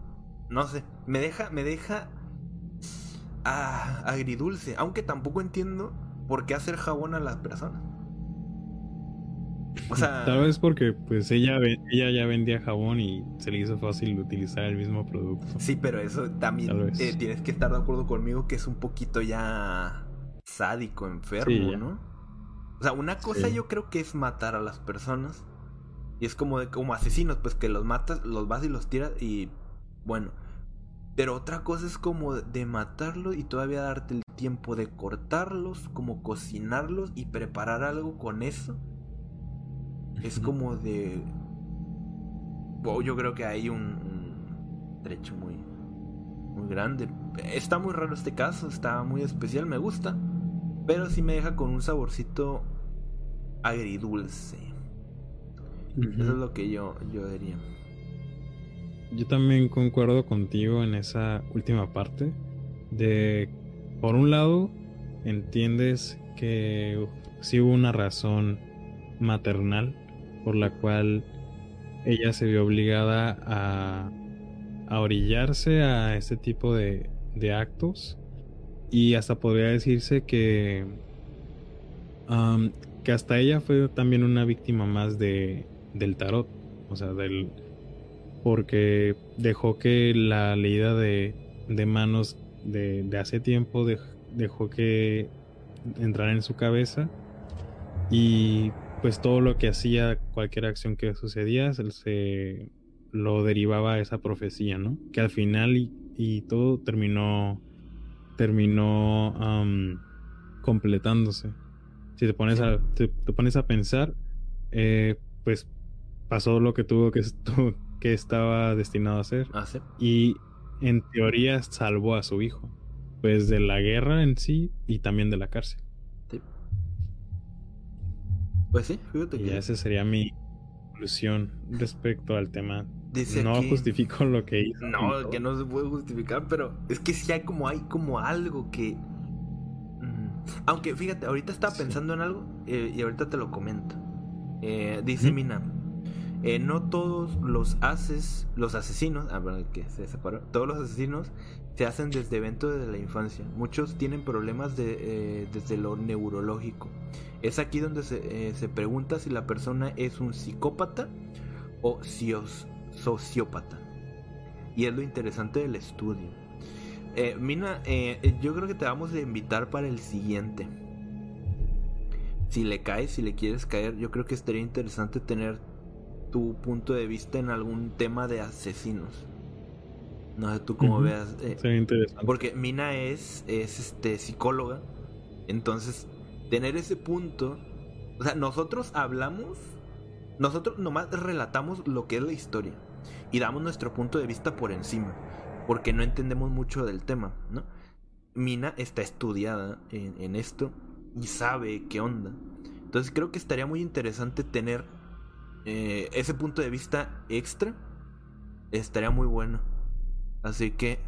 no sé, me deja, me deja ah, agridulce, aunque tampoco entiendo por qué hacer jabón a las personas. O sea, Tal vez porque pues ella, ella ya vendía jabón y se le hizo fácil utilizar el mismo producto. sí, pero eso también eh, tienes que estar de acuerdo conmigo que es un poquito ya sádico, enfermo, Sí. ¿no? O sea, una cosa Sí. yo creo que es matar a las personas. Y es como de como asesinos, pues que los matas, los vas y los tiras y bueno. Pero otra cosa es como de matarlos y todavía darte el tiempo de cortarlos, como cocinarlos y preparar algo con eso. Es como de... Wow, yo creo que hay un, un trecho muy, muy grande. Está muy raro este caso, está muy especial, me gusta. Pero sí me deja con un saborcito agridulce. Eso es lo que yo, yo diría. Yo también concuerdo contigo en esa última parte de, por un lado, entiendes que sí hubo una razón maternal por la cual ella se vio obligada a, a orillarse a este tipo de, de actos. Y hasta podría decirse que am, que hasta ella fue también una víctima más de del tarot o sea del porque dejó que la leída de, de manos de, de hace tiempo dej- dejó que entrara en su cabeza y pues todo lo que hacía, cualquier acción que sucedía, se, lo derivaba a esa profecía, ¿no? Que al final y, todo terminó terminó completándose. Si te pones a te, pones a pensar, eh, pues pasó lo que tuvo que que estaba destinado a hacer Ah, sí. y en teoría salvó a su hijo, pues de la guerra en sí y también de la cárcel. sí. Pues sí, fíjate Y que esa sería mi conclusión respecto al tema. dice no justifico lo que hizo. No, que no se puede justificar, pero es que sí hay como hay como algo que. Mm, Aunque fíjate, ahorita estaba Sí. pensando en algo eh, y ahorita te lo comento. Eh, dice Ujú. Mina. Eh, no todos los haces, los asesinos, ah, bueno, que se separó, todos los asesinos se hacen desde eventos de la infancia. Muchos tienen problemas de, eh, desde lo neurológico. Es aquí donde se, eh, se pregunta si la persona es un psicópata o sociópata. Y es lo interesante del estudio. Mina, yo creo que te vamos a invitar para el siguiente. Si le caes, si le quieres caer, yo creo que estaría interesante tener tu punto de vista en algún tema de asesinos. No sé tú cómo veas. eh, Sería interesante. porque Mina es, es este, psicóloga. Entonces, tener ese punto. O sea, nosotros hablamos. Nosotros nomás relatamos lo que es la historia. Y damos nuestro punto de vista por encima. Porque no entendemos mucho del tema, ¿no? Mina está estudiada en, en esto y sabe qué onda. Entonces creo que estaría muy interesante tener eh, ese punto de vista extra. Estaría muy bueno. Así que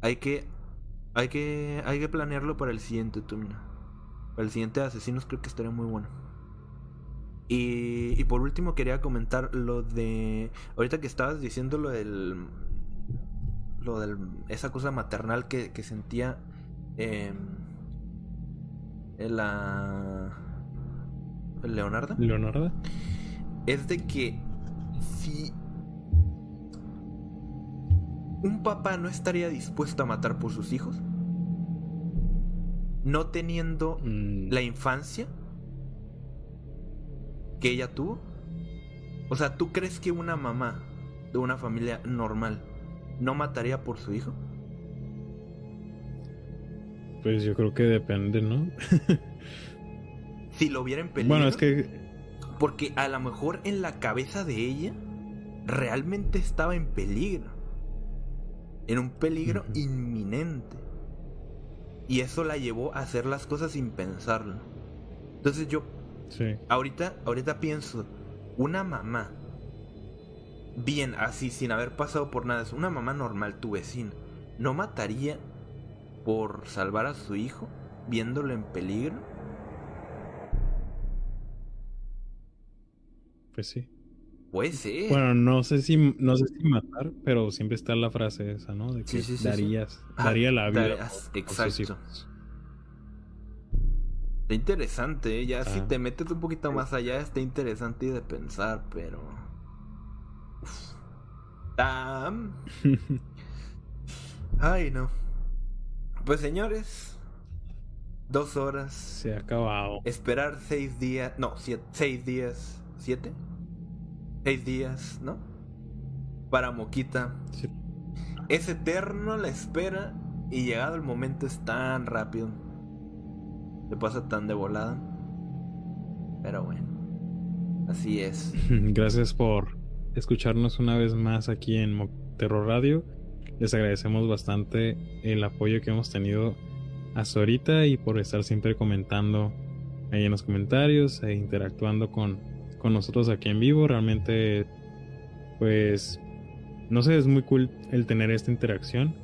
hay que hay que hay que planearlo para el siguiente Tumina. Para el siguiente de asesinos creo que estaría muy bueno. Y, y por último quería comentar lo de ahorita que estabas diciendo lo del lo del esa cosa maternal que, que sentía eh, la Leonardo Leonardo. Es de que si ¿Un papá no estaría dispuesto a matar por sus hijos? No teniendo Mm, la infancia que ella tuvo. O sea, ¿tú crees que una mamá de una familia normal no mataría por su hijo? Pues yo creo que depende, ¿no? <laughs> Si lo viera en peligro. bueno, es que Porque a lo mejor en la cabeza de ella realmente estaba en peligro. En un peligro inminente. Y eso la llevó a hacer las cosas sin pensarlo. Entonces yo sí. ahorita, ahorita pienso, una mamá, bien así, sin haber pasado por nada, es una mamá normal, tu vecina, ¿no mataría por salvar a su hijo viéndolo en peligro? Pues sí. Puede ser. Bueno, no sé si no sé si matar, pero siempre está la frase esa, ¿no? De que Sí, sí, sí, sí. darías, Ah, daría la vida. darías- por- exacto. Está interesante, ¿eh? ya si Ah. te metes un poquito más allá, está interesante de pensar, pero... Uf. Tam. <laughs> Ay, no. Pues señores, dos horas. Se ha acabado. Esperar seis días, no, siete, seis días, siete, seis días, ¿no? Para Moquita. Sí. Es eterno la espera y llegado el momento es tan rápido. Se pasa tan de volada. Pero bueno, así es. <laughs> Gracias por escucharnos una vez más aquí en Mo- Terror Radio. Les agradecemos bastante el apoyo que hemos tenido hasta ahorita y por estar siempre comentando ahí en los comentarios e interactuando con, con nosotros aquí en vivo. Realmente, pues, no sé, es muy cool el tener esta interacción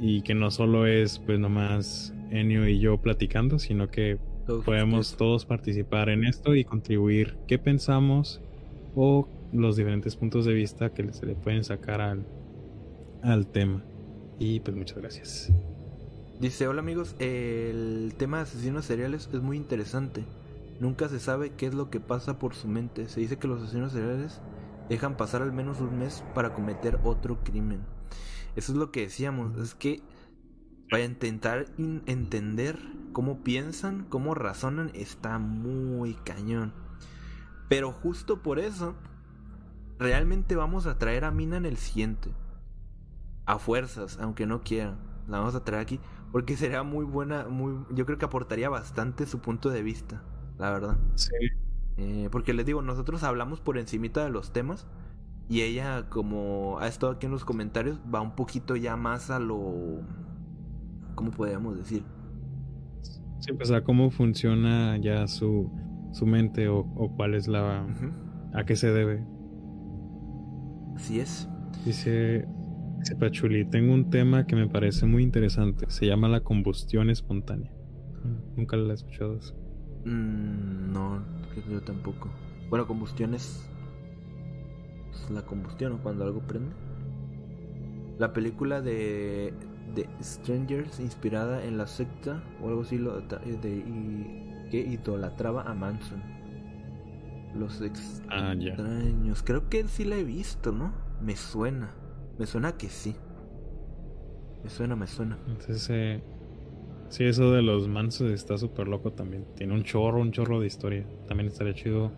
y que no solo es pues nomás Enio y yo platicando, sino que Todos podemos ustedes. todos participar en esto y contribuir qué pensamos o los diferentes puntos de vista que se le pueden sacar al, al tema. Y pues muchas gracias. Dice, hola amigos, el tema de asesinos seriales es muy interesante. Nunca se sabe qué es lo que pasa por su mente. Se dice que los asesinos seriales dejan pasar al menos un mes para cometer otro crimen. Eso es lo que decíamos, es que para intentar in- entender cómo piensan, cómo razonan, está muy cañón. Pero justo por eso, realmente vamos a traer a Mina en el siguiente. A fuerzas, aunque no quiera. La vamos a traer aquí. Porque sería muy buena, muy, yo creo que aportaría bastante su punto de vista, la verdad. Sí. Eh, porque les digo, nosotros hablamos por encimita de los temas. Y ella, como ha estado aquí en los comentarios, va un poquito ya más a lo... ¿Cómo podríamos decir? Sí, pues a cómo funciona ya su, su mente o, o cuál es la... A qué se debe. Así es. Dice, dice Pachuli, tengo un tema que me parece muy interesante. Se llama la combustión espontánea. Nunca la he escuchado eso. Mm, no, yo tampoco. Bueno, combustión es... es la combustión, ¿no? Cuando algo prende. La película de, de Strangers, inspirada en la secta o algo así, lo, de, y- que idolatraba a Manson. Los Ah, extraños. Creo que sí la he visto, ¿no? Me suena. Me suena que sí. Me suena, me suena. Entonces, eh, sí, eso de los mansos está súper loco también. Tiene un chorro, un chorro de historia. También estaría chido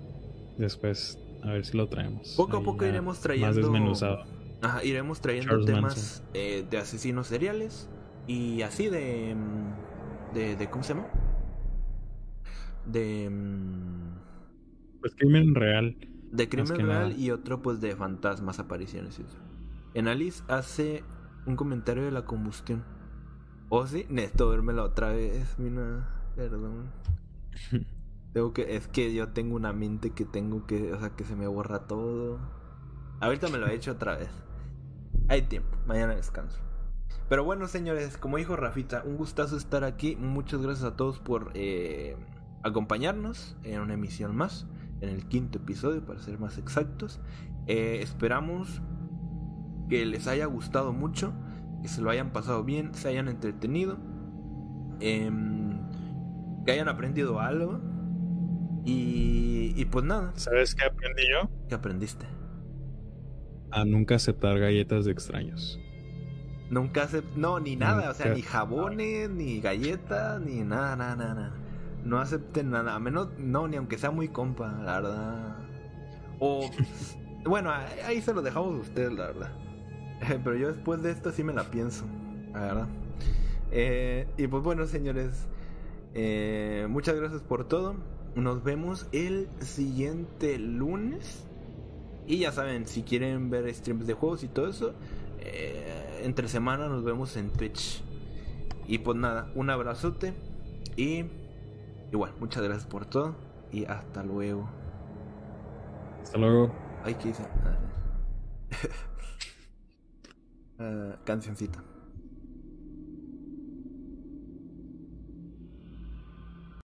después a ver si lo traemos. Poco a poco iremos Más trayendo. desmenuzado. Ajá, iremos trayendo Charles temas eh, de asesinos seriales y así de, mm, de. de ¿Cómo se llama? De. mm, Pues crimen real. De crimen real nada. y otro pues de fantasmas, apariciones y eso. En Alice hace un comentario de la combustión. ¿O sí? Necesito vérmela otra vez, mina. Perdón. <laughs> Tengo que, es que yo tengo una mente que tengo que, o sea, que se me borra todo. Ahorita me lo he hecho otra vez. Hay tiempo, mañana descanso. Pero bueno, señores, como dijo Rafita, un gustazo estar aquí. Muchas gracias a todos por eh, acompañarnos en una emisión más, en el quinto episodio, para ser más exactos. Eh, esperamos que les haya gustado mucho, que se lo hayan pasado bien, se hayan entretenido, em, que hayan aprendido algo. Y, y pues nada, ¿Sabes qué aprendí yo? ¿qué aprendiste? A nunca aceptar galletas de extraños. Nunca aceptan, no, ni nada, o sea, ni jabones, ni galletas, ni nada, nada, nada, nada. No acepten nada, a menos, no, ni aunque sea muy compa, la verdad. O, <laughs> bueno, ahí ahí se lo dejamos a ustedes, la verdad. Pero yo después de esto sí me la pienso, la verdad. Eh, y pues bueno, señores, eh, muchas gracias por todo. Nos vemos el siguiente lunes. Y ya saben, si quieren ver streams de juegos y todo eso, eh, entre semana nos vemos en Twitch. Y pues nada, un abrazote. Y igual, muchas gracias por todo. Y hasta luego. Hasta luego. Ay, ¿qué hice? <laughs> Ah, cancioncita.